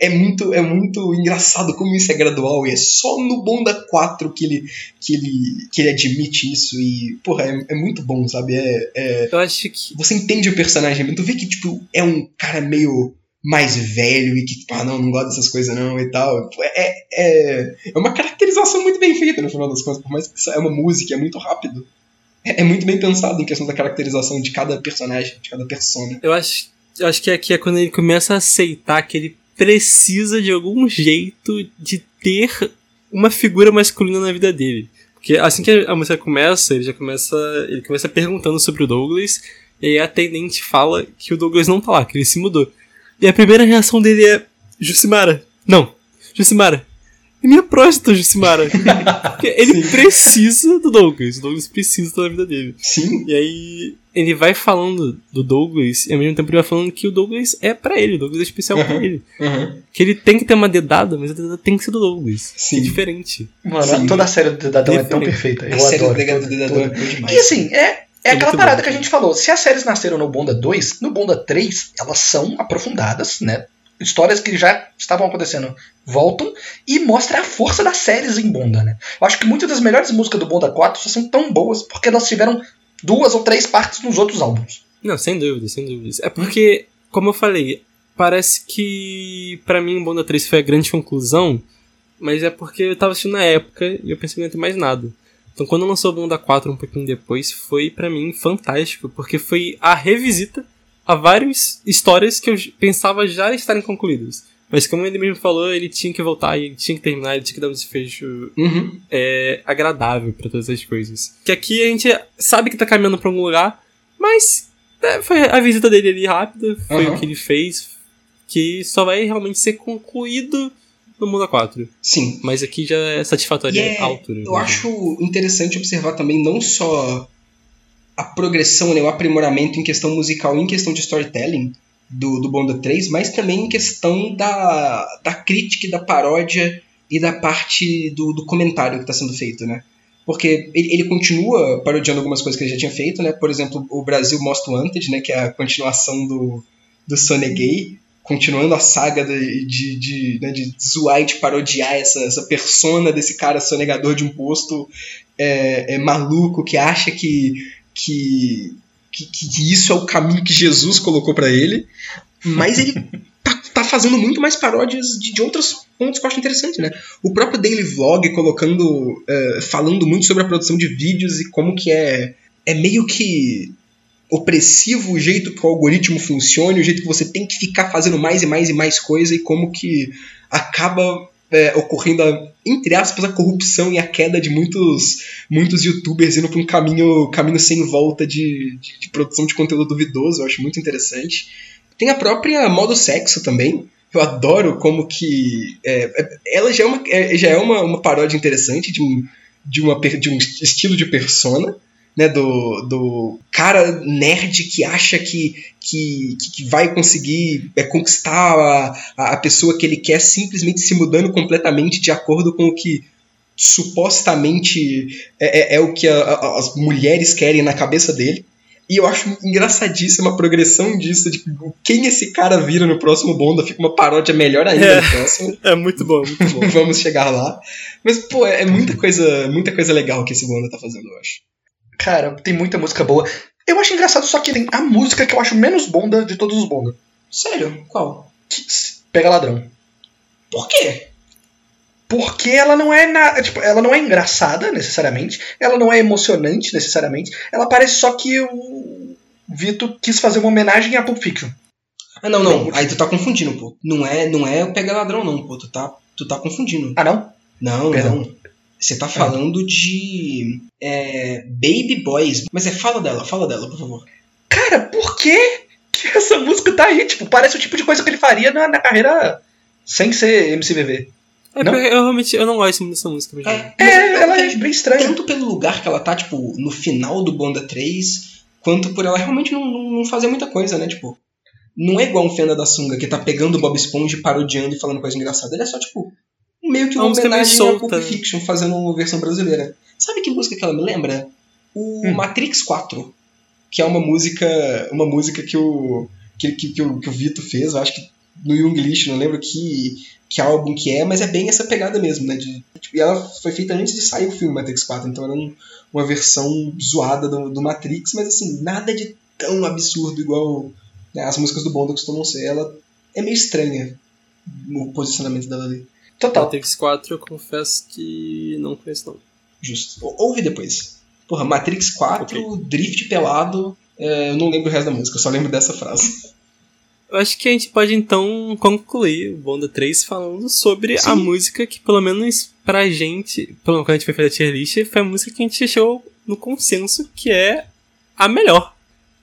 É muito, é muito engraçado como isso é gradual e é só no Bonda 4 que ele, que ele, que ele admite isso e, porra, é, é muito bom, sabe? É, é, Eu acho que. você entende o personagem, tu vê que, tipo, é um cara meio mais velho e que, tipo, ah, não, não gosta dessas coisas não e tal. É, é, é uma caracterização muito bem feita no final das contas, por mais que isso é uma música, é muito rápido. É, é muito bem pensado em questão da caracterização de cada personagem, de cada persona. Eu acho, eu acho que aqui é quando ele começa a aceitar que ele precisa de algum jeito de ter uma figura masculina na vida dele. Porque assim que a música começa, ele já começa. Ele começa perguntando sobre o Douglas, e aí a atendente fala que o Douglas não tá lá, que ele se mudou. E a primeira reação dele é. Jucimara, não. Jucimara. É minha próstata, Jucimara. Porque ele precisa do Douglas. O Douglas precisa da vida dele. Sim, E aí ele vai falando do Douglas e ao mesmo tempo ele vai falando que o Douglas é pra ele, o Douglas é especial pra Uhum. ele. uhum. Que ele tem que ter uma dedada, mas a dedada tem que ser do Douglas. Sim. É diferente. Mano, Sim. toda a série do Dedadão é tão perfeita. Eu a série adoro. do Dedadão toda- do toda. Dedadão é demais. E assim, é, é, É aquela parada bom. que a gente falou. Se as séries nasceram no Bonda 2, no Bonda 3, elas são aprofundadas, né? Histórias que já estavam acontecendo voltam e mostra a força das séries em Bonda, né? Eu acho que muitas das melhores músicas do Bonda 4 só são tão boas porque elas tiveram duas ou três partes nos outros álbuns. Não, sem dúvida, sem dúvida. É porque, como eu falei, parece que pra mim o Bonda 3 foi a grande conclusão, mas é porque eu tava assistindo na época e eu pensei que não ia ter mais nada. Então quando lançou o Bonda 4 um pouquinho depois, foi pra mim fantástico, porque foi a revisita a várias histórias que eu pensava já estarem concluídas. Mas como ele mesmo falou, ele tinha que voltar, ele tinha que terminar, ele tinha que dar um desfecho Uhum. é, agradável pra todas as coisas. Que aqui a gente sabe que tá caminhando pra algum lugar, mas é, foi a visita dele ali rápida, foi Aham. o que ele fez, que só vai realmente ser concluído no Mundo 4. Sim. Mas aqui já é satisfatória é- a altura. Eu acho interessante observar também não só a progressão, né, o aprimoramento em questão musical e em questão de storytelling do, do Bonda 3, mas também em questão da, da crítica, e da paródia e da parte do, do comentário que está sendo feito, né? Porque ele, ele continua parodiando algumas coisas que ele já tinha feito, né? Por exemplo, o Brasil Most Wanted, né? Que é a continuação do, do Gay, continuando a saga de, de, de, né, de zoar e de parodiar essa, essa persona desse cara sonegador de imposto é, é, maluco que acha que, que, que, que isso é o caminho que Jesus colocou pra ele. Mas ele tá, tá fazendo muito mais paródias de, de outros pontos que eu acho interessante, né? O próprio Daily Vlog colocando, é, falando muito sobre a produção de vídeos e como que é, é meio que opressivo o jeito que o algoritmo funciona, o jeito que você tem que ficar fazendo mais e mais e mais coisa e como que acaba é, ocorrendo, a, entre aspas, a corrupção e a queda de muitos, muitos youtubers indo para um caminho, caminho sem volta de, de, de produção de conteúdo duvidoso, eu acho muito interessante. Tem a própria modo sexo também. Eu adoro como que. é, é, ela já é, uma, é, já é uma, uma paródia interessante de um, de, uma, de um estilo de persona né, do, do cara nerd que acha que, que, que vai conseguir é, conquistar a, a pessoa que ele quer simplesmente se mudando completamente de acordo com o que supostamente é, é- é o que a- a- as mulheres querem na cabeça dele. E eu acho engraçadíssima a progressão disso, de quem esse cara vira no próximo Bonda, fica uma paródia melhor ainda É. no próximo. É muito bom, muito bom. Vamos chegar lá. Mas, pô, é muita coisa, muita coisa legal que esse Bonda tá fazendo, eu acho. Cara, tem muita música boa. Eu acho engraçado só que tem a música que eu acho menos bonda de todos os bonda. Sério? Qual? Que- Pega ladrão. Por quê? Porque ela não é na, tipo, ela não é engraçada necessariamente, ela não é emocionante necessariamente, ela parece só que o Vito quis fazer uma homenagem a Pulp Fiction. Ah, não, não. Não, Aí tu tá confundindo, pô. Não é, não é o Pega Ladrão, não, pô. Tu tá, tu tá confundindo. Ah, não? Não, Perdão. não. Você tá falando de. É, Baby Boys. Mas é, fala dela, fala dela, por favor. Cara, por que que essa música tá aí? Tipo, parece o tipo de coisa que ele faria na, na carreira sem ser MCVV. É Não? porque eu realmente eu não gosto muito dessa música. É, É, ela é bem estranha. Tanto pelo lugar que ela tá, tipo, no final do Bonda 3, quanto por ela realmente não, não, não fazer muita coisa, né? Tipo, não é igual um Fenda da Sunga que tá pegando o Bob Esponja, parodiando e falando coisa engraçada. Ele é só, tipo, meio que uma Uma meio homenagem solta, Pulp? Fiction fazendo uma versão brasileira. Sabe que música que ela me lembra? O Hum. Matrix 4, que é uma música, uma música que o que, que, que o, que o Vito fez, eu acho que no Younglish, não lembro que, que álbum que é, mas é bem essa pegada mesmo, né? De, tipo, e ela foi feita antes de sair o filme Matrix 4, então era um- uma versão zoada do, do Matrix, mas assim, nada de tão absurdo igual né, as músicas do Bond costumam ser. Ela é meio estranha o posicionamento dela ali. Total. Matrix 4 eu confesso que não conheço não. Justo. Ou- Ouve depois. Porra, Matrix 4, Drift pelado, é, eu não lembro o resto da música, eu só lembro dessa frase. Eu acho que a gente pode então concluir o Bonda 3 falando sobre Sim. a música que, pelo menos pra gente, pelo menos quando a gente foi fazer a tier list, foi a música que a gente achou no consenso que é a melhor.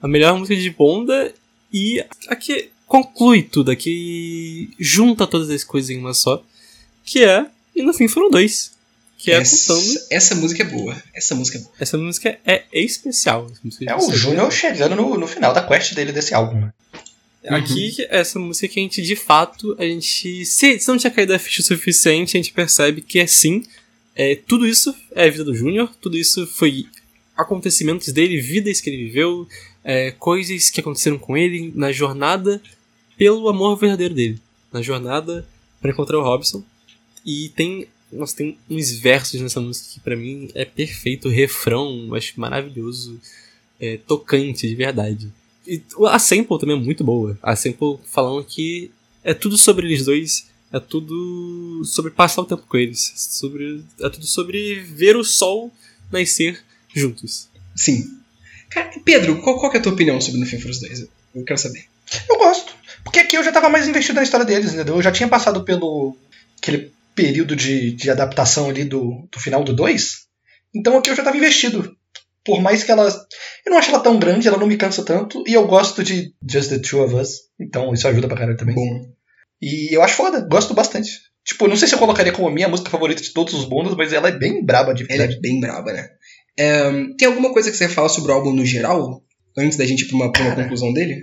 A melhor música de Bonda e a que conclui tudo, a que junta todas as coisas em uma só, que é E no fim foram dois. Que é essa, contando. essa música é boa. Essa música é boa. Essa música é especial. música de É o. Júnior chegando no, no final da quest dele desse álbum. né? Aqui, essa música que a gente, de fato, a gente. Se, se não tinha caído a ficha o suficiente, a gente percebe que é sim. É, tudo isso é a vida do Júnior, tudo isso foi acontecimentos dele, vidas que ele viveu, é, coisas que aconteceram com ele na jornada pelo amor verdadeiro dele. Na jornada para encontrar o Robson. E tem. Nossa, tem uns versos nessa música que pra mim é perfeito. O refrão, acho maravilhoso. É, tocante, de verdade. E a sample também é muito boa. A sample falando que é tudo sobre eles dois. É tudo sobre passar o tempo com eles. Sobre, é tudo sobre ver o sol nascer juntos. Sim. Cara, Pedro, qual, qual é a tua opinião sobre No Fim for os Dois? Eu quero saber. Eu gosto. Porque aqui eu já tava mais investido na história deles, entendeu? Eu já tinha passado pelo aquele período de, de adaptação ali do, do final do 2. Então aqui eu já tava investido. Por mais que ela. Eu não acho ela tão grande, ela não me cansa tanto. E eu gosto de Just the Two of Us. Então isso ajuda pra caralho também. Bom. E eu acho foda, gosto bastante. Tipo, não sei se eu colocaria como a minha música favorita de todos os bondos, mas ela é bem braba de Ela é verdade. bem braba, né? É, tem alguma coisa que você fala sobre o álbum no geral? Antes da gente ir pra uma, pra uma conclusão dele?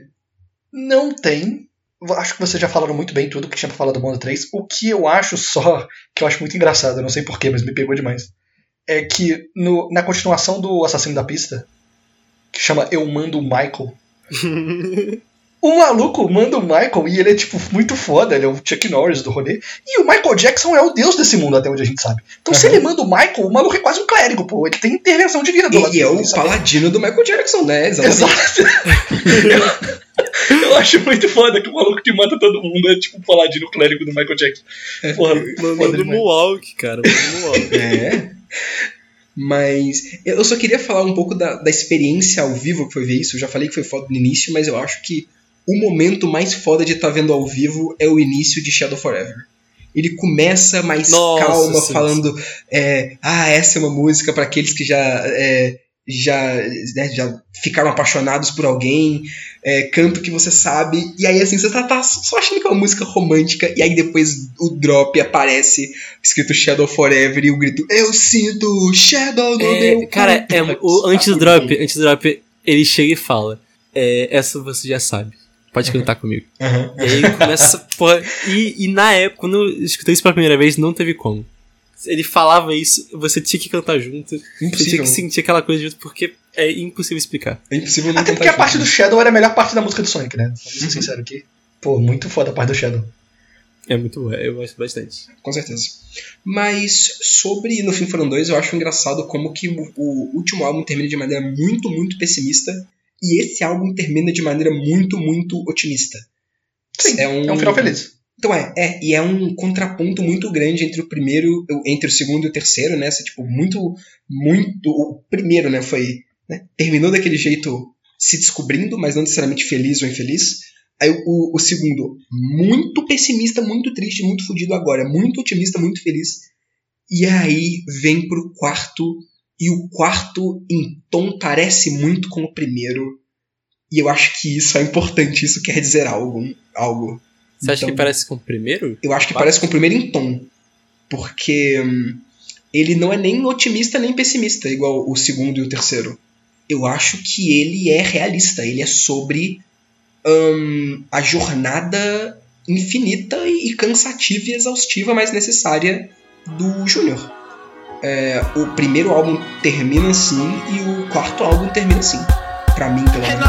Não tem. Acho que vocês já falaram muito bem tudo que tinha pra falar do Bondo 3. O que eu acho só, que eu acho muito engraçado, eu não sei porquê, mas me pegou demais. É que no- na continuação do Assassino da Pista, que chama Eu Mando o Michael, o maluco manda o Michael e ele é, tipo, muito foda, ele é o Chuck Norris do rolê. E o Michael Jackson é o deus desse mundo, até onde a gente sabe. Então se Aham. ele manda o Michael, o maluco é quase um clérigo, pô. Ele tem intervenção divina do lado Ele é o paladino do Michael Jackson, né? Exatamente. Exato. eu, acho muito foda que o maluco que mata todo mundo é tipo o paladino clérigo do Michael Jackson. Porra, Mandando demais. Moonwalk, cara. Moonwalk. É. Mas eu só queria falar um pouco da, da experiência ao vivo que foi ver isso. Eu já falei que foi foda no início, mas eu acho que o momento mais foda de estar vendo ao vivo é o início de Shadow Forever. Ele começa mais Nossa, calma, sim, falando: é, Ah, essa é uma música para aqueles que já. é, já, né, já ficaram apaixonados por alguém, é, canto que você sabe, e aí assim, você tá, tá só achando que é uma música romântica, e aí depois o drop aparece escrito Shadow Forever e o grito Eu sinto Shadow no É, meu cara, corpo." é, o, antes do drop, antes do drop, ele chega e fala: é, Essa você já sabe. Pode cantar comigo. Aham. E aí começa. porra, e, e na época, quando eu escutei isso pela primeira vez, não teve como. Ele falava isso, você tinha que cantar junto. Você tinha Impossível. que sentir aquela coisa junto, porque é impossível explicar. É impossível não Até porque a junto. parte do Shadow era a melhor parte da música do Sonic, né? Vamos ser Uhum. sincero aqui. Pô, muito foda a parte do Shadow. É muito bom, eu gosto bastante. Com certeza. Mas sobre No Fim Foram Dois, eu acho engraçado como que o, o último álbum termina de maneira muito, muito pessimista. E esse álbum termina de maneira muito, muito otimista. Sim, É um- é um final feliz. Então é, é, e é um contraponto muito grande entre o primeiro, entre o segundo e o terceiro, né? Tipo, muito, muito. O primeiro, né, foi. né, terminou daquele jeito se descobrindo, mas não necessariamente feliz ou infeliz. Aí o, o segundo, muito pessimista, muito triste, muito fodido agora, muito otimista, muito feliz. E aí vem pro quarto, e o quarto em tom parece muito com o primeiro. E eu acho que isso é importante, isso quer dizer algo. algo. Você acha Então- que parece com o primeiro? Eu acho que parece com o primeiro em tom. Porque hum, ele não é nem otimista nem pessimista, igual o segundo e o terceiro. Eu acho que ele é realista. Ele é sobre hum, a jornada infinita e cansativa e exaustiva, mas necessária do Júnior. É, o primeiro álbum termina assim e o quarto álbum termina assim. Pra mim, pelo menos.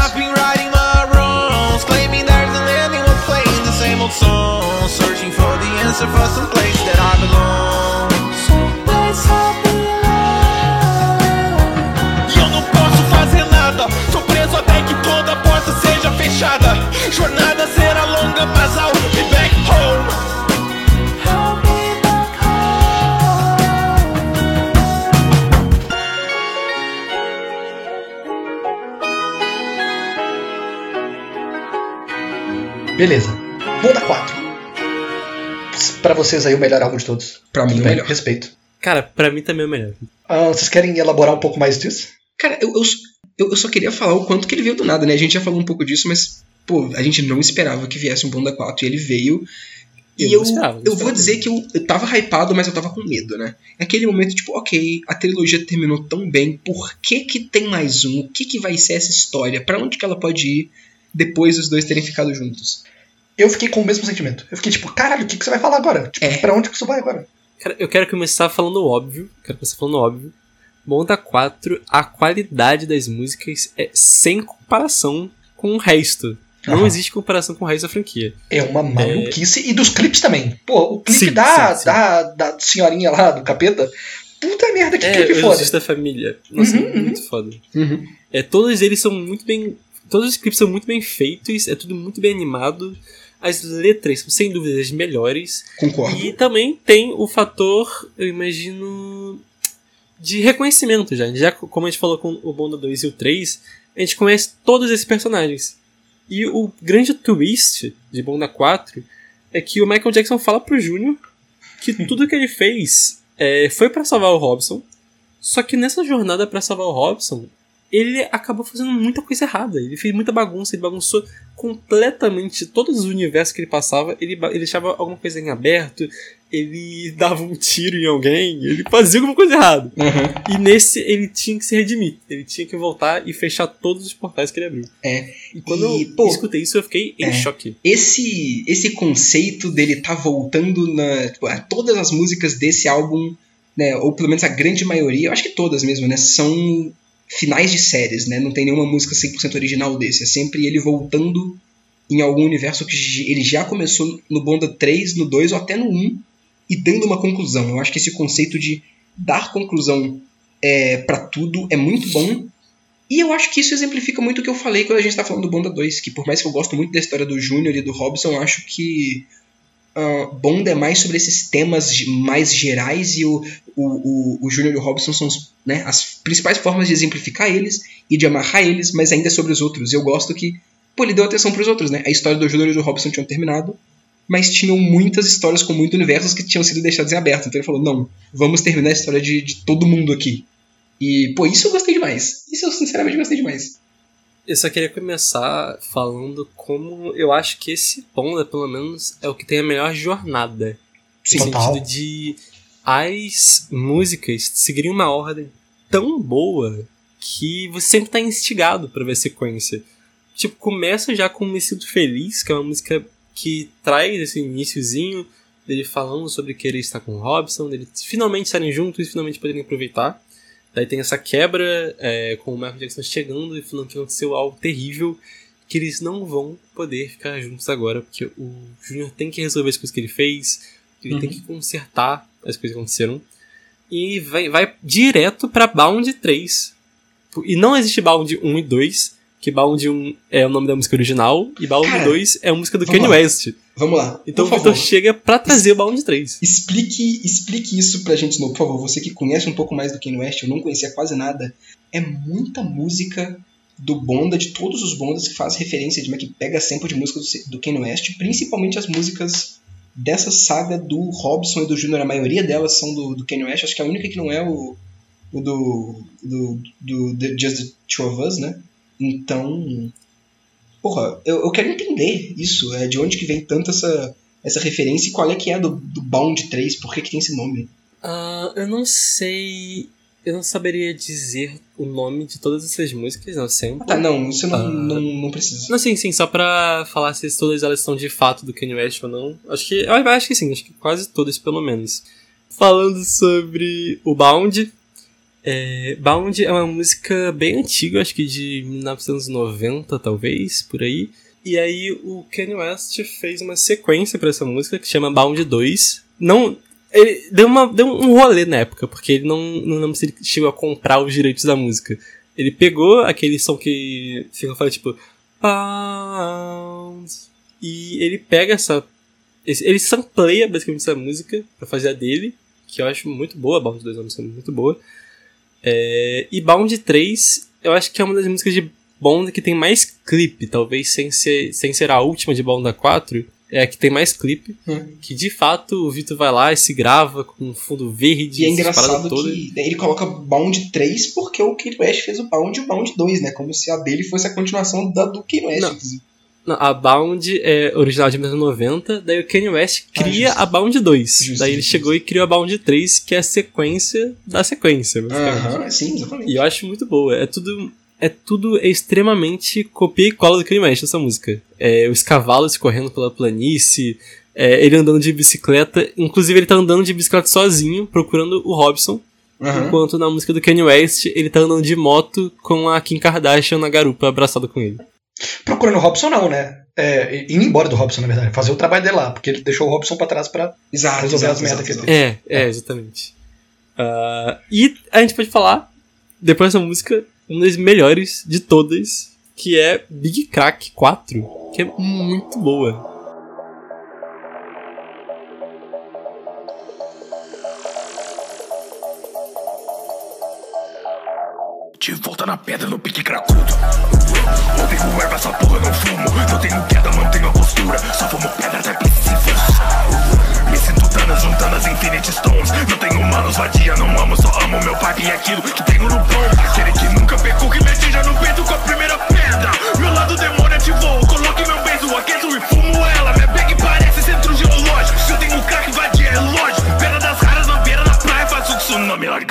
Old song, searching for the answer for some place that I belong. E eu não posso fazer nada, sou preso até que toda porta seja fechada. Jornada será longa, mas I'll be back home. Beleza. Bonda 4. Pra vocês aí, o melhor álbum de todos. Pra mim, Tudo o bem, melhor. Respeito. Cara, pra mim também é o melhor. Ah, vocês querem elaborar um pouco mais disso? Cara, eu, eu, eu, eu só queria falar o quanto que ele veio do nada, né? A gente já falou um pouco disso, mas, pô, a gente não esperava que viesse um Bonda 4 e ele veio. E Eu eu, não esperava, eu vou dizer que eu, eu tava hypado, mas eu tava com medo, né? É aquele momento, tipo, ok, a trilogia terminou tão bem, por que que tem mais um? O que que vai ser essa história? Pra onde que ela pode ir depois dos dois terem ficado juntos? Eu fiquei com o mesmo sentimento. Eu fiquei tipo, caralho, o que, que você vai falar agora? Tipo, É. pra onde que isso vai agora? Cara, eu quero começar falando óbvio. Quero começar falando óbvio. Monta 4, a qualidade das músicas é sem comparação com o resto. Não existe comparação com o resto da franquia. É uma maluquice. E dos clipes também. Pô, o clipe Sim, da, sim, sim. Da, da senhorinha lá, do capeta. Puta merda, que é, clipe foda. Exorcista da Família. Nossa, Uhum, muito foda. Uhum. É, todos eles são muito bem. Todos os clipes são muito bem feitos, é tudo muito bem animado. As letras são sem dúvida as melhores. Concordo. E também tem o fator, eu imagino, de reconhecimento já. Já como a gente falou com o Bonda 2 e o 3, a gente conhece todos esses personagens. E o grande twist de Bonda 4 é que o Michael Jackson fala pro Júnior que tudo que ele fez é, foi pra salvar o Robson. Só que nessa jornada pra salvar o Robson, ele acabou fazendo muita coisa errada. Ele fez muita bagunça, ele bagunçou completamente todos os universos que ele passava. Ele, ele deixava alguma coisa em aberto, ele dava um tiro em alguém, ele fazia alguma coisa errada. Uhum. E nesse ele tinha que se redimir. Ele tinha que voltar e fechar todos os portais que ele abriu. É. E quando E, eu pô, escutei isso, eu fiquei em é. choque. esse esse conceito dele tá voltando na tipo, a todas as músicas desse álbum, né, ou pelo menos a grande maioria, eu acho que todas mesmo, né, são finais de séries, né? Não tem nenhuma música 100% original desse, é sempre ele voltando em algum universo que ele já começou no Bonda 3, no 2 ou até no 1 e dando uma conclusão. Eu acho que esse conceito de dar conclusão é, para tudo é muito bom. E eu acho que isso exemplifica muito o que eu falei quando a gente tá falando do Bonda 2, que por mais que eu gosto muito da história do Júnior e do Robson, eu acho que ah, Bonda é mais sobre esses temas mais gerais e o, o, o, o Júnior e o Robson são os, né, as principais formas de exemplificar eles e de amarrar eles, mas ainda é sobre os outros. Eu gosto que, pô, ele deu atenção pros outros, né? A história do Júnior e do Robson tinham terminado, mas tinham muitas histórias com muitos universos que tinham sido deixados em aberto. Então ele falou, não, vamos terminar a história de, de todo mundo aqui. E, pô, isso eu gostei demais. Isso eu sinceramente gostei demais. Eu só queria começar falando como eu acho que esse Bonda, pelo menos, é o que tem a melhor jornada. Sim, no total. sentido de as músicas seguirem uma ordem tão boa que você sempre tá instigado pra ver a sequência. Tipo, começa já com Me Sinto Feliz, que é uma música que traz esse iníciozinho dele falando sobre querer estar com o Robson, dele finalmente estarem juntos e finalmente poderem aproveitar. Daí tem essa quebra é, com o Michael Jackson chegando e falando que aconteceu algo terrível, que eles não vão poder ficar juntos agora, porque o Júnior tem que resolver as coisas que ele fez, ele tem que consertar as coisas que aconteceram. E vai, vai direto pra Bound 3. E não existe Bound 1 e 2, que Bound 1 é o nome da música original, e Bound Cara, 2 é a música do Kanye. West. Vamos lá. Então por o Victor favor. chega pra trazer o Bound 3. Explique, explique isso pra gente de novo, por favor. Você que conhece um pouco mais do Kanye West, eu não conhecia quase nada. É muita música do Bonda, de todos os Bondas que faz referência de que pega sample de música do, do Kanye West, principalmente as músicas dessa saga do Robson e do Junior. A maioria delas são do, do Kanye West. Acho que a única que não é o, o do, do, do The Just the Two of Us, né? Então, porra, eu, eu quero entender isso. É, de onde que vem tanto essa essa referência e qual é que é do, do Bound 3, por que, que tem esse nome? Ah, eu não sei. Eu não saberia dizer o nome de todas essas músicas, não sempre. Ah, tá, não, isso não, Ah. não, não precisa. Não, sim, sim, só pra falar se todas elas são de fato do Kanye West ou não. Acho que. Eu acho que sim, acho que quase todas, pelo menos. Falando sobre o Bound. É, Bound é uma música bem antiga, acho que de 1990, talvez, por aí. E aí o Kanye West fez uma sequência pra essa música que chama Bound 2. Não. Ele deu, uma, deu um rolê na época, porque ele não, não lembro se ele chegou a comprar os direitos da música. Ele pegou aquele som que fica falando tipo. Bound. E ele pega essa. ele sampleia basicamente essa música pra fazer a dele, que eu acho muito boa. Bound 2 é uma música muito boa. É, e Bound 3, eu acho que é uma das músicas de Bonda que tem mais clipe, talvez sem ser, sem ser a última de Bonda 4. É a que tem mais clipe. Hum. Que de fato o Vitor vai lá e se grava com um fundo verde. E é engraçado que ele coloca Bound 3 porque o Kanye West fez o Bound e o Bound 2, né? Como se a dele fosse a continuação da do Kanye West. Não. Não, a Bound é original de 1990, daí o Kanye West cria Ah, a Bound 2. Justo, daí ele justo. chegou e criou a Bound 3, que é a sequência da sequência. Aham, sim, exatamente. E eu acho muito boa. É tudo. É tudo extremamente copia e cola do Kanye West essa música. É, os cavalos correndo pela planície, é, ele andando de bicicleta. Inclusive, ele tá andando de bicicleta sozinho, procurando o Robson. Aham. Enquanto na música do Kanye West, ele tá andando de moto com a Kim Kardashian na garupa, abraçado com ele. Procurando o Robson, não, né? É, indo embora do Robson, na verdade. Fazer o trabalho dele lá, porque ele deixou o Robson pra trás pra. Exato, Resolver exato, as merdas que ele exato. É, é, exatamente. Ah, e a gente pode falar, depois dessa música, uma das melhores de todas, que é Big Crack 4, que é muito boa. De volta na pedra no pique cracudo. Não tenho erva, essa porra não fumo. Não tenho queda, mantenho a postura. Só fumo pedras depressivas Me sinto danas, juntando as infinite Stones. Não tenho manos, vadia, não amo Só amo meu pai e aquilo que tenho no pão Aquele que nunca pecou, que me atinja no peito com a primeira pedra. Meu lado demônio ativou Coloque meu beijo, aqueço e fumo ela. Minha bag parece centro geológico. Se eu tenho crack, vadia, é lógico mete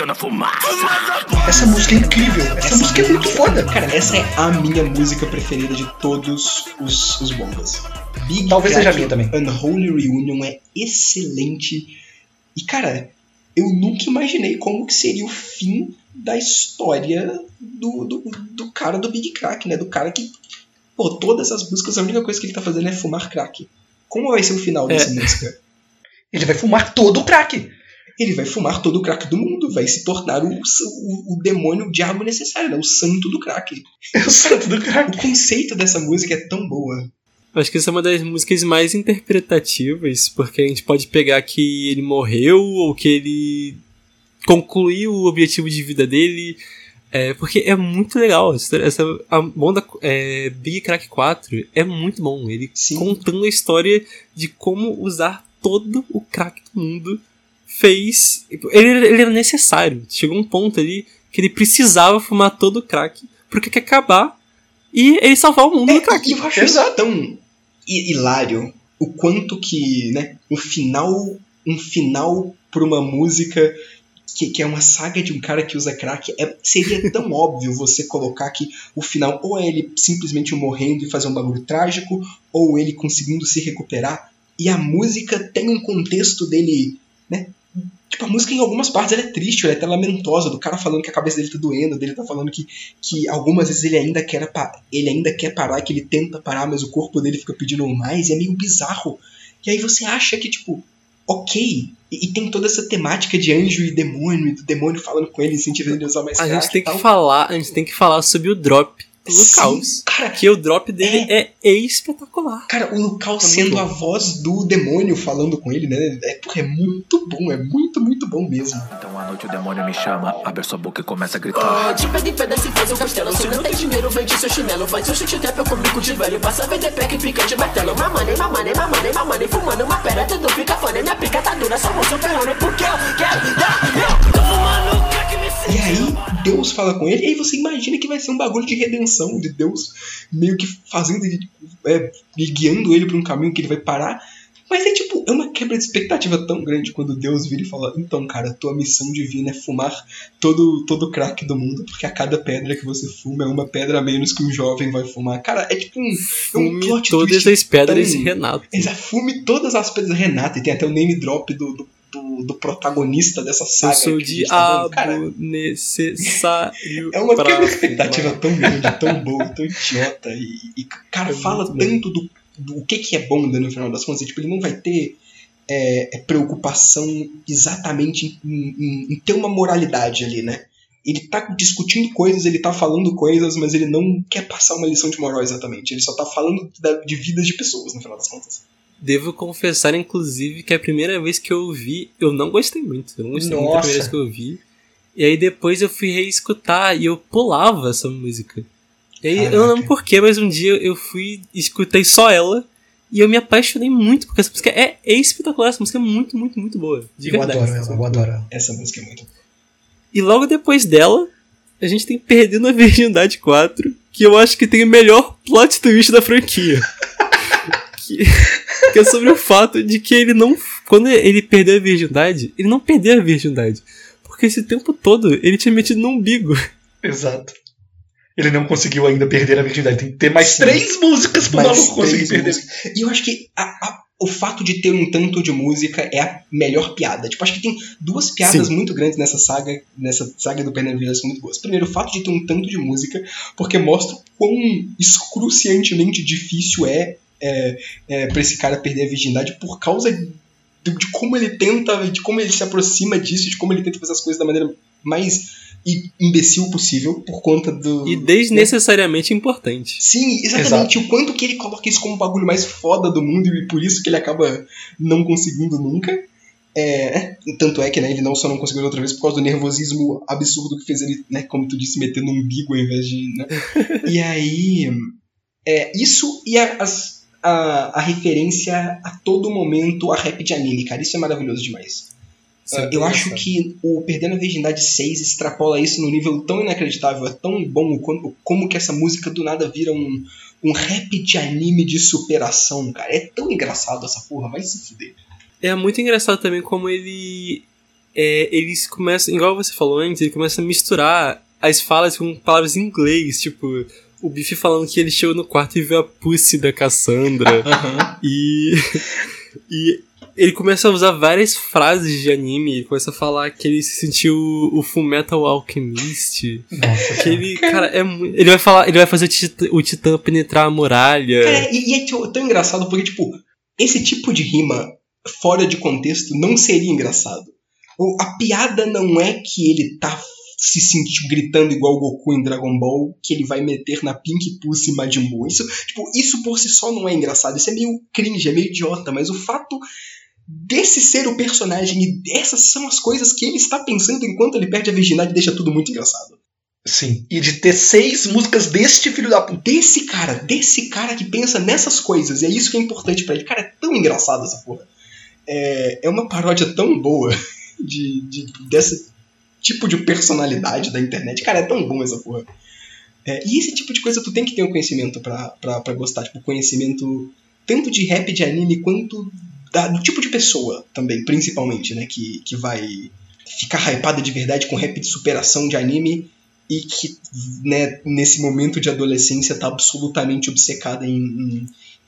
música é incrível. Essa, música é muito foda. Cara, essa é a minha música preferida de todos os, os bombas. Big Talvez seja a minha também. Unholy Reunion é excelente. E, cara, eu nunca imaginei como que seria o fim da história do, do, do cara do Big Crack, né? Do cara que, pô, todas as músicas, a única coisa que ele tá fazendo é fumar crack. Como vai ser o final dessa música? Ele vai fumar todo o crack. Ele vai fumar todo o crack do mundo, vai se tornar o, o, o demônio, o diabo necessário, né? O santo do crack. É o santo do O crack. conceito dessa música é tão boa. Eu Acho que essa é uma das músicas mais interpretativas, porque a gente pode pegar que ele morreu ou que ele concluiu o objetivo de vida dele. É, porque é muito legal. Essa, essa- a banda é, Big Crack 4 é muito bom. Ele Sim. contando a história de como usar todo o crack do mundo fez. Ele, era- ele era necessário. Chegou um ponto ali que ele precisava fumar todo o crack porque quer acabar e ele salvar o mundo do crack. Eu acho isso tão hi- hilário o quanto que, né, um final, um final pra uma música que, que é uma saga de um cara que usa crack, é, seria tão óbvio você colocar que o final ou é ele simplesmente morrendo e fazer um bagulho trágico, ou ele conseguindo se recuperar, e a música tem um contexto dele, né, Tipo, a música em algumas partes ela é triste, ela é até lamentosa, do cara falando que a cabeça dele tá doendo, dele tá falando que, que algumas vezes ele ainda quer ele ainda quer parar, que ele tenta parar, mas o corpo dele fica pedindo mais, e é meio bizarro. E aí você acha que, tipo, ok, e, e tem toda essa temática de anjo e demônio, e do demônio falando com ele, incentivando ele a usar mais A gente tem que falar, a gente tem que falar sobre o drop Caos. Cara, Que o drop dele é, espetacular. cara, o Lucal É sendo muito a bom. voz do demônio falando com ele, né? É, porra, é muito bom, é muito, muito bom mesmo. Então à noite o demônio me chama, abre sua boca e começa a gritar. De pedra em pedra se faz um castelo Se não tem dinheiro, vende seu chinelo Faz seu shit trap comigo de velho Passa a vender pack e fica de martelo Mamane, mamane, mamane, mamane Fumando uma pera, tudo fica fone Minha pica tá dura, só vou superando Porque eu quero dar meu Tô fumando E aí, Deus fala com ele, e aí você imagina que vai ser um bagulho de redenção, de Deus meio que fazendo ele, é, guiando ele pra um caminho que ele vai parar. Mas é tipo, é uma quebra de expectativa tão grande quando Deus vira e fala: Então, cara, tua missão divina é fumar todo, todo crack do mundo, porque a cada pedra que você fuma é uma pedra a menos que um jovem vai fumar. Cara, é tipo um. é um Fume plot todas as pedras tão- Renato. Exato, fume todas as pedras Renata, e tem até o name drop do, do, do- do protagonista dessa saga. Eu sou gente tá diabo necessário. é uma quebra de expectativa tão grande, tão boa, tão idiota. E, e, cara, É fala tanto do, do que, que é bom no final das contas. e, Tipo, ele não vai ter é, é, preocupação exatamente em, em- em ter uma moralidade ali, né? Ele tá discutindo coisas, ele tá falando coisas, mas ele não quer passar uma lição de moral exatamente. Ele só tá falando de vidas de pessoas, no final das contas. Devo confessar, inclusive, que a primeira vez que eu ouvi, eu não gostei muito. Eu não gostei muito da Nossa. primeira vez que eu ouvi. E aí depois eu fui reescutar e eu pulava essa música. E aí eu não lembro porquê, mas um dia eu fui e escutei só ela. E eu me apaixonei muito, porque essa música é espetacular, essa música é muito, muito, muito boa. De Eu verdade. adoro ela, eu adoro ela. Essa música é muito. E logo depois dela, a gente tem Perdendo a Virgindade 4, que eu acho que tem o melhor plot twist da franquia. que, que é sobre o fato de que ele não. Quando ele perdeu a virgindade, ele não perdeu a virgindade. Porque esse tempo todo ele tinha metido no umbigo. Exato. Ele não conseguiu ainda perder a virgindade. Tem que ter mais Sim. três músicas pro Mais maluco conseguir perder. músicas. E eu acho que a- a- o fato de ter um tanto de música é a melhor piada. Tipo, acho que tem duas piadas muito grandes nessa saga, nessa saga do Pernambuco são muito boas. Primeiro, o fato de ter um tanto de música, porque mostra quão excruciantemente difícil é, é, é para esse cara perder a virgindade por causa de, de como ele tenta, de como ele se aproxima disso, de como ele tenta fazer as coisas da maneira mais imbecil possível por conta do. E desnecessariamente importante. Sim, exatamente. O quanto que ele coloca isso como o bagulho mais foda do mundo e por isso que ele acaba não conseguindo nunca. É, tanto é que né, ele não só não conseguiu outra vez por causa do nervosismo absurdo que fez ele, né, como tu disse, meter no umbigo ao invés de. Né? e aí. É, isso e a, as- a, a referência a todo momento a rap de anime, cara. Isso é maravilhoso demais. Isso é eu acho que o Perdendo a Virgindade 6 extrapola isso num nível tão inacreditável, é tão bom como, como que essa música do nada vira um, um rap de anime de superação, cara. É tão engraçado essa porra, vai se fuder. É muito engraçado também como ele. É, eles começam, igual você falou antes, ele começa a misturar as falas com palavras em inglês, tipo, o Biff falando que ele chegou no quarto e viu a pussy da Cassandra. Aham. E. E ele começa a usar várias frases de anime. Ele começa a falar que ele se sentiu o Fullmetal Alchemist. Nossa, Que ele, cara, é muito. Ele vai falar. Ele vai fazer o titã, o titã penetrar a muralha. Cara, e, e é tão engraçado porque, tipo, esse tipo de rima fora de contexto não seria engraçado. A piada não é que ele tá se sentindo gritando igual o Goku em Dragon Ball, que ele vai meter na Pink Pussy Majin Buu. Isso, tipo, isso por si só não é engraçado. Isso é meio cringe, é meio idiota, mas o fato desse ser o personagem e essas são as coisas que ele está pensando enquanto ele perde a virgindade deixa tudo muito engraçado. Sim. E de ter seis músicas deste filho da puta. desse cara, desse cara que pensa nessas coisas, e é isso que é importante pra ele. Cara, é tão engraçado essa porra. É, é uma paródia tão boa de, de- desse tipo de personalidade da internet. Cara, é tão bom essa porra. É, e esse tipo de coisa tu tem que ter um conhecimento pra, gostar. Tipo, conhecimento tanto de rap de anime quanto da- do tipo de pessoa também, principalmente, né? Que, que vai ficar hypada de verdade com rap de superação de anime e que né, nesse momento de adolescência tá absolutamente obcecada em, em,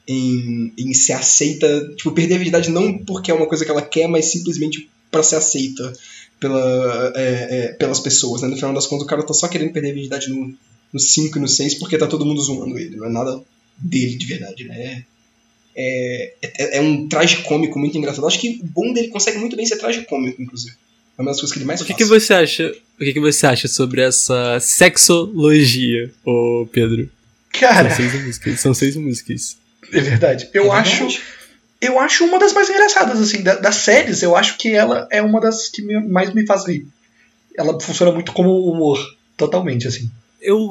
em, em ser aceita, tipo, perder a virgindade não porque é uma coisa que ela quer, mas simplesmente para ser aceita pela, é, é, pelas pessoas, né? No final das contas, o cara tá só querendo perder a virgindade no, no 5 e no 6 porque tá todo mundo zoando ele, não é nada dele de verdade, né? É, é, é um traje cômico muito engraçado. Acho que o bom dele consegue muito bem ser traje cômico, inclusive. É uma das coisas que ele mais O que, faz. que você acha? O que, que você acha sobre essa sexologia, ô Pedro? Cara, São seis músicas. São seis músicas. é verdade. Eu É acho. Eu acho uma das mais engraçadas, assim, da- das séries, eu acho que ela é uma das que me- mais me faz rir. Ela funciona muito como humor, totalmente, assim. Eu,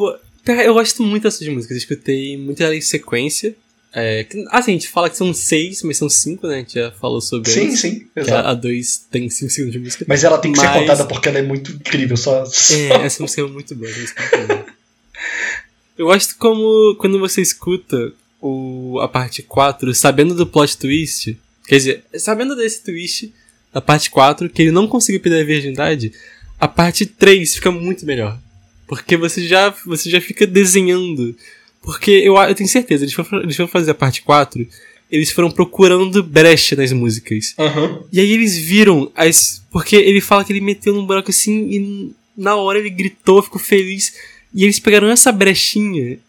eu gosto muito dessas músicas. Eu escutei muitas em sequência. É, assim, a gente fala que são seis, mas são cinco, né? A gente já falou sobre Sim, elas. sim, Que a, exato. a dois tem cinco segundos de música. Mas ela tem que ser Mas- contada porque ela é muito incrível, só. É, essa música é muito boa. Essa música é muito boa. Eu gosto como quando você escuta o, a parte 4, sabendo do plot twist, quer dizer, sabendo desse twist da parte 4, que ele não conseguiu perder a virgindade, a parte 3 fica muito melhor. Porque você já, você já fica desenhando. Porque eu, eu tenho certeza, eles foram, eles foram fazer a parte 4, eles foram procurando brecha nas músicas. Aham. E aí eles viram as. Porque ele fala que ele meteu num buraco assim e na hora ele gritou, ficou feliz. E eles pegaram essa brechinha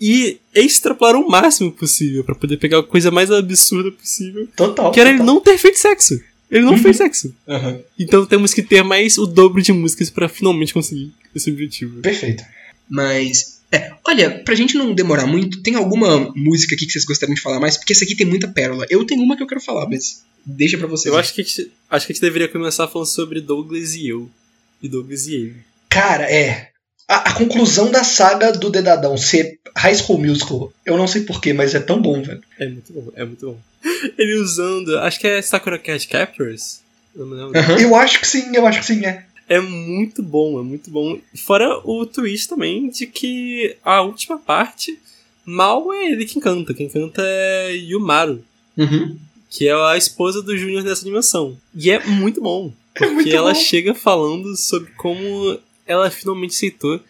e extrapolaram o máximo possível pra poder pegar a coisa mais absurda possível. Total. Que era ele total. não ter feito sexo. Ele não Uhum. fez sexo. Aham. Então temos que ter mais o dobro de músicas pra finalmente conseguir esse objetivo. Perfeito. Mas, é, olha, pra gente não demorar muito, tem alguma música aqui que vocês gostariam de falar mais? Porque essa aqui tem muita pérola. Eu tenho uma que eu quero falar, mas deixa pra vocês. Eu acho que, a gente, acho que a gente deveria começar falando sobre Douglas e eu. E Douglas e ele. Cara, é. A, a conclusão da saga do Dedadão ser High School Musical, eu não sei porquê, mas é tão bom, velho. É muito bom, é muito bom. Ele usando, acho que é Sakura Cat Captors. Não me lembro. Aham. Eu acho que sim, eu acho que sim, é. É muito bom, é muito bom. Fora o twist também de que a última parte, mal é ele quem canta. Quem canta é Yumaru, Uhum. que é a esposa do Júnior nessa animação. E é muito bom. Porque muito ela bom. chega falando sobre como ela finalmente aceitou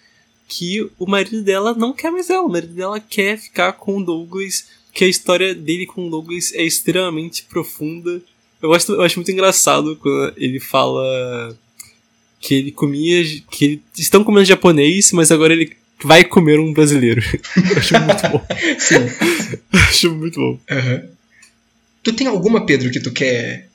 que o marido dela não quer mais ela. O marido dela quer ficar com o Douglas, que a história dele com o Douglas é extremamente profunda. Eu, gosto, eu acho muito engraçado quando ele fala que ele comia. que eles estão comendo japonês, mas agora ele vai comer um brasileiro. Eu acho muito bom. Sim. Eu acho muito bom. Aham. Tu tem alguma, Pedro, que tu quer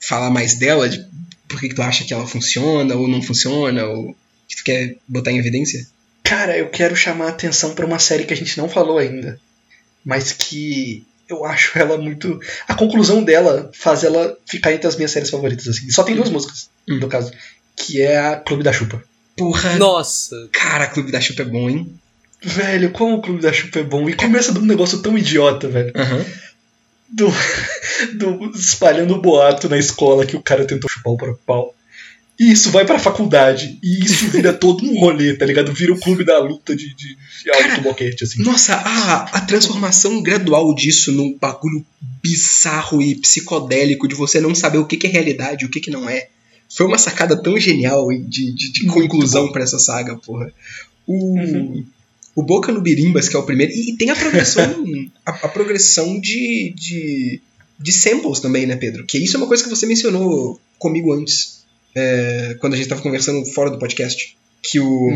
falar mais dela? De por que, que tu acha que ela funciona ou não funciona? Ou que tu quer botar em evidência? Cara, eu quero chamar a atenção pra uma série que a gente não falou ainda, mas que eu acho ela muito. A conclusão dela faz ela ficar entre as minhas séries favoritas, assim. Só tem duas músicas, Hum. no caso, que é a Clube da Chupa. Porra, Nossa! cara, Clube da Chupa é bom, hein? Velho, como o Clube da Chupa é bom. E começa de um negócio tão idiota, velho. Aham. Do, do espalhando o boato na escola que o cara tentou chupar o próprio pau. E isso vai pra faculdade. E isso vira todo um rolê, tá ligado? Vira o clube da luta de, de, de Cara, boquete, assim. Nossa, a, a transformação gradual disso num bagulho bizarro e psicodélico de você não saber o que, que é realidade e o que, que não é. foi uma sacada tão genial de, de, de conclusão pra essa saga, porra. O, o Boca no Birimbas, que é o primeiro, e, e tem a progressão, a, a progressão de, de, de samples também, né, Pedro? Que isso é uma coisa que você mencionou comigo antes, é, quando a gente tava conversando fora do podcast. Que o,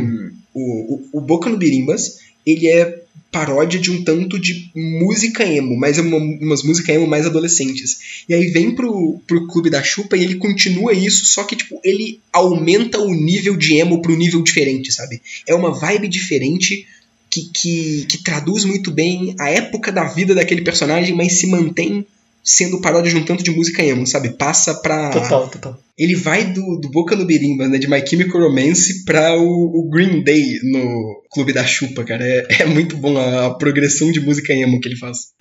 o, o, o Boca no Birimbas, ele é paródia de um tanto de música emo, mas é uma, umas músicas emo mais adolescentes. E aí vem pro, pro Clube da Chupa e ele continua isso, só que, tipo, ele aumenta o nível de emo pro nível diferente, sabe? É uma vibe diferente que, que, que traduz muito bem a época da vida daquele personagem, mas se mantém sendo paródia de um tanto de música emo, sabe? Passa pra. Total, total. Ele vai do, do Boca no Birimba, né? De My Chemical Romance pra o, o Green Day no Clube da Chupa, cara. É, é muito bom a, a progressão de música emo que ele faz.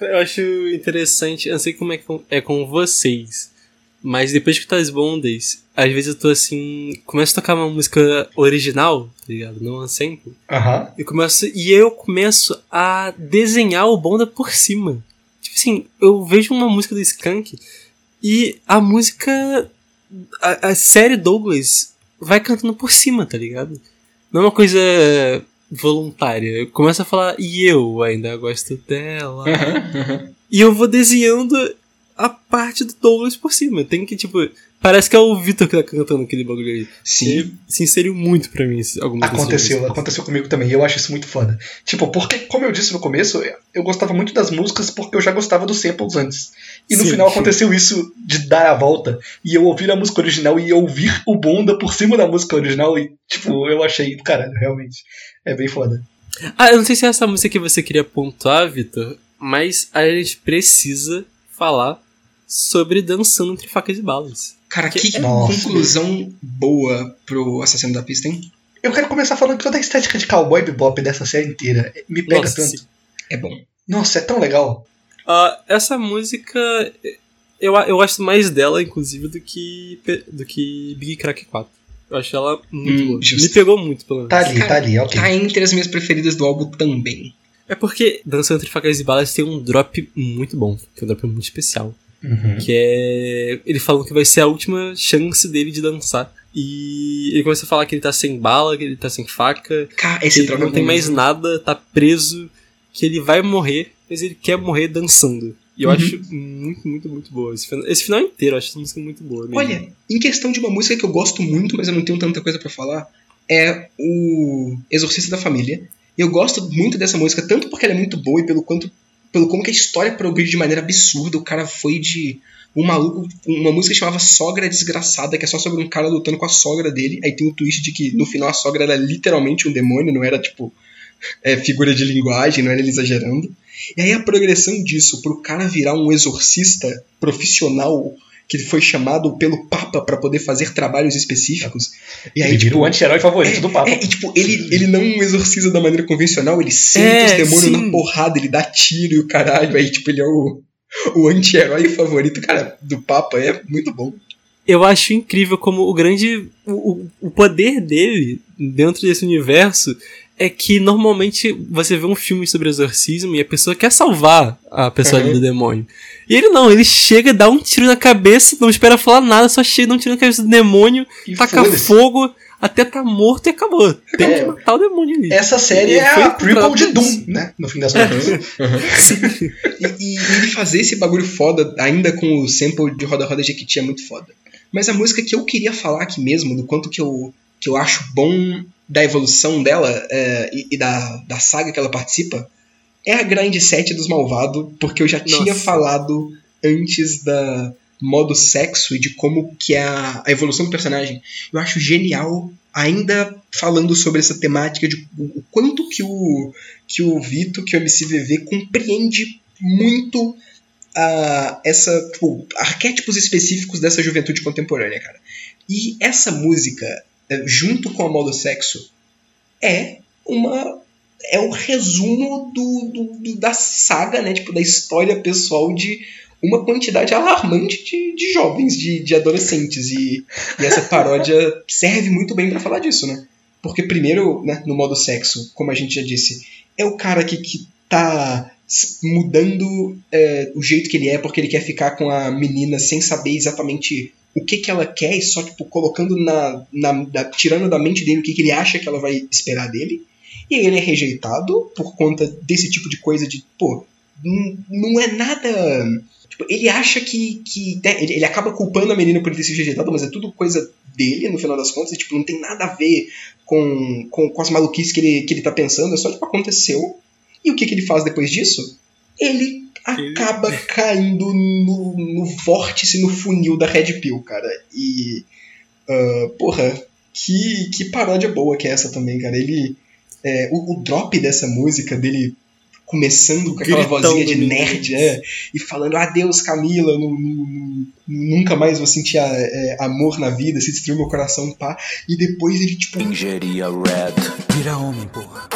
Eu acho interessante, eu não sei como é com, é com vocês, mas depois de escutar as bondas, às vezes eu tô assim, começo a tocar uma música original, tá ligado? Não sample. Aham. E, começo, e eu começo a desenhar o Bonda por cima. Tipo assim, eu vejo uma música do Skank e a música. A, a série Douglas vai cantando por cima, tá ligado? Não é uma coisa voluntária. Eu começo a falar, e eu ainda gosto dela. E eu vou desenhando a parte do Douglas por cima. Tem que, tipo. Parece que é o Vitor que tá cantando aquele bagulho aí. Sim. E se inseriu muito pra mim algumas Aconteceu, músicas. aconteceu comigo também. E eu acho isso muito foda. Tipo, porque, como eu disse no começo, eu gostava muito das músicas porque eu já gostava dos samples antes. E no Sim, final sim. aconteceu isso de dar a volta e eu ouvir a música original e ouvir o Bonda por cima da música original. E, tipo, eu achei, caralho, realmente. É bem foda. Ah, eu não sei se é essa música que você queria pontuar, Vitor, mas a gente precisa falar sobre Dançando Entre Facas e Balas. Cara, que Nossa. conclusão boa pro Assassino da Pista, hein? Eu quero começar falando que toda a estética de cowboy bebop dessa série inteira me pega Nossa, tanto. sim. É bom. Nossa, é tão legal. Ah, essa música, eu, eu gosto mais dela, inclusive, do que, do que Big Crack 4. Eu acho ela muito Hum, boa. Me pegou muito, pelo menos. Tá ali, Cara, tá ali, ok. Tá entre as minhas preferidas do álbum também. É porque Dançando Entre Facas e Balas tem um drop muito bom, que é um drop muito especial. Uhum. Que é ele falando que vai ser a última chance dele de dançar. E ele começa a falar que ele tá sem bala, que ele tá sem faca, Cara, que ele não tem mais mesmo. nada, tá preso, que ele vai morrer, mas ele quer morrer dançando. E eu Uhum. acho muito, muito, muito boa. Esse final, esse final inteiro, eu acho essa música muito boa. Mesmo. Olha, em questão de uma música que eu gosto muito, mas eu não tenho tanta coisa pra falar, é o Exorcista da Família. Eu gosto muito dessa música, tanto porque ela é muito boa e pelo quanto pelo como que a história progride de maneira absurda. O cara foi de um maluco, uma música que chamava Sogra Desgraçada, que é só sobre um cara lutando com a sogra dele. Aí tem o twist de que no final a sogra era literalmente um demônio, não era tipo é, figura de linguagem, não era ele exagerando. E aí a progressão disso pro cara virar um exorcista profissional que foi chamado pelo Papa pra poder fazer trabalhos específicos. E aí, Ele vira tipo, o anti-herói favorito do Papa. é, e tipo, ele, ele não exorciza da maneira convencional, ele senta É, os demônios sim. na porrada, ele dá tiro e o caralho, aí tipo, ele é o, o anti-herói favorito, cara, do Papa, é muito bom. Eu acho incrível como o grande. O- o poder dele dentro desse universo é que normalmente você vê um filme sobre exorcismo e a pessoa quer salvar a pessoa Uhum. do demônio. E ele não, ele chega, dá um tiro na cabeça, não espera falar nada, só chega, dá um tiro na cabeça do demônio, E taca fogo, até tá morto e acabou. Tem É. que matar o demônio ali. Essa série Ele é foi a prequel de Doom, né? No fim das contas. E, e ele fazer esse bagulho foda, ainda com o sample de Roda Roda Jequiti, é muito foda. Mas a música que eu queria falar aqui mesmo, do quanto que eu, que eu acho bom da evolução dela é, e, e da, da saga que ela participa, é a Grind 7 dos Malvado, porque eu já tinha Nossa. falado antes da modo sexo e de como que é a, a evolução do personagem. Eu acho genial, ainda falando sobre essa temática de o, quanto que o, que o Vito, que o MCVV compreende muito a essa tipo, arquétipos específicos dessa juventude contemporânea, cara. E essa música, junto com a modo sexo, é uma é o resumo do, do- do- da saga, né? Tipo, da história pessoal de uma quantidade alarmante de, de jovens, de, de adolescentes. E, e essa paródia serve muito bem pra falar disso, né? Porque primeiro, né, no modo sexo, como a gente já disse, é o cara que, que tá mudando é, o jeito que ele é porque ele quer ficar com a menina sem saber exatamente o que que ela quer e só tipo colocando na, na da- tirando da mente dele o que que ele acha que ela vai esperar dele. E ele é rejeitado por conta desse tipo de coisa de, pô, não é nada Tipo, ele acha que. que né, ele, ele acaba culpando a menina por ter sido rejeitado, mas é tudo coisa dele, no final das contas. E, tipo, não tem nada a ver com, com, com as maluquices que ele, que ele tá pensando. É só, tipo, aconteceu. E o que, que ele faz depois disso? Ele acaba caindo no, no vórtice, no funil da Red Pill, cara. E. ah, porra, que, que paródia boa que é essa também, cara. Ele. é, o, o drop dessa música dele começando com aquela Gritão vozinha de nerd, é, e falando, adeus Camila, nu- nu- nu- nunca mais vou sentir a- é, amor na vida, se destruiu meu coração, pá. E depois ele, tipo, Ingeria Red. Vira homem, porra.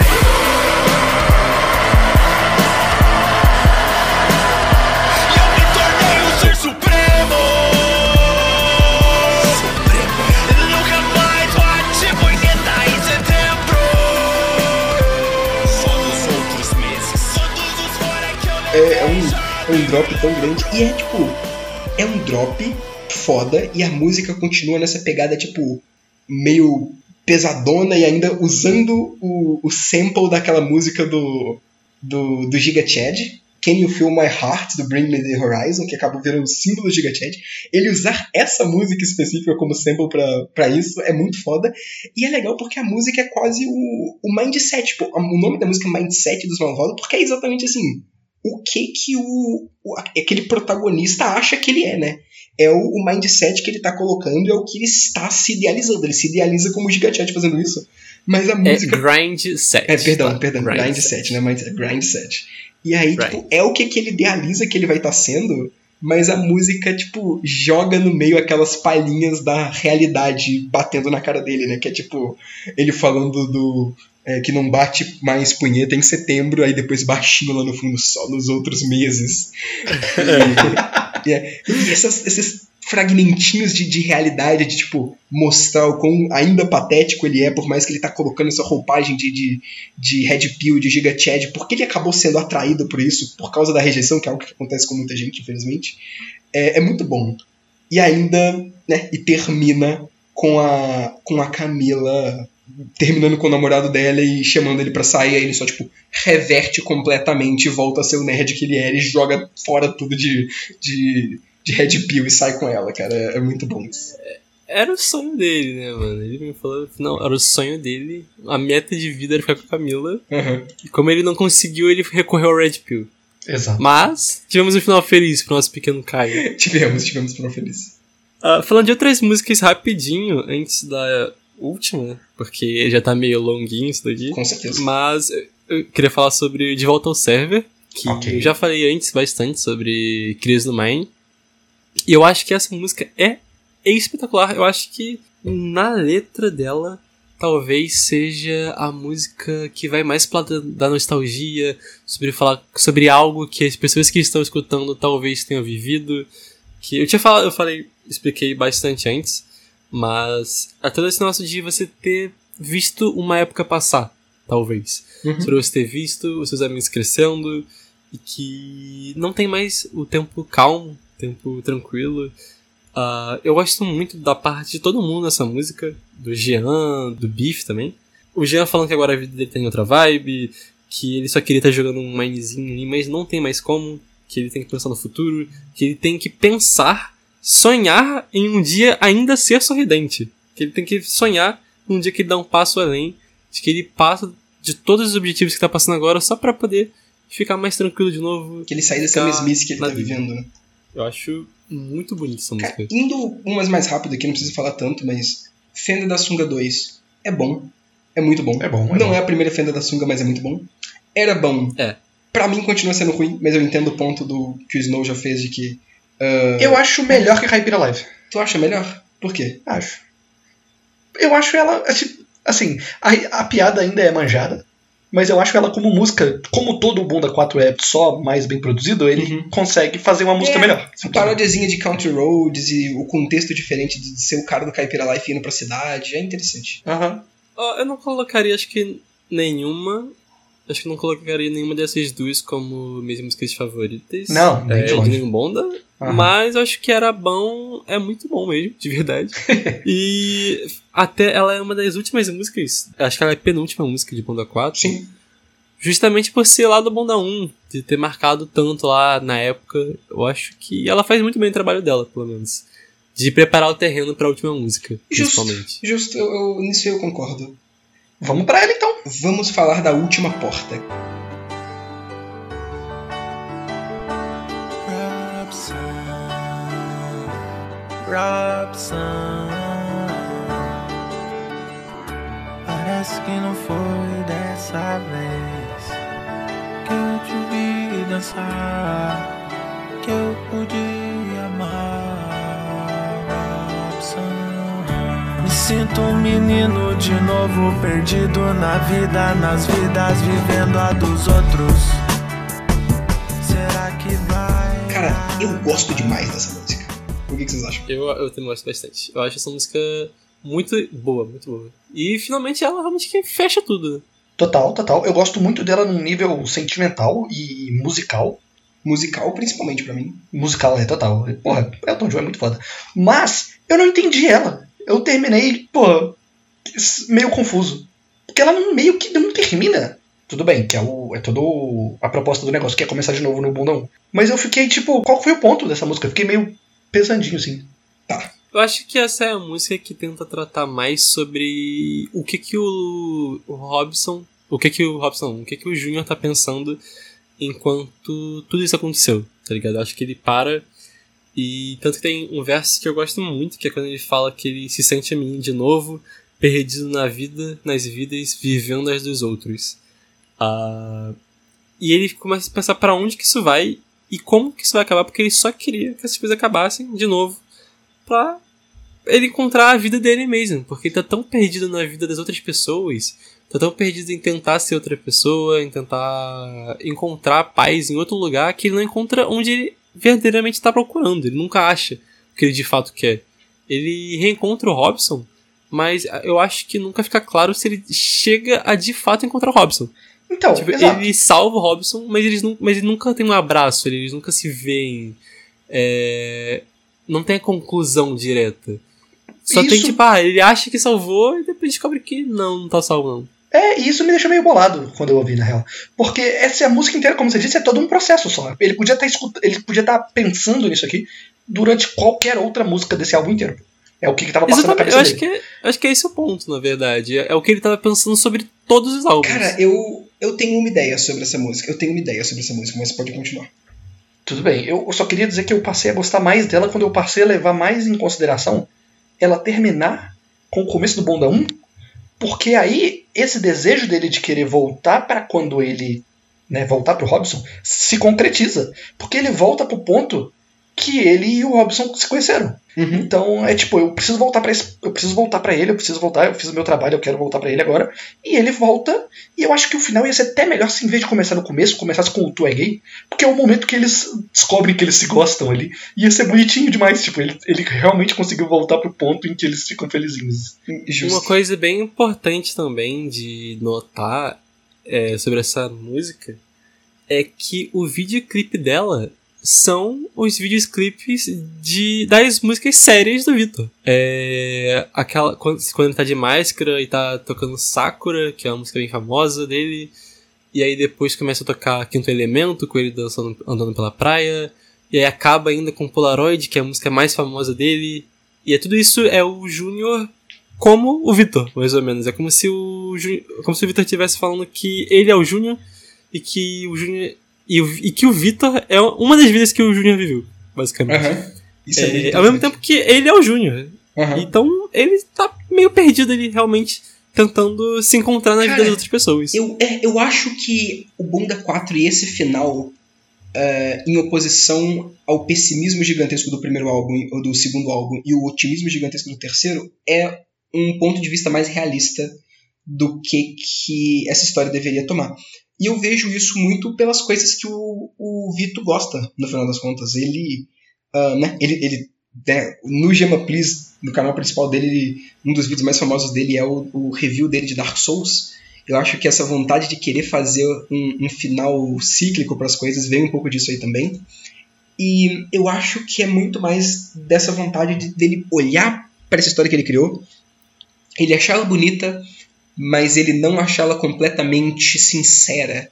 É, é um, é um drop tão grande. E é tipo, é um drop foda e a música continua nessa pegada, tipo, meio pesadona e ainda usando o, o sample daquela música do, do, do Giga Chad. Can You Feel My Heart, do Bring Me The Horizon, que acabou virando símbolo do Giga Chad. Ele usar essa música específica como sample pra isso é muito foda. E é legal porque a música é quase o, o mindset. Tipo, o nome da música é Mindset dos Malvados, porque é exatamente assim o que que o, o- aquele protagonista acha que ele é, né? É o, o mindset que ele tá colocando, é o que ele está se idealizando. Ele se idealiza como o Gigachat fazendo isso. Mas a É música. grind set. É, perdão, tá? perdão, grind, set, né? Mas é grind set. E aí, Grind. tipo, é o que, que ele idealiza que ele vai estar sendo, mas a música, tipo, joga no meio aquelas palhinhas da realidade batendo na cara dele, né? Que é tipo, ele falando do. é, que não bate mais punheta em setembro, aí depois baixinho lá no fundo, só nos outros meses. E, e é- e essas- esses fragmentinhos de, de realidade, de tipo, mostrar o quão ainda patético ele é, por mais que ele tá colocando essa roupagem de, de, de Red Pill, de Giga Chad, porque ele acabou sendo atraído por isso, por causa da rejeição, que é algo que acontece com muita gente, infelizmente, é, é muito bom. E ainda, né, e termina com a, com a Camila terminando com o namorado dela e chamando ele pra sair, aí ele só, tipo, reverte completamente, volta a ser o nerd que ele era e joga fora tudo de, de, de Red Pill e sai com ela, cara. É, é muito bom isso. Era o sonho dele, né, mano? Ele me falou, não, era o sonho dele. A meta de vida era ficar com a Camila. Uhum. E como ele não conseguiu, ele recorreu ao Red Pill. Exato. Mas tivemos um final feliz pro nosso pequeno Caio. tivemos, tivemos final feliz. Ah, falando de outras músicas rapidinho, antes da última, porque já tá meio longuinho isso daqui. Com certeza. Mas eu- queria falar sobre De Volta ao Server, que Ok. eu já falei antes bastante sobre Crise no Mine. E eu acho que essa música é espetacular. Eu acho que na letra dela talvez seja a música que vai mais lado da nostalgia, sobre falar sobre algo que as pessoas que estão escutando talvez tenham vivido. Que eu tinha falado, eu falei, expliquei bastante antes, mas é todo esse negócio de você ter visto uma época passar, talvez. Uhum. Sobre você ter visto os seus amigos crescendo e que não tem mais o tempo calmo, tempo tranquilo. Ah, eu gosto muito da parte de todo mundo nessa música, do Jean, do Beef também. O Jean falando que agora a vida dele tem outra vibe, que ele só queria estar jogando um minezinho ali, mas não tem mais como, que ele tem que pensar no futuro, que ele tem que pensar, sonhar em um dia ainda ser sorridente. Que ele tem que sonhar num dia que ele dá um passo além, de que ele passa de todos os objetivos que tá passando agora só pra poder ficar mais tranquilo de novo. Que ele sai dessa mesmice que ele tá vivendo, né? Eu acho muito bonito essa música. indo umas mais rápido aqui, não preciso falar tanto, mas Fenda da Sunga 2 é bom. É muito bom. É bom, é não bom. é a primeira Fenda da Sunga, mas é muito bom. Era bom. É. Pra mim continua sendo ruim, mas eu entendo o ponto do que o Snow já fez de que. ah, Eu acho melhor que Hyper Alive. Tu acha melhor? Por quê? Acho. Eu acho ela. Assim, a, a piada ainda é manjada. Mas eu acho ela como música, como todo o Bunda 4 é só mais bem produzido, ele Uhum. consegue fazer uma música É, melhor. Parodiazinha de Country Roads e o contexto diferente de ser o cara do Caipira Life indo pra cidade é interessante. Aham. Eu não colocaria, acho que nenhuma, acho que não colocaria nenhuma dessas duas como minhas músicas favoritas. Não, é, de nenhum Bonda. Aham. Mas acho que era bom, é muito bom mesmo, de verdade. e até ela é uma das últimas músicas, acho que ela é a penúltima música de Bonda 4. Sim. Justamente por ser lá do Bonda 1, de ter marcado tanto lá na época, eu acho que ela faz muito bem o trabalho dela, pelo menos. De preparar o terreno pra última música, Justo. principalmente. Justo, eu, eu, nisso eu concordo. Vamos pra ela então. Vamos falar da última porta. Robson. Parece que não foi dessa vez que eu te vi dançar, que eu podia sinto um menino de novo, perdido na vida, nas vidas, vivendo a dos outros. Será que vai? Cara, eu gosto demais dessa música. O que, que vocês acham? Eu, eu também gosto bastante. Eu acho essa música muito boa, muito boa. E finalmente ela realmente que fecha tudo. Total, total. Eu gosto muito dela num nível sentimental e musical. Musical, principalmente pra mim. Musical, é total. Porra, Elton John é muito foda. Mas eu não entendi ela. Eu terminei, porra, meio confuso. Porque ela meio que não termina. Tudo bem, que é, o, é todo a proposta do negócio, que é começar de novo no bundão. Mas eu fiquei, tipo, qual foi o ponto dessa música? Eu fiquei meio pesadinho, assim. Eu acho que essa é a música que tenta tratar mais sobre o que que o, o Robson, o que que o Robson, o que que o Júnior tá pensando enquanto tudo isso aconteceu, tá ligado? Eu acho que ele para e tanto que tem um verso que eu gosto muito, que é quando ele fala que ele se sente a mim de novo, perdido na vida, nas vidas, vivendo as dos outros. Ah, e ele começa a pensar pra onde que isso vai e como que isso vai acabar, porque ele só queria que essas coisas acabassem de novo pra ele encontrar a vida dele mesmo, porque ele tá tão perdido na vida das outras pessoas, tá tão perdido em tentar ser outra pessoa, em tentar encontrar paz em outro lugar, que ele não encontra onde ele verdadeiramente tá procurando, ele nunca acha o que ele de fato quer. Ele reencontra o Robson, mas eu acho que nunca fica claro se ele chega a de fato encontrar o Robson. Então, Tipo, ele salva o Robson, mas eles, mas ele nunca tem um abraço, eles nunca se veem. é, não tem a conclusão direta. Só tem Isso- tipo, ah, ele acha que salvou e depois descobre que não, não tá salvando. É, e isso me deixou meio bolado quando eu ouvi, na real. Porque essa é a música inteira, como você disse, é todo um processo só. Ele podia estar ele podia estar pensando nisso aqui durante qualquer outra música desse álbum inteiro. É o que, que tava passando na Exatamente, cabeça eu acho dele. que, acho que é esse o ponto, na verdade. É, é o que ele tava pensando sobre todos os álbuns. Cara, eu, eu tenho uma ideia sobre essa música. Eu tenho uma ideia sobre essa música, mas pode continuar. Tudo bem, eu só queria dizer que eu passei a gostar mais dela quando eu passei a levar mais em consideração ela terminar com o começo do Bonda 1, porque aí esse desejo dele de querer voltar para quando ele, né, voltar pro Robson, se concretiza, porque ele volta pro ponto que ele e o Robson se conheceram. Uhum. Então é tipo, eu preciso voltar para eu preciso voltar para ele, eu preciso voltar, eu fiz o meu trabalho, eu quero voltar para ele agora. E ele volta, e eu acho que o final ia ser até melhor se em vez de começar no começo, começasse com o Tu é gay, porque é o momento que eles descobrem que eles se gostam ali. Ia ser bonitinho demais, tipo, ele, ele realmente conseguiu voltar pro ponto em que eles ficam felizinhos. Justo. Uma coisa bem importante também de notar é, sobre essa música é que o videoclipe dela são os videoclipes de, das músicas sérias do Vitor. É, aquela, quando, quando ele tá de máscara e tá tocando Sakura, que é uma música bem famosa dele, e aí depois começa a tocar Quinto Elemento, com ele dançando, andando pela praia, e aí acaba ainda com Polaroid, que é a música mais famosa dele, e é tudo isso é o Júnior como o Vitor, mais ou menos. É como se o como se o Vitor estivesse falando que ele é o Júnior e que o Júnior e, e que o Vitor é uma das vidas que o Júnior viveu, basicamente. Aham. Isso é, É, ao mesmo tempo que ele é o Júnior. Aham. Então ele tá meio perdido ali, realmente, tentando se encontrar na vida Cara, das outras pessoas. Eu, é, eu acho que o Bonda 4 e esse final, é, em oposição ao pessimismo gigantesco do primeiro álbum, ou do segundo álbum, e o otimismo gigantesco do terceiro, é um ponto de vista mais realista do que, que essa história deveria tomar. E eu vejo isso muito pelas coisas que o, o Vito gosta, no final das contas. Ele, ah, né, ele, ele né, no Gema Please, no canal principal dele, ele- um dos vídeos mais famosos dele é o, o review dele de Dark Souls. Eu acho que essa vontade de querer fazer um, um final cíclico para as coisas vem um pouco disso aí também. E eu acho que é muito mais dessa vontade de, dele olhar para essa história que ele criou, ele achá-la bonita, mas ele não achá-la completamente sincera.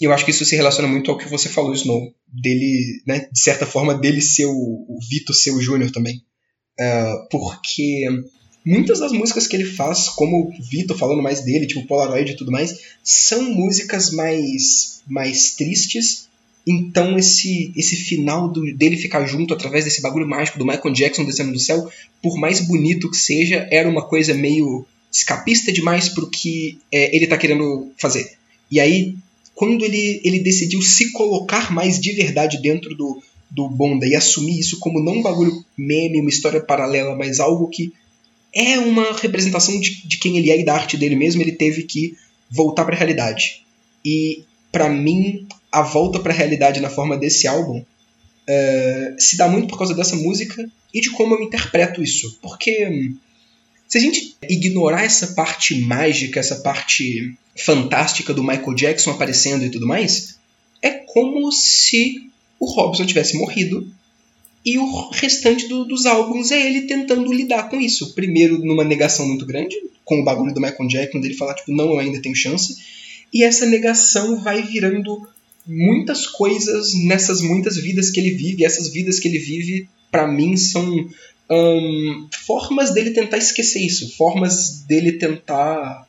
E eu acho que isso se relaciona muito ao que você falou, Snow. Dele, né, de certa forma, dele ser o, o Vitor ser o Júnior também. Uh, porque muitas das músicas que ele faz, como o Vitor falando mais dele, tipo Polaroid e tudo mais, são músicas mais, mais tristes. Então esse, esse final do, dele ficar junto através desse bagulho mágico do Michael Jackson descendo do céu, por mais bonito que seja, era uma coisa meio escapista demais pro que é, ele tá querendo fazer. E aí quando ele, ele decidiu se colocar mais de verdade dentro do, do Bonda e assumir isso como não um bagulho meme, uma história paralela, mas algo que é uma representação de, de quem ele é e da arte dele mesmo, ele teve que voltar para a realidade. E para mim, a volta para a realidade na forma desse álbum uh, se dá muito por causa dessa música e de como eu interpreto isso. Porque hum, se a gente ignorar essa parte mágica, essa parte fantástica do Michael Jackson aparecendo e tudo mais, é como se o Robson tivesse morrido e o restante do, dos álbuns é ele tentando lidar com isso. Primeiro numa negação muito grande, com o bagulho do Michael Jackson, dele falar, tipo, não, eu ainda tenho chance. E essa negação vai virando muitas coisas nessas muitas vidas que ele vive. E essas vidas que ele vive, para mim, são hum, formas dele tentar esquecer isso. Formas dele tentar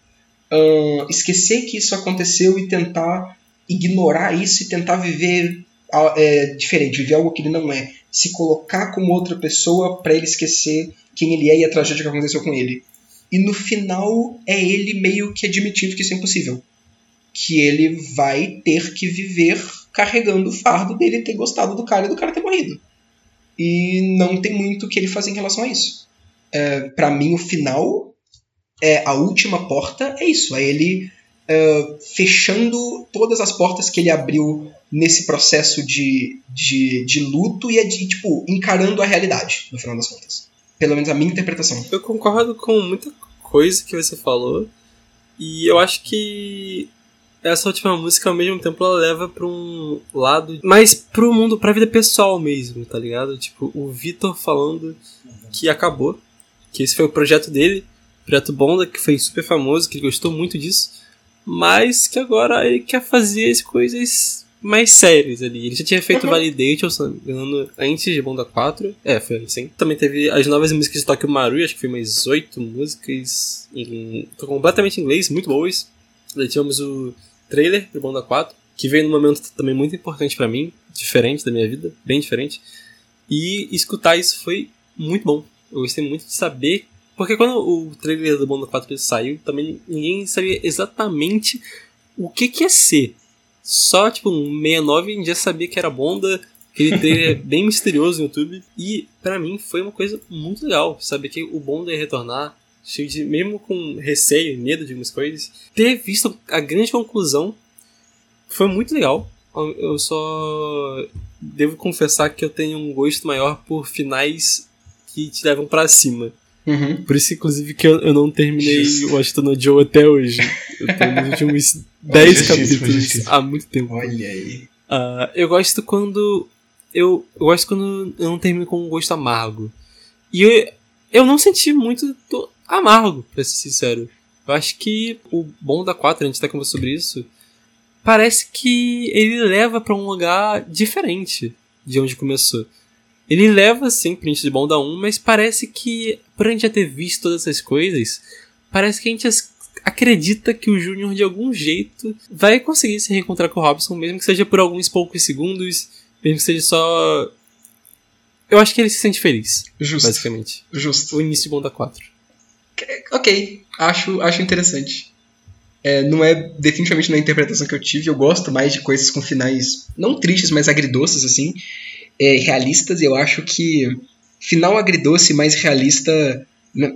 uh, esquecer que isso aconteceu e tentar ignorar isso e tentar viver é, diferente, viver algo que ele não é. Se colocar como outra pessoa para ele esquecer quem ele é e a tragédia que aconteceu com ele. E no final é ele meio que admitindo que isso é impossível. Que ele vai ter que viver carregando o fardo dele ter gostado do cara e do cara ter morrido. E não tem muito o que ele fazer em relação a isso. É, para mim, o final é a última porta é isso, é ele uh, fechando todas as portas que ele abriu nesse processo de, de, de luto e é de, tipo, encarando a realidade, no final das contas. Pelo menos a minha interpretação. Eu concordo com muita coisa que você falou. E eu acho que essa última música, ao mesmo tempo, ela leva pra um lado mais pro mundo, pra vida pessoal mesmo, tá ligado? Tipo, o Vitor falando que acabou, que esse foi o projeto dele, Projeto Bonda, que foi super famoso, que ele gostou muito disso, mas que agora ele quer fazer as coisas mais sérias ali. Ele já tinha feito uhum. Validation, se não me engano, antes de Bonda 4. É, foi antes, sim. Também teve as novas músicas de Tokyo Maru, acho que foi mais oito músicas em, completamente em inglês, muito boas. Daí tivemos o trailer do Bonda 4, que veio num momento também muito importante para mim, diferente da minha vida, bem diferente. E escutar isso foi muito bom. Eu gostei muito de saber porque quando o trailer do Bonda 4 saiu, também ninguém sabia exatamente o que, que ia ser. Só, tipo, um 69 a gente já sabia que era Bonda, aquele trailer bem misterioso no YouTube. E, para mim, foi uma coisa muito legal. Saber que o Bonda ia retornar, de, mesmo com receio e medo de algumas coisas. Ter visto a grande conclusão foi muito legal. Eu só devo confessar que eu tenho um gosto maior por finais que te levam para cima. Uhum. Por isso, inclusive, que eu, eu não terminei o Washington no Joe até hoje. Eu tô nos últimos 10 capítulos há muito tempo. Olha aí. Uh, eu gosto quando. Eu, eu gosto quando eu não termino com um gosto amargo. E eu, eu não senti muito amargo, pra ser sincero. Eu acho que o bom da 4, a gente tá conversando sobre isso, parece que ele leva para um lugar diferente de onde começou. Ele leva, sim, print de Bonda 1, mas parece que, por a gente já ter visto todas essas coisas, parece que a gente acredita que o Júnior, de algum jeito, vai conseguir se reencontrar com o Robson, mesmo que seja por alguns poucos segundos, mesmo que seja só. Eu acho que ele se sente feliz. Justo. Basicamente. Justo. O início de Bonda 4. Ok, acho, acho interessante. É, não é definitivamente na interpretação que eu tive. Eu gosto mais de coisas com finais não tristes, mas agridoces, assim é, realistas, eu acho que final agridoce mais realista. Né?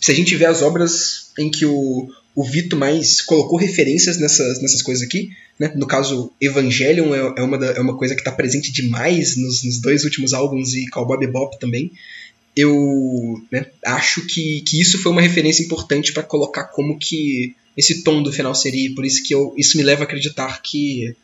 Se a gente vê as obras em que o, o Vito mais colocou referências nessas, nessas coisas aqui, né? no caso, Evangelion é, é, uma, da, é uma coisa que está presente demais nos, nos, dois últimos álbuns e Cowboy Bebop também. Eu né, acho que, que isso foi uma referência importante para colocar como que esse tom do final seria. Por isso que eu, isso me leva a acreditar que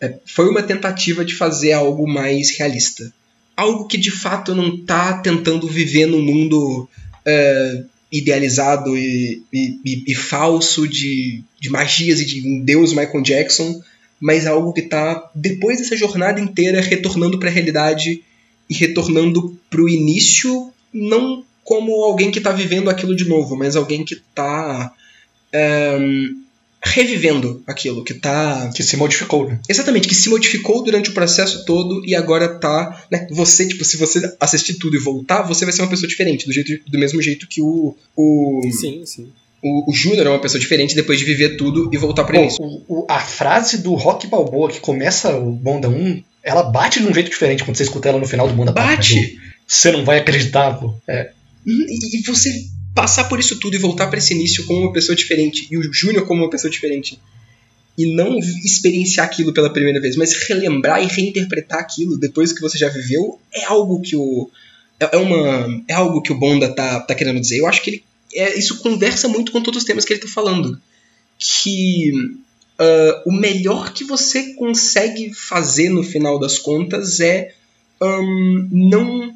é, foi uma tentativa de fazer algo mais realista. Algo que de fato não tá tentando viver num mundo é, idealizado e, e, e, e falso de, de magias e de um deus Michael Jackson, mas algo que tá, depois dessa jornada inteira, retornando para a realidade e retornando para o início, não como alguém que está vivendo aquilo de novo, mas alguém que está revivendo aquilo, que tá. Que se modificou, né? Exatamente, que se modificou durante o processo todo e agora tá. Né, você, tipo, se você assistir tudo e voltar, você vai ser uma pessoa diferente, do, jeito, do mesmo jeito que o. o sim, sim. O, o Júnior é uma pessoa diferente depois de viver tudo e voltar pra isso. O, a frase do Rock Balboa que começa o Bonda 1, ela bate de um jeito diferente quando você escuta ela no final do Bonda Bate! Né? Você não vai acreditar, pô. É. E você passar por isso tudo e voltar para esse início como uma pessoa diferente e o Júnior como uma pessoa diferente e não experienciar aquilo pela primeira vez, mas relembrar e reinterpretar aquilo depois que você já viveu é algo que o é, é uma é algo que o Bonda tá, tá querendo dizer. Eu acho que ele é, isso conversa muito com todos os temas que ele tá falando, que uh, o melhor que você consegue fazer no final das contas é um, não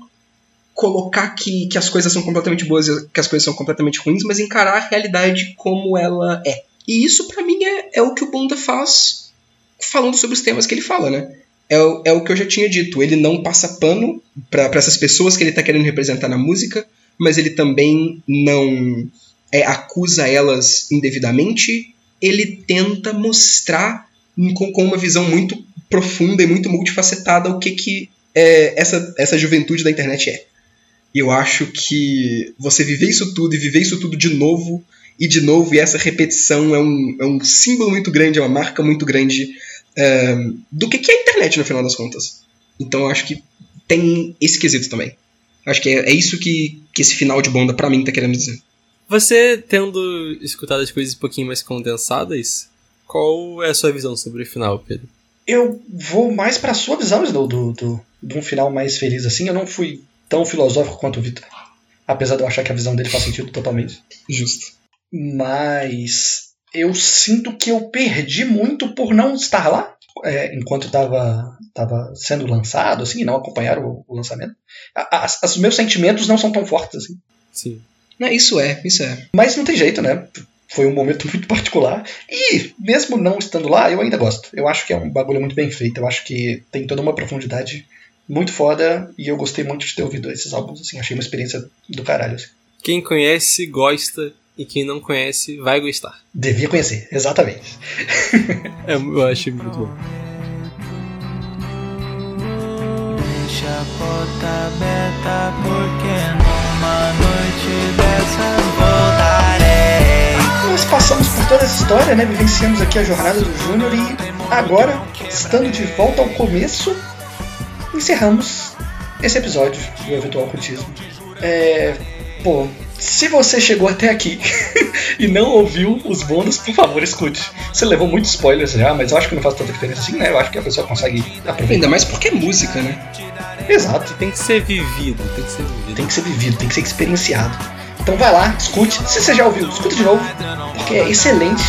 colocar que, que as coisas são completamente boas e que as coisas são completamente ruins, mas encarar a realidade como ela é. E isso, para mim, é, é o que o Bonda faz falando sobre os temas que ele fala, né? É, o, é o que eu já tinha dito. Ele não passa pano para essas pessoas que ele tá querendo representar na música, mas ele também não é, acusa elas indevidamente. Ele tenta mostrar com, com uma visão muito profunda e muito multifacetada o que, que é, essa, essa juventude da internet é. E eu acho que você viver isso tudo e viver isso tudo de novo e de novo, e essa repetição é um, é um símbolo muito grande, é uma marca muito grande é, do que, que é a internet no final das contas. Então eu acho que tem esse quesito também. Acho que é, é isso que, que esse final de Bonda pra mim tá querendo dizer. Você, tendo escutado as coisas um pouquinho mais condensadas, qual é a sua visão sobre o final, Pedro? Eu vou mais pra sua visão, do, do, do, de um final mais feliz assim. Eu não fui tão filosófico quanto o Vitor. Apesar de eu achar que a visão dele faz sentido totalmente. Justo. Mas eu sinto que eu perdi muito por não estar lá é, enquanto estava tava sendo lançado, assim, e não acompanhar o, o lançamento. Os meus sentimentos não são tão fortes assim. Sim. Não, isso é, isso é. Mas não tem jeito, né? Foi um momento muito particular. E, mesmo não estando lá, eu ainda gosto. Eu acho que é um bagulho muito bem feito. Eu acho que tem toda uma profundidade muito foda e eu gostei muito de ter ouvido esses álbuns, assim, achei uma experiência do caralho. Assim. Quem conhece, gosta, e quem não conhece, vai gostar. Devia conhecer, exatamente. é, eu acho muito bom. Deixa a porta aberta porque numa noite dessas voltarei. Nós passamos por toda essa história, né? Vivenciamos aqui a jornada do Júnior e agora, estando de volta ao começo, encerramos esse episódio do Eventual Ocultismo. É, pô, se você chegou até aqui e não ouviu os bônus, por favor, escute. Você levou muitos spoilers já, mas eu acho que não faz tanta diferença assim, né? Eu acho que a pessoa consegue aproveitar. Ainda mais porque é música, né? Exato. Tem que ser vivido, tem que ser vivido. Tem que ser vivido, tem que ser experienciado. Então vai lá, escute. Se você já ouviu, escuta de novo, porque é excelente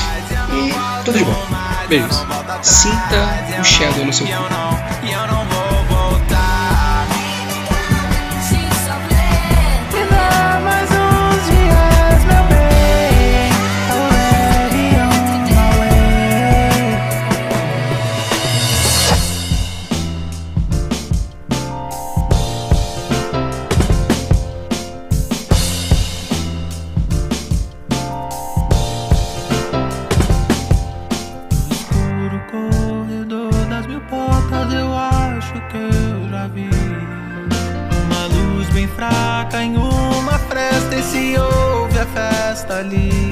e tudo de bom. Beijos. Sinta o Shadow no seu corpo. Ali.